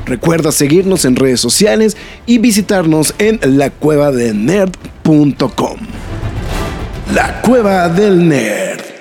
Recuerda seguirnos en redes sociales y visitarnos en lacuevadelnerd.com. La Cueva del Nerd.